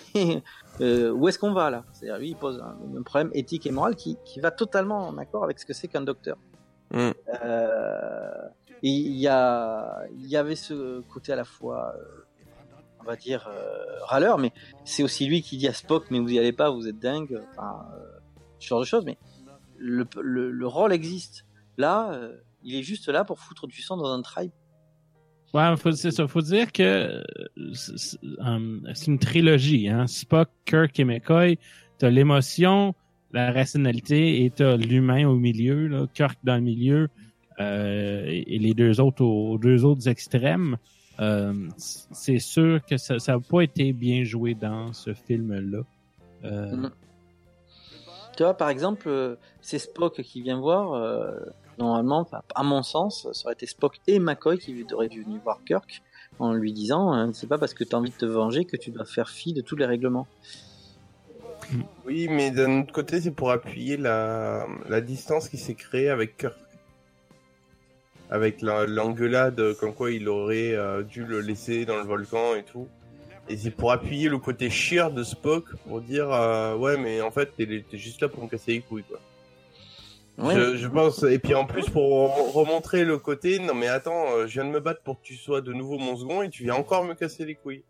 euh, où est-ce qu'on va là C'est-à-dire, lui, il pose un, un problème éthique et moral qui, qui va totalement en accord avec ce que c'est qu'un docteur. Mm. Euh, et il y a, il y avait ce côté à la fois, euh, on va dire, euh, râleur, mais c'est aussi lui qui dit à Spock, mais vous y allez pas, vous êtes dingue, enfin, euh, ce genre de choses, mais le, le, le rôle existe. Là, euh, il est juste là pour foutre du sang dans un tribe. Ouais, faut, c'est ça. Faut dire que euh, c'est euh, une trilogie, hein. Spock, Kirk et McCoy. T'as l'émotion, la rationalité et t'as l'humain au milieu, là. Kirk dans le milieu euh, et les deux autres aux, deux autres extrêmes. Euh, c'est sûr que ça n'a pas été bien joué dans ce film-là. Euh, Mhm. Tu vois, par exemple, euh, c'est Spock qui vient voir. Normalement, à mon sens, ça aurait été Spock et McCoy qui auraient dû venir voir Kirk en lui disant hein, c'est pas parce que tu as envie de te venger que tu dois faire fi de tous les règlements. Oui, mais d'un autre côté, c'est pour appuyer la, distance qui s'est créée avec Kirk. Avec la- l'engueulade, comme quoi il aurait euh, dû le laisser dans le volcan et tout. Et c'est pour appuyer le côté chier de Spock, pour dire euh, ouais, mais en fait, t'es juste là pour me casser les couilles, quoi. Ouais. Je, je pense, et puis en plus pour re- remontrer le côté, non mais attends, euh, je viens de me battre pour que tu sois de nouveau mon second et tu viens encore me casser les couilles.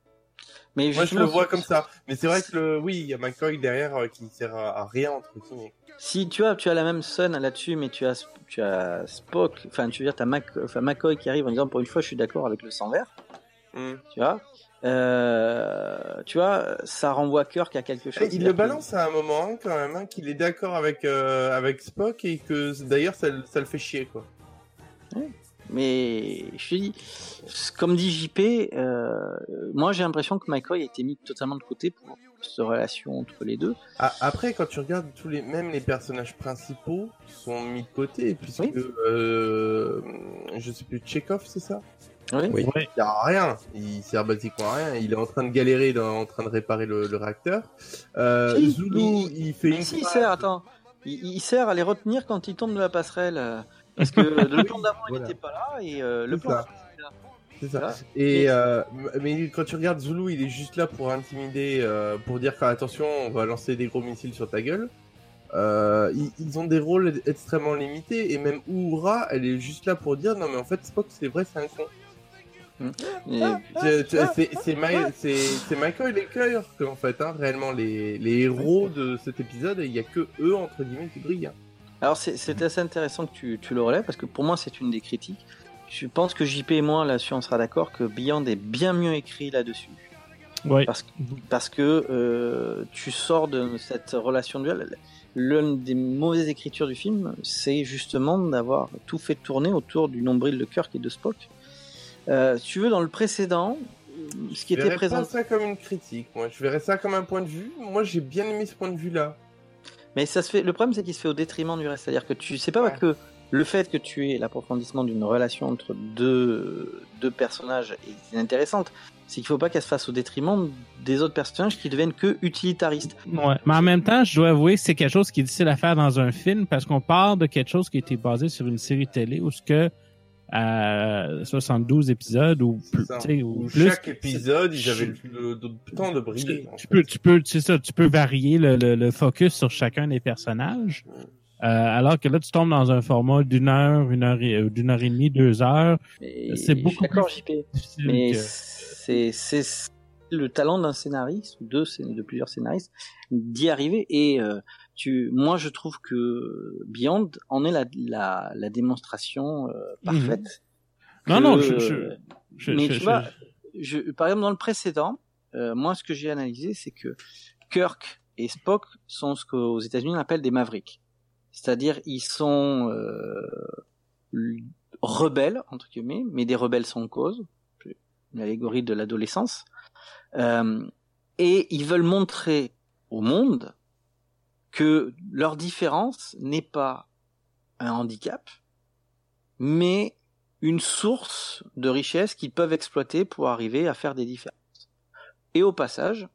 Mais Moi, je le vois comme ça. Mais c'est vrai que le, oui, il y a McCoy derrière euh, qui sert à, à rien entre guillemets. Si tu as, tu as la même scène là-dessus, mais tu as, tu as Spock, enfin, tu veux dire, Mac, enfin, McCoy qui arrive en disant pour une fois, je suis d'accord avec le sang vert, Hmm. tu vois? Euh, tu vois, ça renvoie Kirk à quelque chose. Eh, Il le balance à un moment hein, quand même, hein, qu'il est d'accord avec euh, avec Spock et que d'ailleurs ça, le- ça le fait chier quoi. Mais je te dis, comme dit JP, euh, moi j'ai l'impression que McCoy a été mis totalement de côté pour cette relation entre les deux. Après, quand tu regardes tous les, même les personnages principaux sont mis de côté puisque Oui. je sais plus Chekhov, c'est ça? Oui. Il sert à rien. Il sert basiquement à rien. Il est en train de galérer, dans- en train de réparer le, le réacteur. Euh, Si, Zulu, il- il fait Mais une si, il sert, attends. Il, il sert à les retenir quand ils tombent de la passerelle. Parce que *laughs* le plan d'avant, il n'était pas là, et euh, le plan. C'est ça. Voilà. Et Mais- euh, mais quand tu regardes Zulu, il est juste là pour intimider, euh, pour dire attention, on va lancer des gros missiles sur ta gueule. Euh, ils, ils ont des rôles extrêmement limités et même Uhura, elle est juste là pour dire non mais en fait Spock c'est vrai c'est un con. C'est Michael et Kirk en fait hein, réellement les, les héros de cet épisode et il y a que eux entre guillemets qui brillent. hein. Alors c'est assez intéressant que tu, tu le relèves parce que pour moi c'est une des critiques. Je pense que JP et moi là-dessus on sera d'accord que Beyond est bien mieux écrit là-dessus. Ouais. Parce, parce que euh, tu sors de cette relation duel. L'une des mauvaises écritures du film, c'est justement d'avoir tout fait tourner autour du nombril de Kirk et de Spock. Euh, si tu veux, dans le précédent, ce qui Je était verrais présent. pas ça comme une critique, moi je verrais ça comme un point de vue. Moi j'ai bien aimé ce point de vue là. Mais ça se fait. Le problème, c'est qu'il se fait au détriment du reste. C'est-à-dire que tu sais pas Ouais. que le fait que tu aies l'approfondissement d'une relation entre deux, deux personnages est intéressante. C'est qu'il faut pas qu'elle se fasse au détriment des autres personnages qui deviennent que utilitaristes. Ouais. Mais en même temps, je dois avouer que c'est quelque chose qui est difficile à faire dans un film parce qu'on parle de quelque chose qui a été basé sur une série télé où ce que euh, 72 épisodes ou plus, ou plus, chaque épisode, ils avaient le, temps de briller. tu peux, tu peux, c'est ça, tu peux varier le, le, le focus sur chacun des personnages. Euh, alors que là, tu tombes dans un format d'une heure, une heure et, euh, d'une heure et demie, deux heures. C'est beaucoup D'accord, plus JP. difficile Mais que- c'est c'est le talent d'un scénariste ou de plusieurs scénaristes d'y arriver. Et euh, tu, moi, je trouve que Beyond en est la, la, la démonstration euh, parfaite. Non, que- non, je, je, je, mais je- tu je- vois, je, par exemple, dans le précédent, euh, moi, ce que j'ai analysé, c'est que Kirk et Spock sont ce qu'aux États-Unis on appelle des mavericks. C'est-à-dire, ils sont euh, rebelles, entre guillemets, mais des rebelles sans cause, une allégorie de l'adolescence. Euh, et ils veulent montrer au monde que leur différence n'est pas un handicap, mais une source de richesse qu'ils peuvent exploiter pour arriver à faire des différences. Et au passage,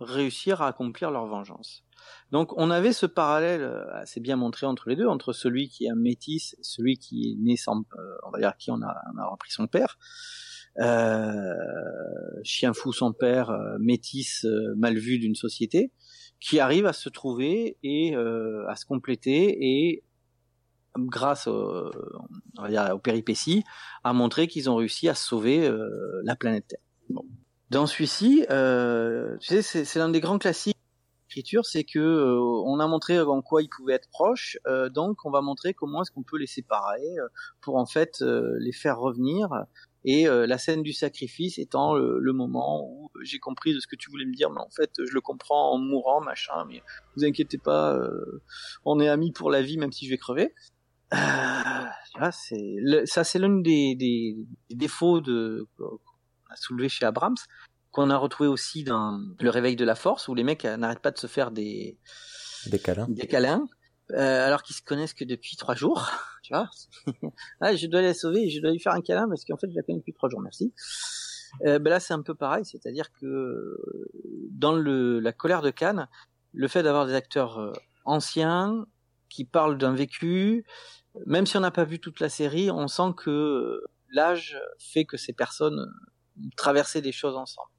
réussir à accomplir leur vengeance. Donc on avait ce parallèle euh, assez bien montré entre les deux, entre celui qui est un métis celui qui est né sans, euh, on va dire, qui on a, on a repris son père. Euh, chien fou sans père, euh, métis mal vu d'une société, qui arrive à se trouver et euh, à se compléter et grâce aux péripéties, à montrer qu'ils ont réussi à sauver euh, la planète Terre. Dans celui-ci, euh, tu sais, c'est, l'un des grands classiques d'écriture, c'est que on a montré en quoi ils pouvaient être proches, donc on va montrer comment est-ce qu'on peut les séparer pour en fait les faire revenir. Et euh, la scène du sacrifice étant le, le moment où j'ai compris de ce que tu voulais me dire, mais en fait je le comprends en mourant, machin. Mais vous inquiétez pas, euh, on est amis pour la vie, même si je vais crever. Euh, le- ça, c'est l'un des, des, des défauts de qu'on a soulevé chez Abrams, qu'on a retrouvé aussi dans Le Réveil de la Force, où les mecs euh, n'arrêtent pas de se faire des Des câlins. des câlins, euh, alors qu'ils se connaissent que depuis trois jours, *laughs* tu vois. *laughs* ah, je dois la sauver, je dois lui faire un câlin parce qu'en fait, je la connais depuis trois jours, merci. Euh, ben là, c'est un peu pareil, c'est-à-dire que euh, dans le, la colère de Cannes, le fait d'avoir des acteurs euh, anciens qui parlent d'un vécu, même si on n'a pas vu toute la série, on sent que euh, l'âge fait que ces personnes traversaient des choses ensemble.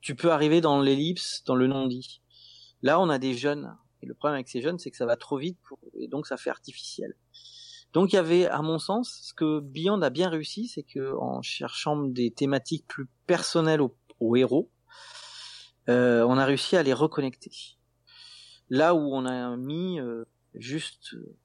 Tu peux arriver dans l'ellipse, dans le non-dit. Là, on a des jeunes. Et le problème avec ces jeunes, c'est que ça va trop vite pour... et donc ça fait artificiel. Donc il y avait, à mon sens, ce que Beyond a bien réussi, c'est que en cherchant des thématiques plus personnelles aux, aux héros, euh, on a réussi à les reconnecter. Là où on a mis euh, juste, euh,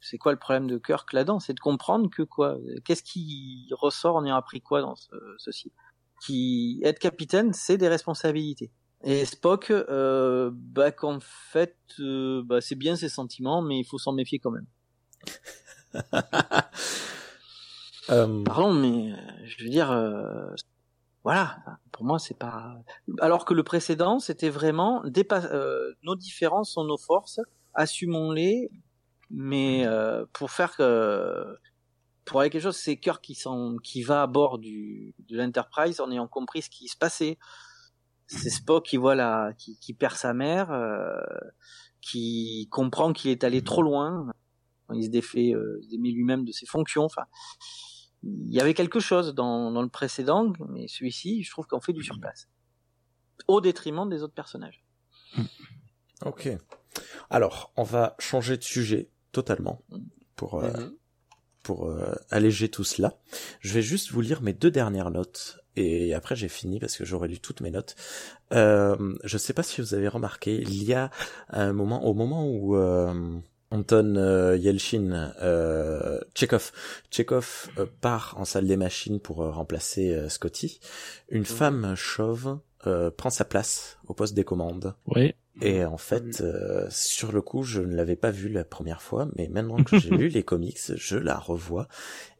c'est quoi le problème de Kirk là-dedans? C'est de comprendre que quoi Qu'est-ce qui ressort On y a appris quoi dans ce, ceci? Qui être capitaine, c'est des responsabilités. Et Spock, euh, bah qu'en fait, euh, bah, c'est bien ses sentiments, mais il faut s'en méfier quand même. *laughs* Euh, Pardon, mais euh, je veux dire, euh, voilà, pour moi c'est pas. Alors que le précédent, c'était vraiment dépa- euh, nos différences sont nos forces, assumons-les, mais euh, pour faire que pour aller quelque chose, c'est Kirk qui qui va à bord du de l'Enterprise en ayant compris ce qui se passait. C'est Spock qui voit la qui, qui perd sa mère, euh, qui comprend qu'il est allé trop loin. Il se défait, euh, il démet lui-même de ses fonctions. Enfin, il y avait quelque chose dans, dans le précédent, mais celui-ci, je trouve qu'on fait du surplace. Au détriment des autres personnages. Ok. Alors, on va changer de sujet totalement pour euh, Mhm. pour euh, alléger tout cela. Je vais juste vous lire mes deux dernières notes et après j'ai fini parce que j'aurais lu toutes mes notes. Euh, je sais pas si vous avez remarqué, il y a un moment, au moment où euh, Anton euh, Yelchin, euh, Chekhov, Chekhov euh, part en salle des machines pour euh, remplacer Scotty, une femme chauve euh, prend sa place au poste des commandes. Oui. Et en fait, euh, sur le coup, je ne l'avais pas vue la première fois, mais maintenant que j'ai lu *laughs* les comics, je la revois.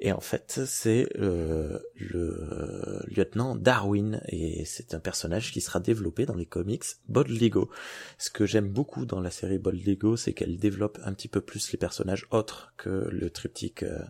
Et en fait, c'est euh, le lieutenant Darwin, et c'est un personnage qui sera développé dans les comics Bold Lego. Ce que j'aime beaucoup dans la série Bold Lego, c'est qu'elle développe un petit peu plus les personnages autres que le triptyque euh,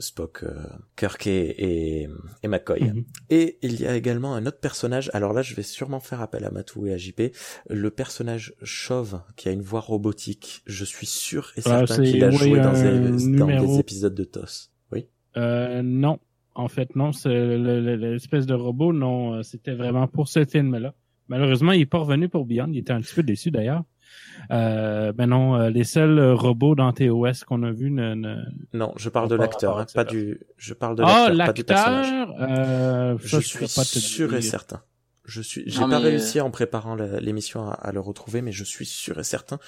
Spock, euh, Kirk et, et, et McCoy. Mhm. Et il y a également un autre personnage, alors là je vais sûrement faire appel à Matou et à JP, le personnage chauve qui a une voix robotique, je suis sûr et Ah, certain qu'il a oui, joué dans, des, dans des épisodes de TOS. Oui. Euh, non. En fait, non. C'est le- le- l'espèce de robot, non. euh, C'était vraiment pour ce film-là. Malheureusement, il est pas revenu pour Beyond. Il était un petit peu déçu d'ailleurs. Euh, ben non, euh, les seuls euh, robots dans TOS qu'on a vus ne, ne... Non, je parle de l'acteur, rapport hein, pas du, je parle de Ah, l'acteur, pas du personnage. l'acteur. Euh, Je pourrais suis pas sûr et dire. certain. Je suis, j'ai pas mais, réussi en préparant l'émission à, à le retrouver, mais je suis sûr et certain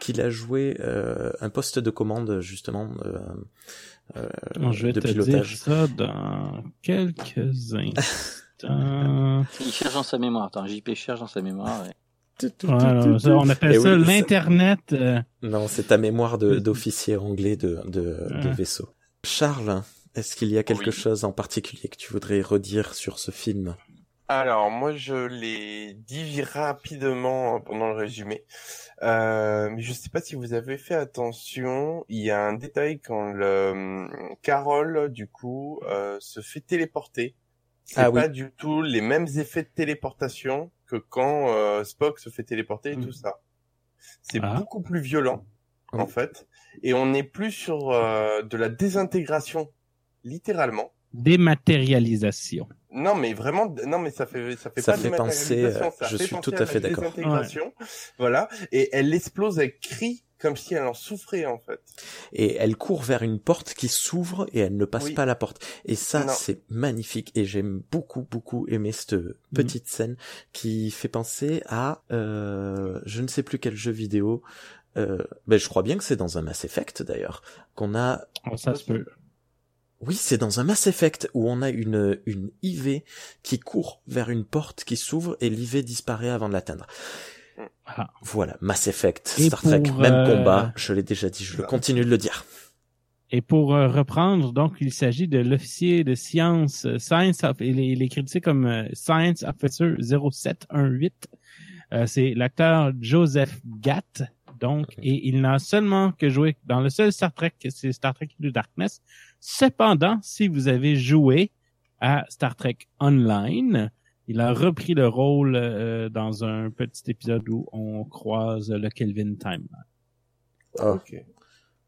qu'il a joué euh, un poste de commande justement euh, euh, Non, je vais de te dire pilotage. ça dans quelques instants. *laughs* Il cherche dans sa mémoire. Attends, JP cherche dans sa mémoire. ouais. Voilà, ça, on appelle ça oui, l'internet. euh, Non, c'est ta mémoire de- d'officier anglais de, de, de vaisseau. Charles, est-ce qu'il y a quelque Oui. chose en particulier que tu voudrais redire sur ce film? Alors, moi, je l'ai dit rapidement pendant le résumé. Euh, mais je sais pas si vous avez fait attention. Il y a un détail quand le hum, Carole, du coup, euh, se fait téléporter. C'est Ah oui. pas du tout les mêmes effets de téléportation que quand euh, Spock se fait téléporter et Mm. tout ça. C'est Ah. beaucoup plus violent, en Oui. fait. Et on est plus sur euh, de la désintégration, littéralement. dématérialisation. Non, mais vraiment, non, mais ça fait, ça fait Ça pas de fait penser, euh, ça je fait suis penser tout à fait la d'accord. désintégration. Voilà. Et elle explose, elle crie comme si elle en souffrait, en fait. Et elle court vers une porte qui s'ouvre et elle ne passe Oui. pas la porte. Et ça, c'est magnifique. Et j'aime beaucoup, beaucoup aimer cette petite scène qui fait penser à, euh, je ne sais plus quel jeu vidéo. Euh, ben, je crois bien que c'est dans un Mass Effect d'ailleurs qu'on a Oh, ça se peut. Oui, c'est dans un Mass Effect où on a une, une IV qui court vers une porte qui s'ouvre et l'IV disparaît avant de l'atteindre. Voilà, Mass Effect, Et Star Trek, pour, même euh, combat, je l'ai déjà dit, je continue de le dire. Et pour euh, reprendre, donc, il s'agit de l'officier de science, euh, Science, of- il est, il est crédité comme euh, Science Officer 0718. Euh, c'est l'acteur Joseph Gatt, donc, et il n'a seulement que joué dans le seul Star Trek, c'est Star Trek Into Darkness. Cependant, si vous avez joué à Star Trek Online, il a repris le rôle euh, dans un petit épisode où on croise le Kelvin Time. Ok.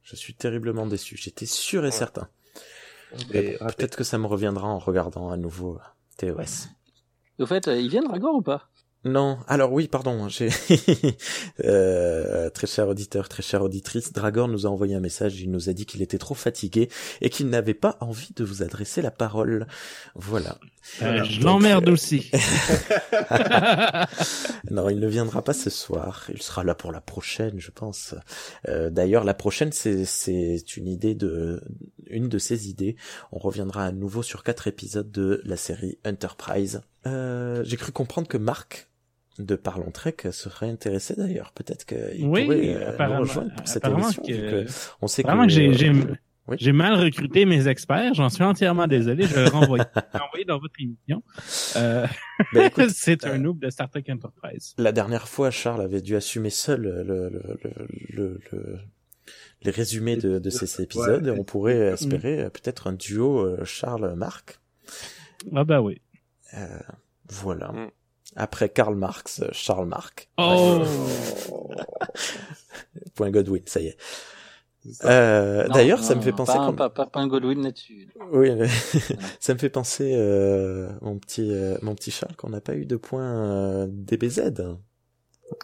je suis terriblement déçu, j'étais sûr et Ouais. certain. Et Peut-être que ça me reviendra en regardant à nouveau euh, TOS. Au fait, euh, il vient de Ragor ou pas? Non, alors oui, pardon, *laughs* j'ai euh, très cher auditeur, très chère auditrice, Dragor nous a envoyé un message, il nous a dit qu'il était trop fatigué et qu'il n'avait pas envie de vous adresser la parole. Voilà. Euh, je l'emmerde euh, aussi. *laughs* *laughs* Non, il ne viendra pas ce soir. Il sera là pour la prochaine, je pense. Euh, D'ailleurs, la prochaine, c'est c'est une idée de une de ses idées. On reviendra à nouveau sur quatre épisodes de la série Enterprise. Euh, J'ai cru comprendre que Marc de Parlons Trek serait intéressé d'ailleurs. Peut-être qu'il Oui, pourrait euh, nous rejoindre pour cette émission. que- que on sait Vraiment que j'ai, j'ai, Oui. j'ai mal recruté mes experts. J'en suis entièrement désolé. Je vais le renvoyer, *laughs* dans votre émission. Euh, Ben, *laughs* c'est un euh, noob de Star Trek Enterprise. La dernière fois, Charles avait dû assumer seul le, le, le, le, le- les résumés de, de ces épisodes. Ouais. On pourrait espérer euh, peut-être un duo euh, Charles-Marc. Ah bah oui. Euh, voilà. Après Karl Marx, Charles Marc. Oh! Point Godwin, ça y est. Euh, D'ailleurs, ça me fait penser pas, pas, pas, pas un Godwin là-dessus. Oui, *laughs* mais ça me fait penser, euh, mon petit, euh, mon petit Charles, qu'on n'a pas eu de point euh, DBZ.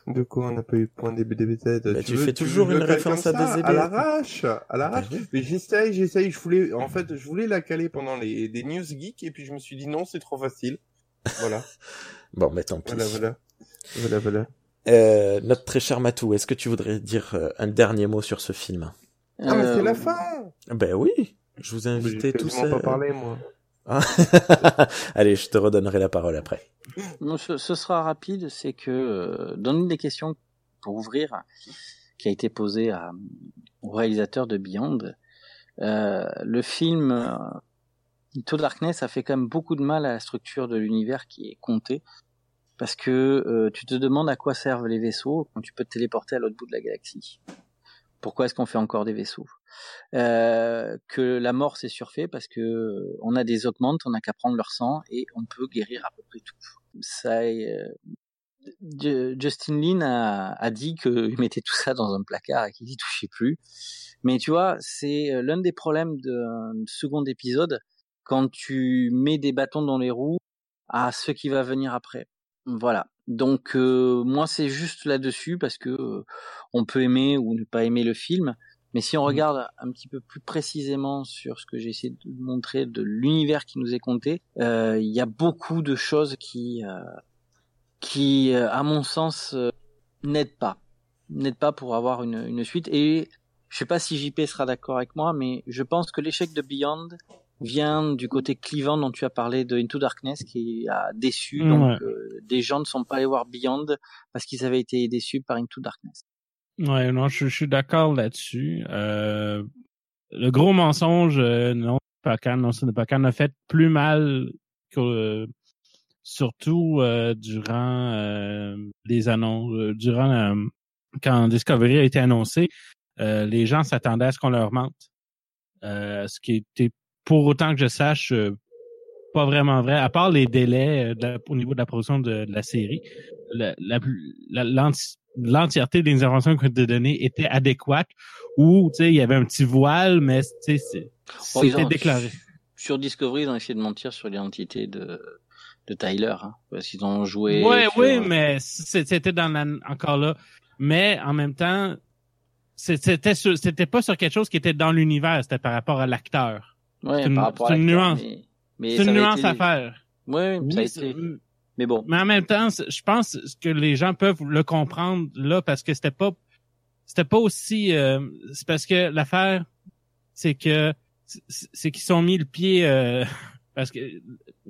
De quoi on n'a pas eu point DBDBZ Bah, tu fais toujours veux une référence à DZB. À l'arrache, à l'arrache. Ah oui. Mais j'essaye, j'essaye, je voulais, en fait, je voulais la caler pendant les, des news geeks et puis je me suis dit non, c'est trop facile. Voilà, *laughs* Bon, mais tant pis. voilà, voilà. Voilà, voilà. Euh, notre très cher Matou, est-ce que tu voudrais dire euh, un dernier mot sur ce film? Ah, mais Euh, c'est la fin! Ben oui, je vous ai invité tous. euh, pas parlé, moi. Ah. *laughs* Allez, je te redonnerai la parole après. Non, ce, ce sera rapide, c'est que euh, dans une des questions pour ouvrir qui a été posée à, au réalisateur de Beyond, euh, le film euh, Into Darkness a fait quand même beaucoup de mal à la structure de l'univers qui est compté, parce que euh, tu te demandes à quoi servent les vaisseaux quand tu peux te téléporter à l'autre bout de la galaxie. Pourquoi est-ce qu'on fait encore des vaisseaux? Euh, Que la mort c'est surfait parce que euh, on a des augmentes, on n'a qu'à prendre leur sang et on peut guérir à peu près tout. Ça, euh, Ju- Justin Lin a, dit qu'il mettait tout ça dans un placard et qu'il y touchait plus. Mais tu vois, c'est euh, l'un des problèmes d'un second épisode quand tu mets des bâtons dans les roues à ce qui va venir après. Voilà. Donc euh, moi c'est juste là-dessus parce que euh, on peut aimer ou ne pas aimer le film, mais si on regarde un petit peu plus précisément sur ce que j'ai essayé de montrer de l'univers qui nous est compté, euh, il y a beaucoup de choses qui euh, qui, euh, à mon sens, euh, n'aident pas, n'aident pas pour avoir une, une suite. Et je sais pas si JP sera d'accord avec moi, mais je pense que l'échec de Beyond vient du côté clivant dont tu as parlé de Into Darkness qui a déçu. Ouais. Donc euh, des gens ne sont pas allés voir Beyond parce qu'ils avaient été déçus par Into Darkness. Ouais, non, je, je suis d'accord là-dessus. Euh, le gros mensonge, euh, non, Pacan, non, ce n'est pas a fait plus mal que, euh, surtout euh, durant euh, les annonces, euh, durant euh, quand Discovery a été annoncé, euh, les gens s'attendaient à ce qu'on leur mente. Euh, ce qui était, pour autant que je sache, euh, pas vraiment vrai, à part les délais euh, la- au niveau de la production de, de la série. La, la, plus- la- l'enti- l'entièreté des informations qui étaient données était adéquate ou tu sais il y avait un petit voile mais c'était déclaré Sur Discovery, ils ont essayé de mentir sur l'identité de, de Tyler, hein, parce qu'ils ont joué. sur- oui mais c'était dans la, encore là mais en même temps c'était c'était pas sur quelque chose qui était dans l'univers c'était par rapport à l'acteur Ouais, c'est une- par rapport c'est à une nuance. Mais, mais c'est une nuance été- à faire Ouais, Oui, ça a c'est- été. Mais bon. Mais en même temps, je pense que les gens peuvent le comprendre là parce que c'était pas c'était pas aussi euh, c'est parce que l'affaire c'est que c'est qu'ils sont mis le pied euh, *laughs* parce que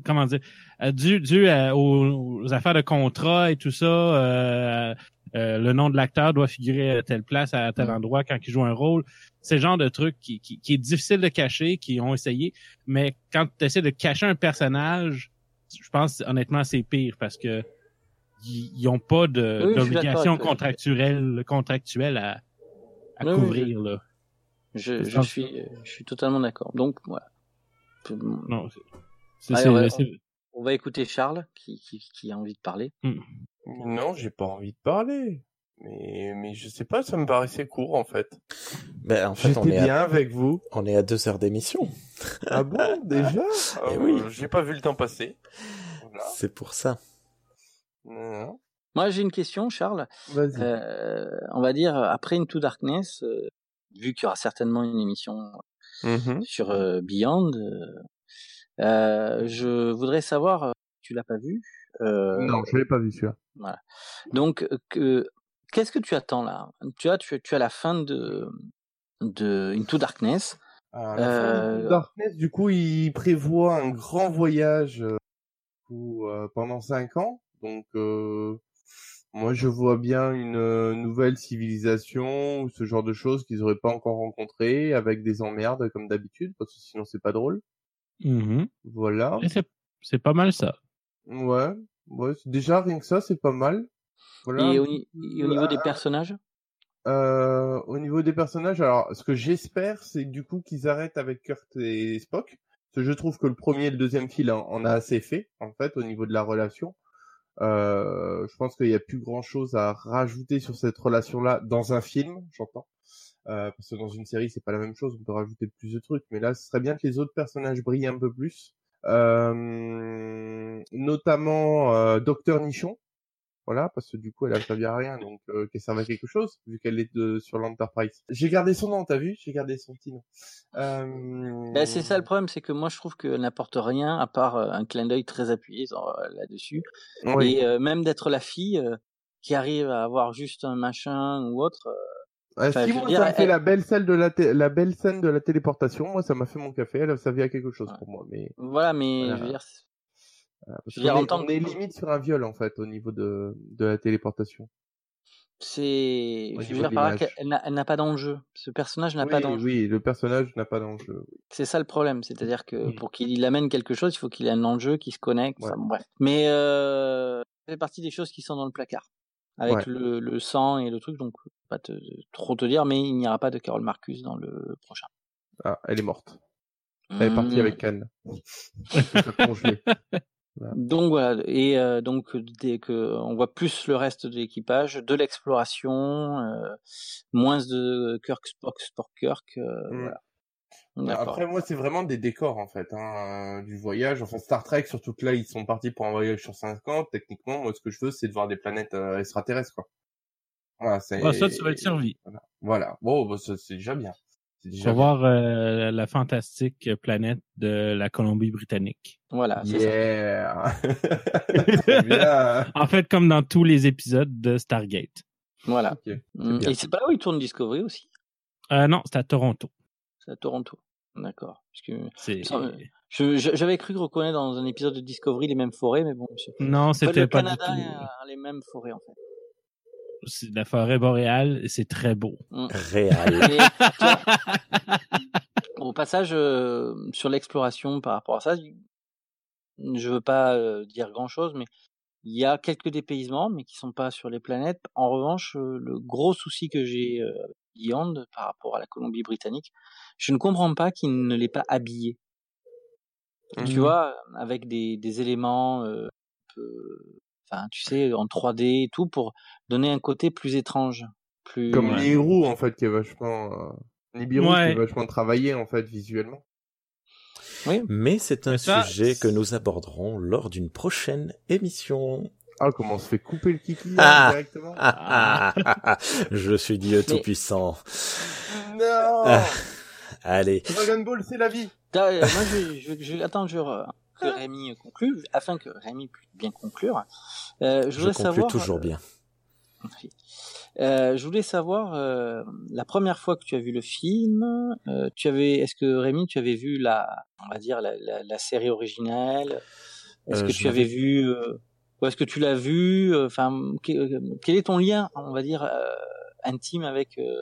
comment dire euh, dû dû à- aux, aux affaires de contrat et tout ça euh, euh, le nom de l'acteur doit figurer à telle place à tel endroit quand il joue un rôle c'est le genre de truc qui, qui, qui est difficile de cacher qui ont essayé mais quand tu essaies de cacher un personnage je pense honnêtement c'est pire parce que ils ils ont pas Oui, d'obligation contractuelle contractuelle à, à Oui, oui, couvrir là. Je, je suis, je suis totalement d'accord. Donc, voilà. Non, c'est- c'est Ouais, c'est- ouais, c'est- On va écouter Charles qui, qui, qui a envie de parler. Non, j'ai pas envie de parler. Mais, mais je sais pas, ça me paraissait court, en fait. Ben, en fait, on J'étais est, bien à, avec vous. on est à deux heures d'émission. *laughs* Ah bon, *laughs* déjà? Eh Euh, oui. J'ai pas vu le temps passer. Voilà. C'est pour ça. Non. Moi, j'ai une question, Charles. Vas-y. Euh, on va dire, après Into Darkness, euh, vu qu'il y aura certainement une émission Mhm. sur euh, Beyond, je voudrais savoir, tu l'as pas vu euh, Non, je l'ai pas vu celui-là. Donc, que, qu'est-ce que tu attends là? Tu as, tu, tu as la fin de, de Into Darkness. La fin de Euh, Darkness, du coup, il prévoit un grand voyage euh, pour, euh, pendant cinq ans. Donc, euh, moi, je vois bien une nouvelle civilisation ou ce genre de choses qu'ils auraient pas encore rencontrées, avec des emmerdes comme d'habitude, parce que sinon c'est pas drôle. Mhm. Voilà. C'est- pas mal ça. Ouais. Ouais. Déjà rien que ça, c'est pas mal. Voilà. Et, au, ni- et au niveau des Ah, personnages? Euh, au niveau des personnages, alors ce que j'espère, c'est du coup qu'ils arrêtent avec Kurt et Spock. Parce que je trouve que le premier et le deuxième film en, a assez fait, en fait, au niveau de la relation. Euh, je pense qu'il n'y a plus grand chose à rajouter sur cette relation-là dans un film, j'entends. Euh, parce que dans une série, c'est pas la même chose, on peut rajouter plus de trucs. Mais là, ce serait bien que les autres personnages brillent un peu plus. Euh, notamment euh, Docteur Nichon. Voilà, parce que du coup, elle a servi à rien, donc euh, qu'elle serve à quelque chose, vu qu'elle est de, sur l'Enterprise. J'ai gardé son nom, t'as vu? J'ai gardé son petit nom. Euh... Ben, c'est ça le problème, c'est que moi je trouve qu'elle n'apporte rien à part euh, un clin d'œil très appuyé euh, là-dessus. Oui. Et euh, même d'être la fille euh, qui arrive à avoir juste un machin ou autre. euh, Ah, Enfin, si, moi, dire, ça me fait elle- la belle scène de la, belle scène de la téléportation. Moi, ça m'a fait mon café. Elle a servi à quelque chose Ouais. pour moi. Mais voilà, mais Voilà. je veux dire, parce en est, tant on est limite sur un viol en fait au niveau de, de la téléportation. c'est, je veux dire par là l'image. qu'elle n'a, elle n'a pas d'enjeu. Ce personnage n'a Oui, pas d'enjeu. oui, le personnage n'a pas d'enjeu. C'est ça le problème, c'est-à-dire que Mm. pour qu'il amène quelque chose, il faut qu'il ait un enjeu qui se connecte. Ouais. Bref. Mais euh, ça fait partie des choses qui sont dans le placard, avec Ouais. le, le sang et le truc. Donc, pas te, trop te dire, mais il n'y aura pas de Carol Marcus dans le prochain. Ah, elle est morte. Elle est partie Mm. avec Cannes. *laughs* Donc voilà, et euh, donc dès que on voit plus le reste de l'équipage, de l'exploration, euh, moins de Kirk Spock Spock Kirk. euh, Mm. voilà. D'accord. Après, moi, c'est vraiment des décors, en fait, hein, euh, du voyage. Enfin, Star Trek, surtout que là, ils sont partis pour un voyage sur 50. Techniquement, moi, ce que je veux, c'est de voir des planètes euh, extraterrestres, quoi. Voilà, c'est... Ah, ça, tu vas être servi. Voilà. Voilà. Bon, bah, ça, c'est déjà bien. Voir euh, la fantastique planète de la Colombie-Britannique. Voilà, ça. Yeah! *laughs* Bien. En fait, comme dans tous les épisodes de Stargate. Voilà. Mm. Et c'est pas là où ils tournent Discovery aussi? Euh, non, c'est à Toronto. C'est à Toronto. D'accord. Euh, j'avais cru reconnaître dans un épisode de Discovery les mêmes forêts, mais bon. Non, c'était le pas Canada du tout. a les mêmes forêts en fait. C'est de la forêt boréale et c'est très beau. Réal. Mais, tiens, *laughs* au passage, euh, sur l'exploration par rapport à ça, je veux pas euh, dire grand chose, mais il y a quelques dépaysements, mais qui sont pas sur les planètes. En revanche, euh, le gros souci que j'ai euh, avec Beyond par rapport à la Colombie-Britannique, je ne comprends pas qu'il ne l'ait pas habillé. Tu Mhm. vois, avec des, des éléments, euh, un peu- enfin, tu sais, en 3D et tout, pour donner un côté plus étrange, plus. Comme Ouais. Nibiru, en fait, qui est vachement... Euh... Nibiru, qui est vachement travaillé, en fait, visuellement. Oui. Mais c'est un Mais ça, sujet que nous aborderons lors d'une prochaine émission. Ah, comment on se fait couper le kiki, là, Ah. directement Ah, ah, ah, ah, Je suis Dieu Mais- Tout-Puissant. Non Ah. Allez. Dragon Ball, c'est la vie euh, moi, je, je, je, attends, je, que Rémi conclue, afin que Rémi puisse bien conclure. Euh, je Je voudrais conclue savoir. toujours bien. Euh, je voulais savoir euh, la première fois que tu as vu le film, euh, tu avais, est-ce que Rémi, tu avais vu la, on va dire la, la, la série originale? Est-ce Euh, que tu avais vu, euh, ou est-ce que tu l'as vu euh, Enfin, quel, quel est ton lien, on va dire euh, intime avec euh,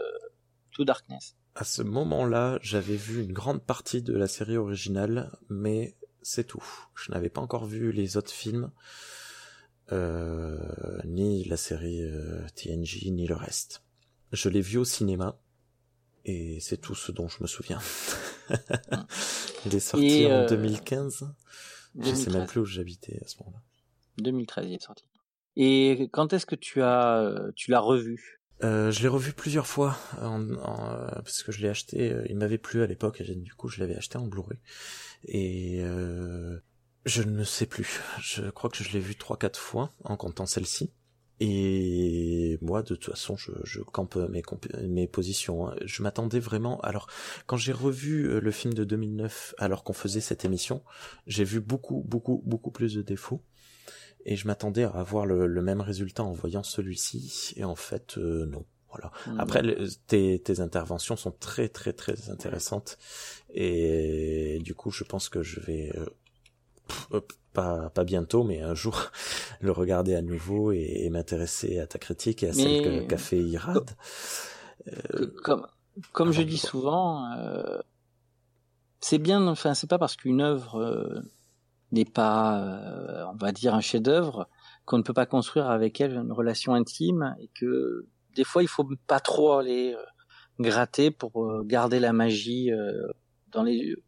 To Darkness? À ce moment-là, j'avais vu une grande partie de la série originale, mais c'est tout. Je n'avais pas encore vu les autres films, euh, ni la série euh, TNG, ni le reste. Je l'ai vu au cinéma, et c'est tout ce dont je me souviens. *laughs* Il est sorti en euh, 2015. Je sais même 2013. plus où j'habitais à ce moment-là. 2013, il est sorti. Et quand est-ce que tu as, euh, tu l'as revu? Euh, je l'ai revu plusieurs fois en, en, euh, parce que je l'ai acheté. euh, il m'avait plu à l'époque et du coup je l'avais acheté en Blu-ray. Et euh, Je ne sais plus. Je crois que je l'ai vu trois quatre fois en comptant celle-ci. Et moi, de toute façon, je, campe mes, mes positions. hein. Je m'attendais vraiment. Alors, quand j'ai revu euh, le film de 2009, alors qu'on faisait cette émission, j'ai vu beaucoup, beaucoup, beaucoup plus de défauts. Et je m'attendais à avoir le, le même résultat en voyant celui-ci. Et en fait, euh, non. Voilà. Hmm. Après, le- tes, tes interventions sont très, très, très intéressantes. Et du coup, je pense que je vais, euh, pff, hop, pas, pas bientôt, mais un jour, *laughs* le regarder à nouveau et, et m'intéresser à ta critique et à celle Mais- qu'a fait Irad. Euh, comme comme je dis souvent, euh, c'est bien. Enfin, c'est pas parce qu'une œuvre euh, n'est pas, euh, on va dire, un chef-d'œuvre qu'on ne peut pas construire avec elle une relation intime et que des fois il faut pas trop aller euh, gratter pour euh, garder la magie dans les yeux.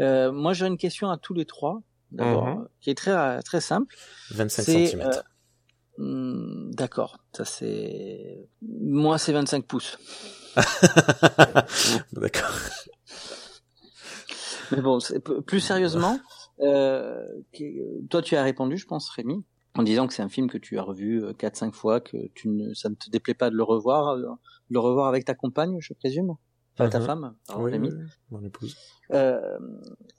Euh, moi, j'ai une question à tous les trois. D'abord, Mhm. qui est très très simple. 25 C'est, cm. euh, hmm, D'accord, ça c'est. Moi, c'est 25 pouces. *laughs* D'accord. Mais bon, plus sérieusement, euh, qui- toi tu as répondu, je pense, Rémi, en disant que c'est un film que tu as revu euh, 4-5 fois, que tu ne, ça ne te déplaît pas de le revoir, euh, le revoir avec ta compagne, je présume, enfin ta Mhm. femme, Oui, Rémi. oui, mon épouse. Euh,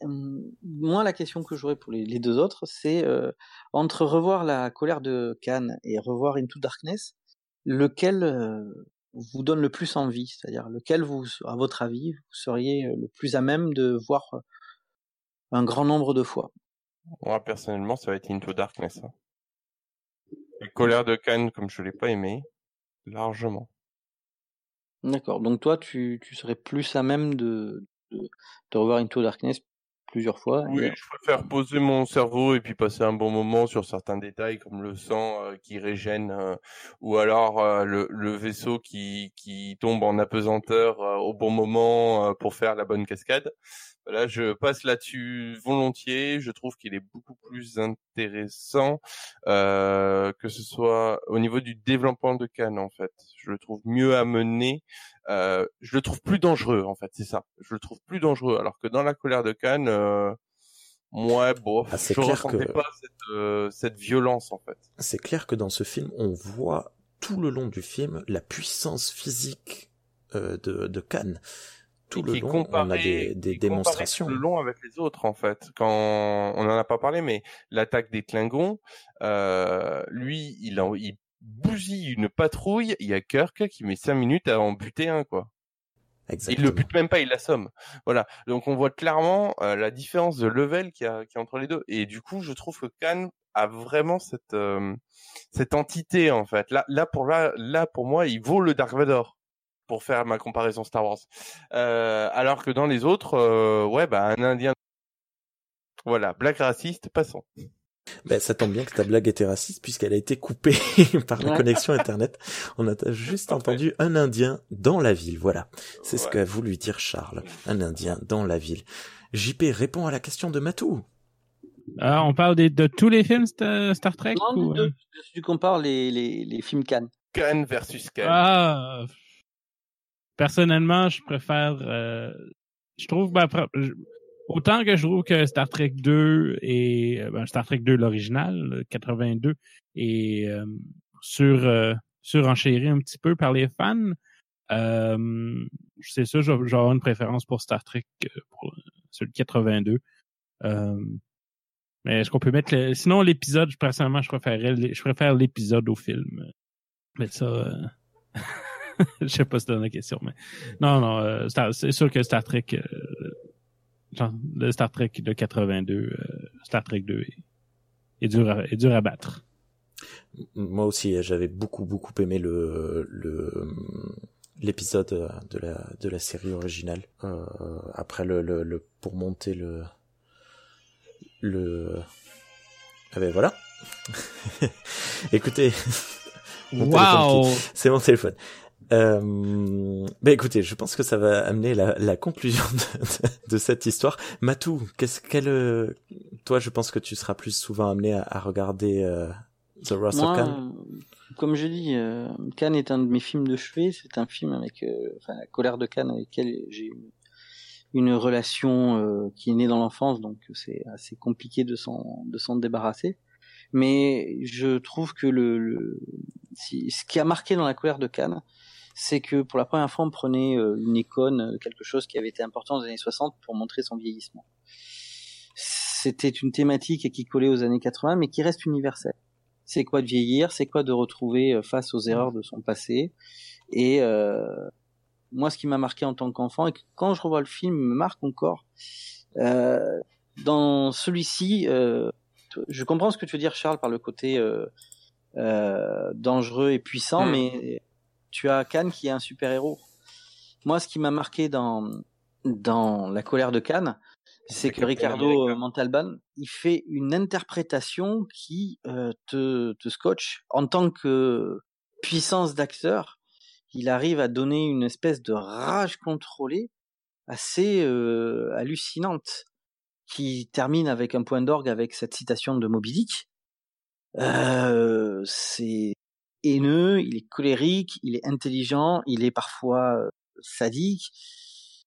hum, moi, la question que j'aurais pour les, les deux autres, c'est euh, entre revoir la colère de Cannes et revoir Into Darkness, lequel euh, vous donne le plus envie? C'est-à-dire lequel, vous, à votre avis, vous seriez euh, le plus à même de voir euh, un grand nombre de fois Moi, personnellement, ça va être Into Darkness. hein. La colère de Cannes, comme je l'ai pas aimé, largement. D'accord. Donc toi, tu, tu serais plus à même de, de, de revoir Into Darkness plusieurs fois. Oui, et- je préfère poser mon cerveau et puis passer un bon moment sur certains détails comme le sang euh, qui régène euh, ou alors euh, le, le vaisseau qui, qui tombe en apesanteur au bon moment pour faire la bonne cascade. Là, je passe là-dessus volontiers. Je trouve qu'il est beaucoup plus intéressant euh, que ce soit au niveau du développement de Cannes en fait. Je le trouve mieux amené. Euh, je le trouve plus dangereux en fait, c'est ça. Je le trouve plus dangereux. Alors que dans la colère de Cannes, euh, moi, bon, Ah, je ressentais que- pas cette, euh, cette violence en fait. C'est clair que dans ce film, on voit tout le long du film la puissance physique euh, de, de Cannes. Tout Et le qui long, on a des, des démonstrations. tout le long avec les autres en fait. Quand on en a pas parlé, mais l'attaque des Klingons, euh, lui, il, en, il bousille une patrouille. Il y a Kirk qui met cinq minutes à en buter un quoi. Il Exactement. le bute même pas, il l'assomme. Voilà. Donc on voit clairement euh, la différence de level qu'il y, a, qu'il y a entre les deux. Et du coup, je trouve que Khan a vraiment cette euh, cette entité en fait. Là, là pour là, là pour moi, il vaut le Dark Vador pour faire ma comparaison Star Wars. Euh, alors que dans les autres, euh, ouais, bah un Indien. Voilà, blague raciste, passons. Ben, ça tombe bien que ta blague était raciste puisqu'elle a été coupée *laughs* par la Ouais. connexion internet. On a juste entendu un Indien dans la ville. Voilà. C'est ce Ouais. qu'a voulu dire Charles. Un Indien dans la ville. JP répond à la question de Matou. Ah, on parle de tous les films Star, Star Trek Non, ou, de- euh, de- si tu compares les, les, les films Cannes. Khan versus Khan. Ah, personnellement, je préfère. euh, je trouve, autant que je trouve que Star Trek 2 et euh, ben, Star Trek 2 l'original, le 82, est euh, sur euh, un petit peu par les fans. Euh, c'est j'ai j'ai une préférence pour Star Trek euh, pour celui de 82. Euh, mais est-ce qu'on peut mettre le... sinon l'épisode, personnellement, je préférais je préfère l'épisode au film. Mais ça, *laughs* je sais pas si c'est la question, mais non, non, euh, c'est sûr que Star Trek, euh, genre, le Star Trek de 82, euh, Star Trek 2 est, est dur à, est dur à battre. Moi aussi, j'avais beaucoup beaucoup aimé le le l'épisode de la de la série originale. Euh, après le, le le pour monter le le ah ben voilà. *laughs* Écoutez, *laughs* Wow! c'est mon téléphone. Euh, ben écoutez, je pense que ça va amener la, la conclusion de, cette histoire. Matou, qu'est-ce qu'elle, euh, toi, je pense que tu seras plus souvent amené à, à regarder euh, The Wrath of Khan. euh, comme je dis, euh, Cannes est un de mes films de chevet. C'est un film avec, enfin, la colère de Cannes avec lequel j'ai une, une relation qui est née dans l'enfance, donc c'est assez compliqué de s'en de s'en débarrasser. Mais je trouve que le, le si, ce qui a marqué dans la colère de Cannes, c'est que pour la première fois on prenait euh, une icône, quelque chose qui avait été important dans les années 60 pour montrer son vieillissement. C'était une thématique qui collait aux années 80, mais qui reste universelle. C'est quoi de vieillir? C'est quoi de retrouver face aux erreurs de son passé? Et euh, moi, ce qui m'a marqué en tant qu'enfant, et que quand je revois le film, me marque encore. Euh, dans celui-ci, euh, je comprends ce que tu veux dire, Charles, par le côté euh, euh dangereux et puissant, mm. mais tu as Khan qui est un super-héros. Moi, ce qui m'a marqué dans dans La colère de Khan, c'est que Ricardo Montalban, il fait une interprétation qui euh, te, te scotche en tant que puissance d'acteur il arrive à donner une espèce de rage contrôlée assez euh, hallucinante qui termine avec un point d'orgue avec cette citation de Moby Dick. Euh, c'est haineux, il est colérique, il est intelligent, il est parfois euh, sadique.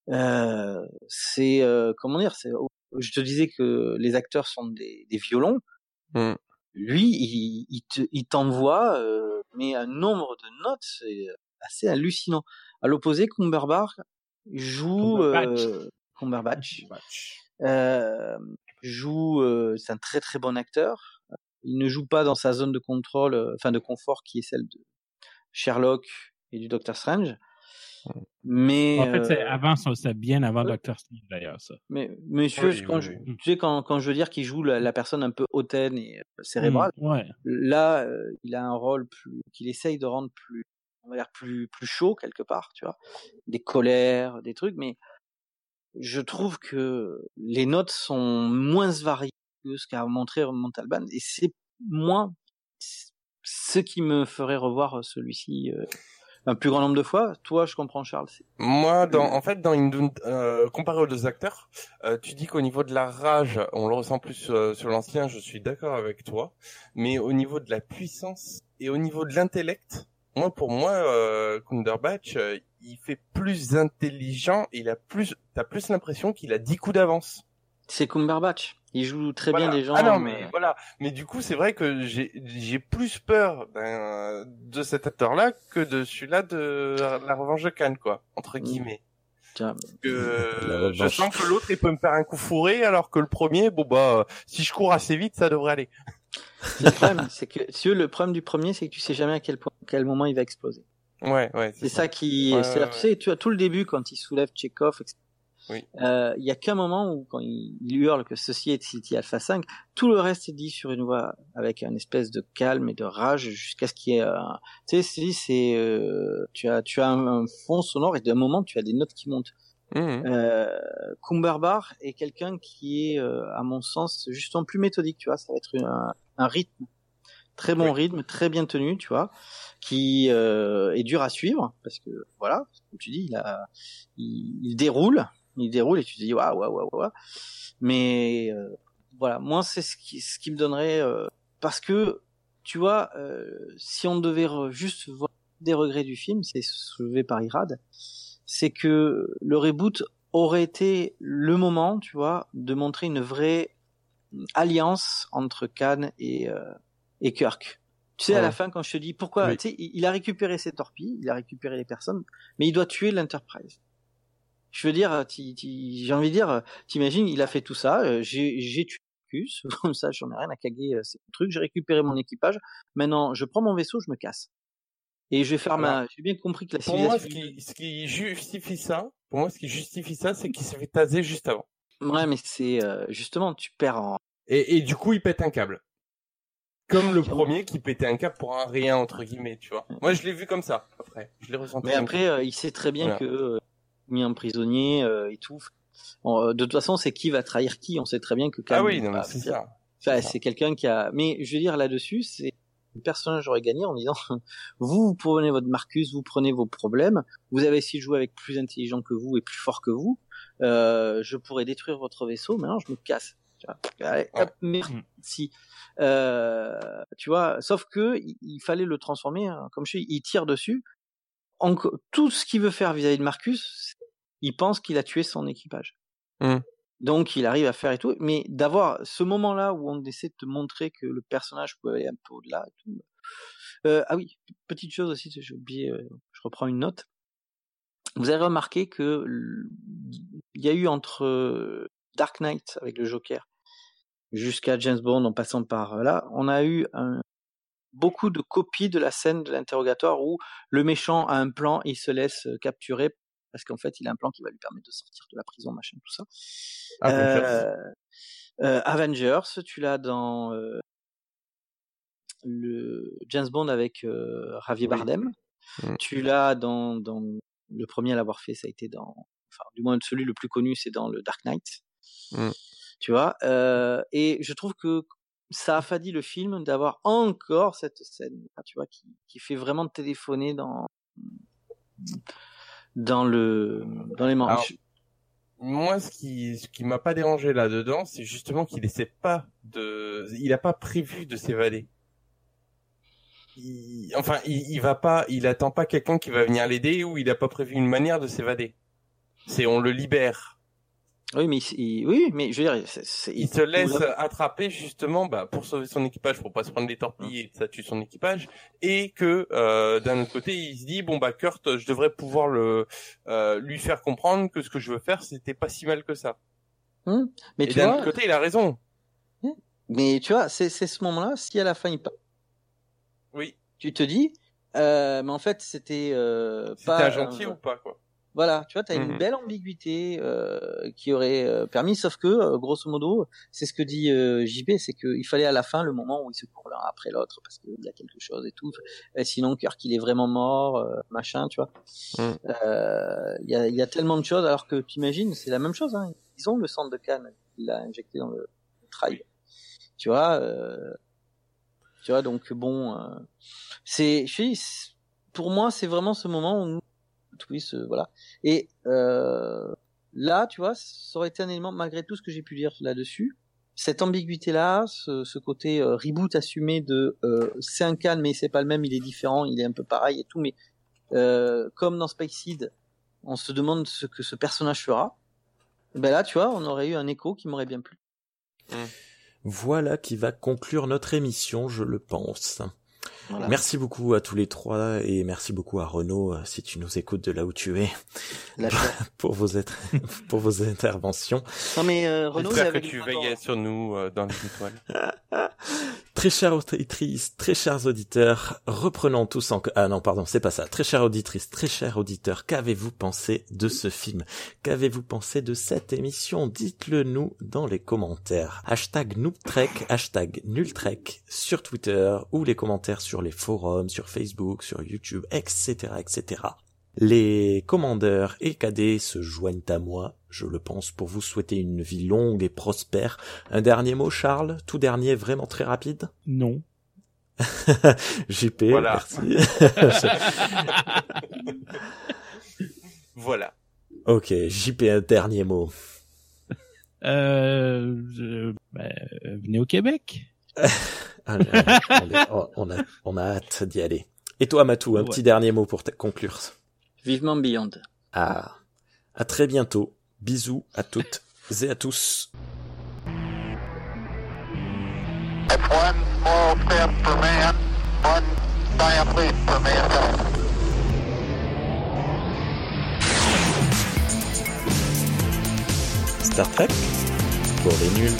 Euh, c'est euh, comment dire c'est je te disais que les acteurs sont des, des violons mmh. lui il, il, il t'envoie euh, mais un nombre de notes c'est assez hallucinant. À l'opposé, Cumberbatch joue Cumberbatch, euh, euh, joue, euh, c'est un très très bon acteur. Il ne joue pas dans sa zone de contrôle, euh, enfin de confort qui est celle de Sherlock et du Docteur Strange. Mais en fait, c'est avant, c'est bien avant Doctor Strange d'ailleurs ça. Mais monsieur, oui, quand oui, je, oui. tu sais quand, quand je veux dire qu'il joue la, la, personne un peu hautaine et cérébrale, mmh, ouais. là, euh, il a un rôle plus qu'il essaye de rendre plus on va dire plus plus chaud quelque part, tu vois, des colères, des trucs, mais je trouve que les notes sont moins variées que ce qu'a montré Montalban et c'est moins ce qui me ferait revoir celui-ci euh, un plus grand nombre de fois. Toi, je comprends Charles. Moi, dans, en fait, dans une, euh, comparé aux deux acteurs, euh, tu dis qu'au niveau de la rage, on le ressent plus euh, sur l'ancien. Je suis d'accord avec toi, mais au niveau de la puissance et au niveau de l'intellect, moi, pour moi, euh, Kunderbatch, euh, il fait plus intelligent. Il a plus, t'as plus l'impression qu'il a 10 coups d'avance. C'est Cumberbatch. Il joue très voilà. bien les gens. Ah non, mais euh... voilà. Mais du coup, c'est vrai que j'ai, plus peur ben, de cet acteur-là que de celui-là de La Revanche de Cannes, quoi, entre guillemets. Tiens. Que je sens que l'autre, il peut me faire un coup fourré, alors que le premier, bon bah, si je cours assez vite, ça devrait aller. le problème, *laughs* c'est que si le problème du premier, c'est que tu sais jamais à quel point, à quel moment il va exploser. Ouais, ouais. C'est ça. ça. qui, ouais, c'est ouais, tu sais, tu as tout le début quand il soulève Chekhov, etc. Oui. Euh, il y a qu'un moment où quand il, il, hurle que ceci est City Alpha 5, tout le reste est dit sur une voix avec une espèce de calme et de rage jusqu'à ce qu'il y ait, euh, tu sais, c'est, euh, tu as, tu as un, un, fond sonore et d'un moment tu as des notes qui montent. Mmh. Euh, Kumberbar est quelqu'un qui est, euh, à mon sens, justement plus méthodique, tu vois, ça va être un, un rythme très bon oui. rythme, très bien tenu, tu vois, qui euh, est dur à suivre parce que voilà, comme tu dis, il a, il, il déroule, il déroule et tu te dis waouh waouh waouh waouh. Mais euh, voilà, moi c'est ce qui, ce qui me donnerait euh, parce que tu vois, euh, si on devait juste voir des regrets du film, c'est soulevé par Irad, c'est que le reboot aurait été le moment, tu vois, de montrer une vraie alliance entre Khan et euh, et Kirk. Tu sais, ouais. à la fin, quand je te dis pourquoi, oui. tu sais, il a récupéré ses torpilles, il a récupéré les personnes, mais il doit tuer l'Enterprise. Je veux dire, j'ai envie de dire, t'imagines, il a fait tout ça, euh, j'ai tué *laughs* comme ça, j'en ai rien à caguer, euh, c'est truc, j'ai récupéré mon équipage, maintenant, je prends mon vaisseau, je me casse. Et je vais faire ma, j'ai bien compris que la Pour moi, ce qui, ce qui justifie ça, pour moi, ce qui justifie ça, c'est qu'il s'est fait taser juste avant. Ouais, mais c'est, euh, justement, tu perds en... Et, et du coup, il pète un câble. Comme le *laughs* premier qui pétait un câble pour un rien, entre guillemets, tu vois. Moi, je l'ai vu comme ça, après. Je l'ai ressenti. Mais après, euh, il sait très bien voilà. que, euh, mis en prisonnier euh, et tout. Bon, de toute façon, c'est qui va trahir qui. On sait très bien que. Ah oui, non, c'est ça. Enfin, c'est quelqu'un qui a. Mais je veux dire là-dessus, c'est le personnage aurait gagné en disant *laughs* vous, vous prenez votre Marcus, vous prenez vos problèmes, vous avez essayé de jouer avec plus intelligent que vous et plus fort que vous. Euh, je pourrais détruire votre vaisseau. Maintenant, je me casse. Allez, hop, merci. Euh, tu vois, sauf que il, il, fallait le transformer, hein, comme je dis, il tire dessus. En, tout ce qu'il veut faire vis-à-vis -vis de Marcus, il pense qu'il a tué son équipage. Hmm. Donc il arrive à faire et tout, mais d'avoir ce moment-là où on essaie de te montrer que le personnage peut aller un peu au-delà et tout. Euh, ah oui, petite chose aussi, j'ai oublié, euh, je reprends une note. Vous avez remarqué que il y a eu entre euh, Dark Knight avec le Joker jusqu'à James Bond en passant par là, on a eu un- beaucoup de copies de la scène de l'interrogatoire où le méchant a un plan et il se laisse capturer parce qu'en fait il a un plan qui va lui permettre de sortir de la prison, machin, tout ça. Avengers. Euh, euh, Avengers, tu l'as dans euh, le James Bond avec Javier Oui. Bardem. Mm. Tu l'as dans, dans le premier à l'avoir fait, ça a été dans, enfin du moins celui le plus connu, c'est dans le Dark Knight. Mm. Tu vois, euh, et je trouve que ça affadit le film d'avoir encore cette scène, tu vois, qui, qui fait vraiment téléphoner dans dans le dans les manches. Moi, ce qui, ce qui m'a pas dérangé là-dedans, c'est justement qu'il essaie pas de, il a pas prévu de s'évader. Enfin, il, il va pas, il attend pas quelqu'un qui va venir l'aider ou il a pas prévu une manière de s'évader. C'est on le libère. Oui, mais il- oui, mais je veux dire, Il se laisse attraper justement bah, pour sauver son équipage, pour pas se prendre des torpilles et que ça tue son équipage, et que euh, d'un autre côté il se dit bon bah Kurt, je devrais pouvoir le euh, lui faire comprendre que ce que je veux faire c'était pas si mal que ça. Hum, mais et d'un vois, autre côté il a raison. mais tu vois, c'est c'est ce moment-là, si à la fin il part, Oui. tu te dis, euh, mais en fait c'était euh, C'était pas un gentil ou pas quoi. Voilà, tu vois, tu as une Mhm. belle ambiguïté euh, qui aurait euh, permis, sauf que, euh, grosso modo, c'est ce que dit euh, JB, c'est qu'il fallait à la fin le moment où ils se courent l'un après l'autre parce qu'il y a quelque chose et tout. Et sinon, cœur qu'il est vraiment mort, euh, machin, tu vois. Mhm. Euh, Il y, a, y a tellement de choses, alors que tu imagines, c'est la même chose. Hein. Ils ont le centre de Cannes, il l'a injecté dans le trail. Tu vois, euh, tu vois, donc bon, euh, c'est, je dis, c'est- pour moi, c'est vraiment ce moment où ce, voilà. Et euh, là, tu vois, ça aurait été un élément, malgré tout ce que j'ai pu dire là-dessus, cette ambiguïté-là, ce, côté euh, reboot assumé de euh, c'est un calme, mais c'est pas le même, il est différent, il est un peu pareil et tout, mais euh, comme dans Space Seed, on se demande ce que ce personnage fera. Ben là, tu vois, on aurait eu un écho qui m'aurait bien plu. Voilà qui va conclure notre émission, je le pense. Voilà. Merci beaucoup à tous les trois et merci beaucoup à Renaud euh, si tu nous écoutes de là où tu es *laughs* pour vos, *laughs* pour vos interventions. non mais euh, Renaud, il J'espère que tu veillais sur nous euh, dans les étoiles. *laughs* Très chères auditrices, très chers auditeurs, reprenons tous en... Ah non, pardon, c'est pas ça. Très chères auditrices, très chers auditeurs, qu'avez-vous pensé de ce film? Qu'avez-vous pensé de cette émission? Dites-le nous dans les commentaires. Hashtag NoobTrek, hashtag NulTrek sur Twitter ou les commentaires sur les forums, sur Facebook, sur YouTube, etc., etc. Les commandeurs et cadets se joignent à moi, je le pense, pour vous souhaiter une vie longue et prospère. Un dernier mot, Charles Tout dernier, vraiment très rapide Non. *laughs* JP, Voilà. merci. *laughs* Voilà. ok, JP, un dernier mot. Euh, je- euh, venez au Québec. Allez, allez, on, a, on a hâte d'y aller. Et toi, Matou, un Ouais. petit dernier mot pour te conclure. Vivement Beyond. Ah, à très bientôt. Bisous à toutes et à tous. Star Trek pour les nuls.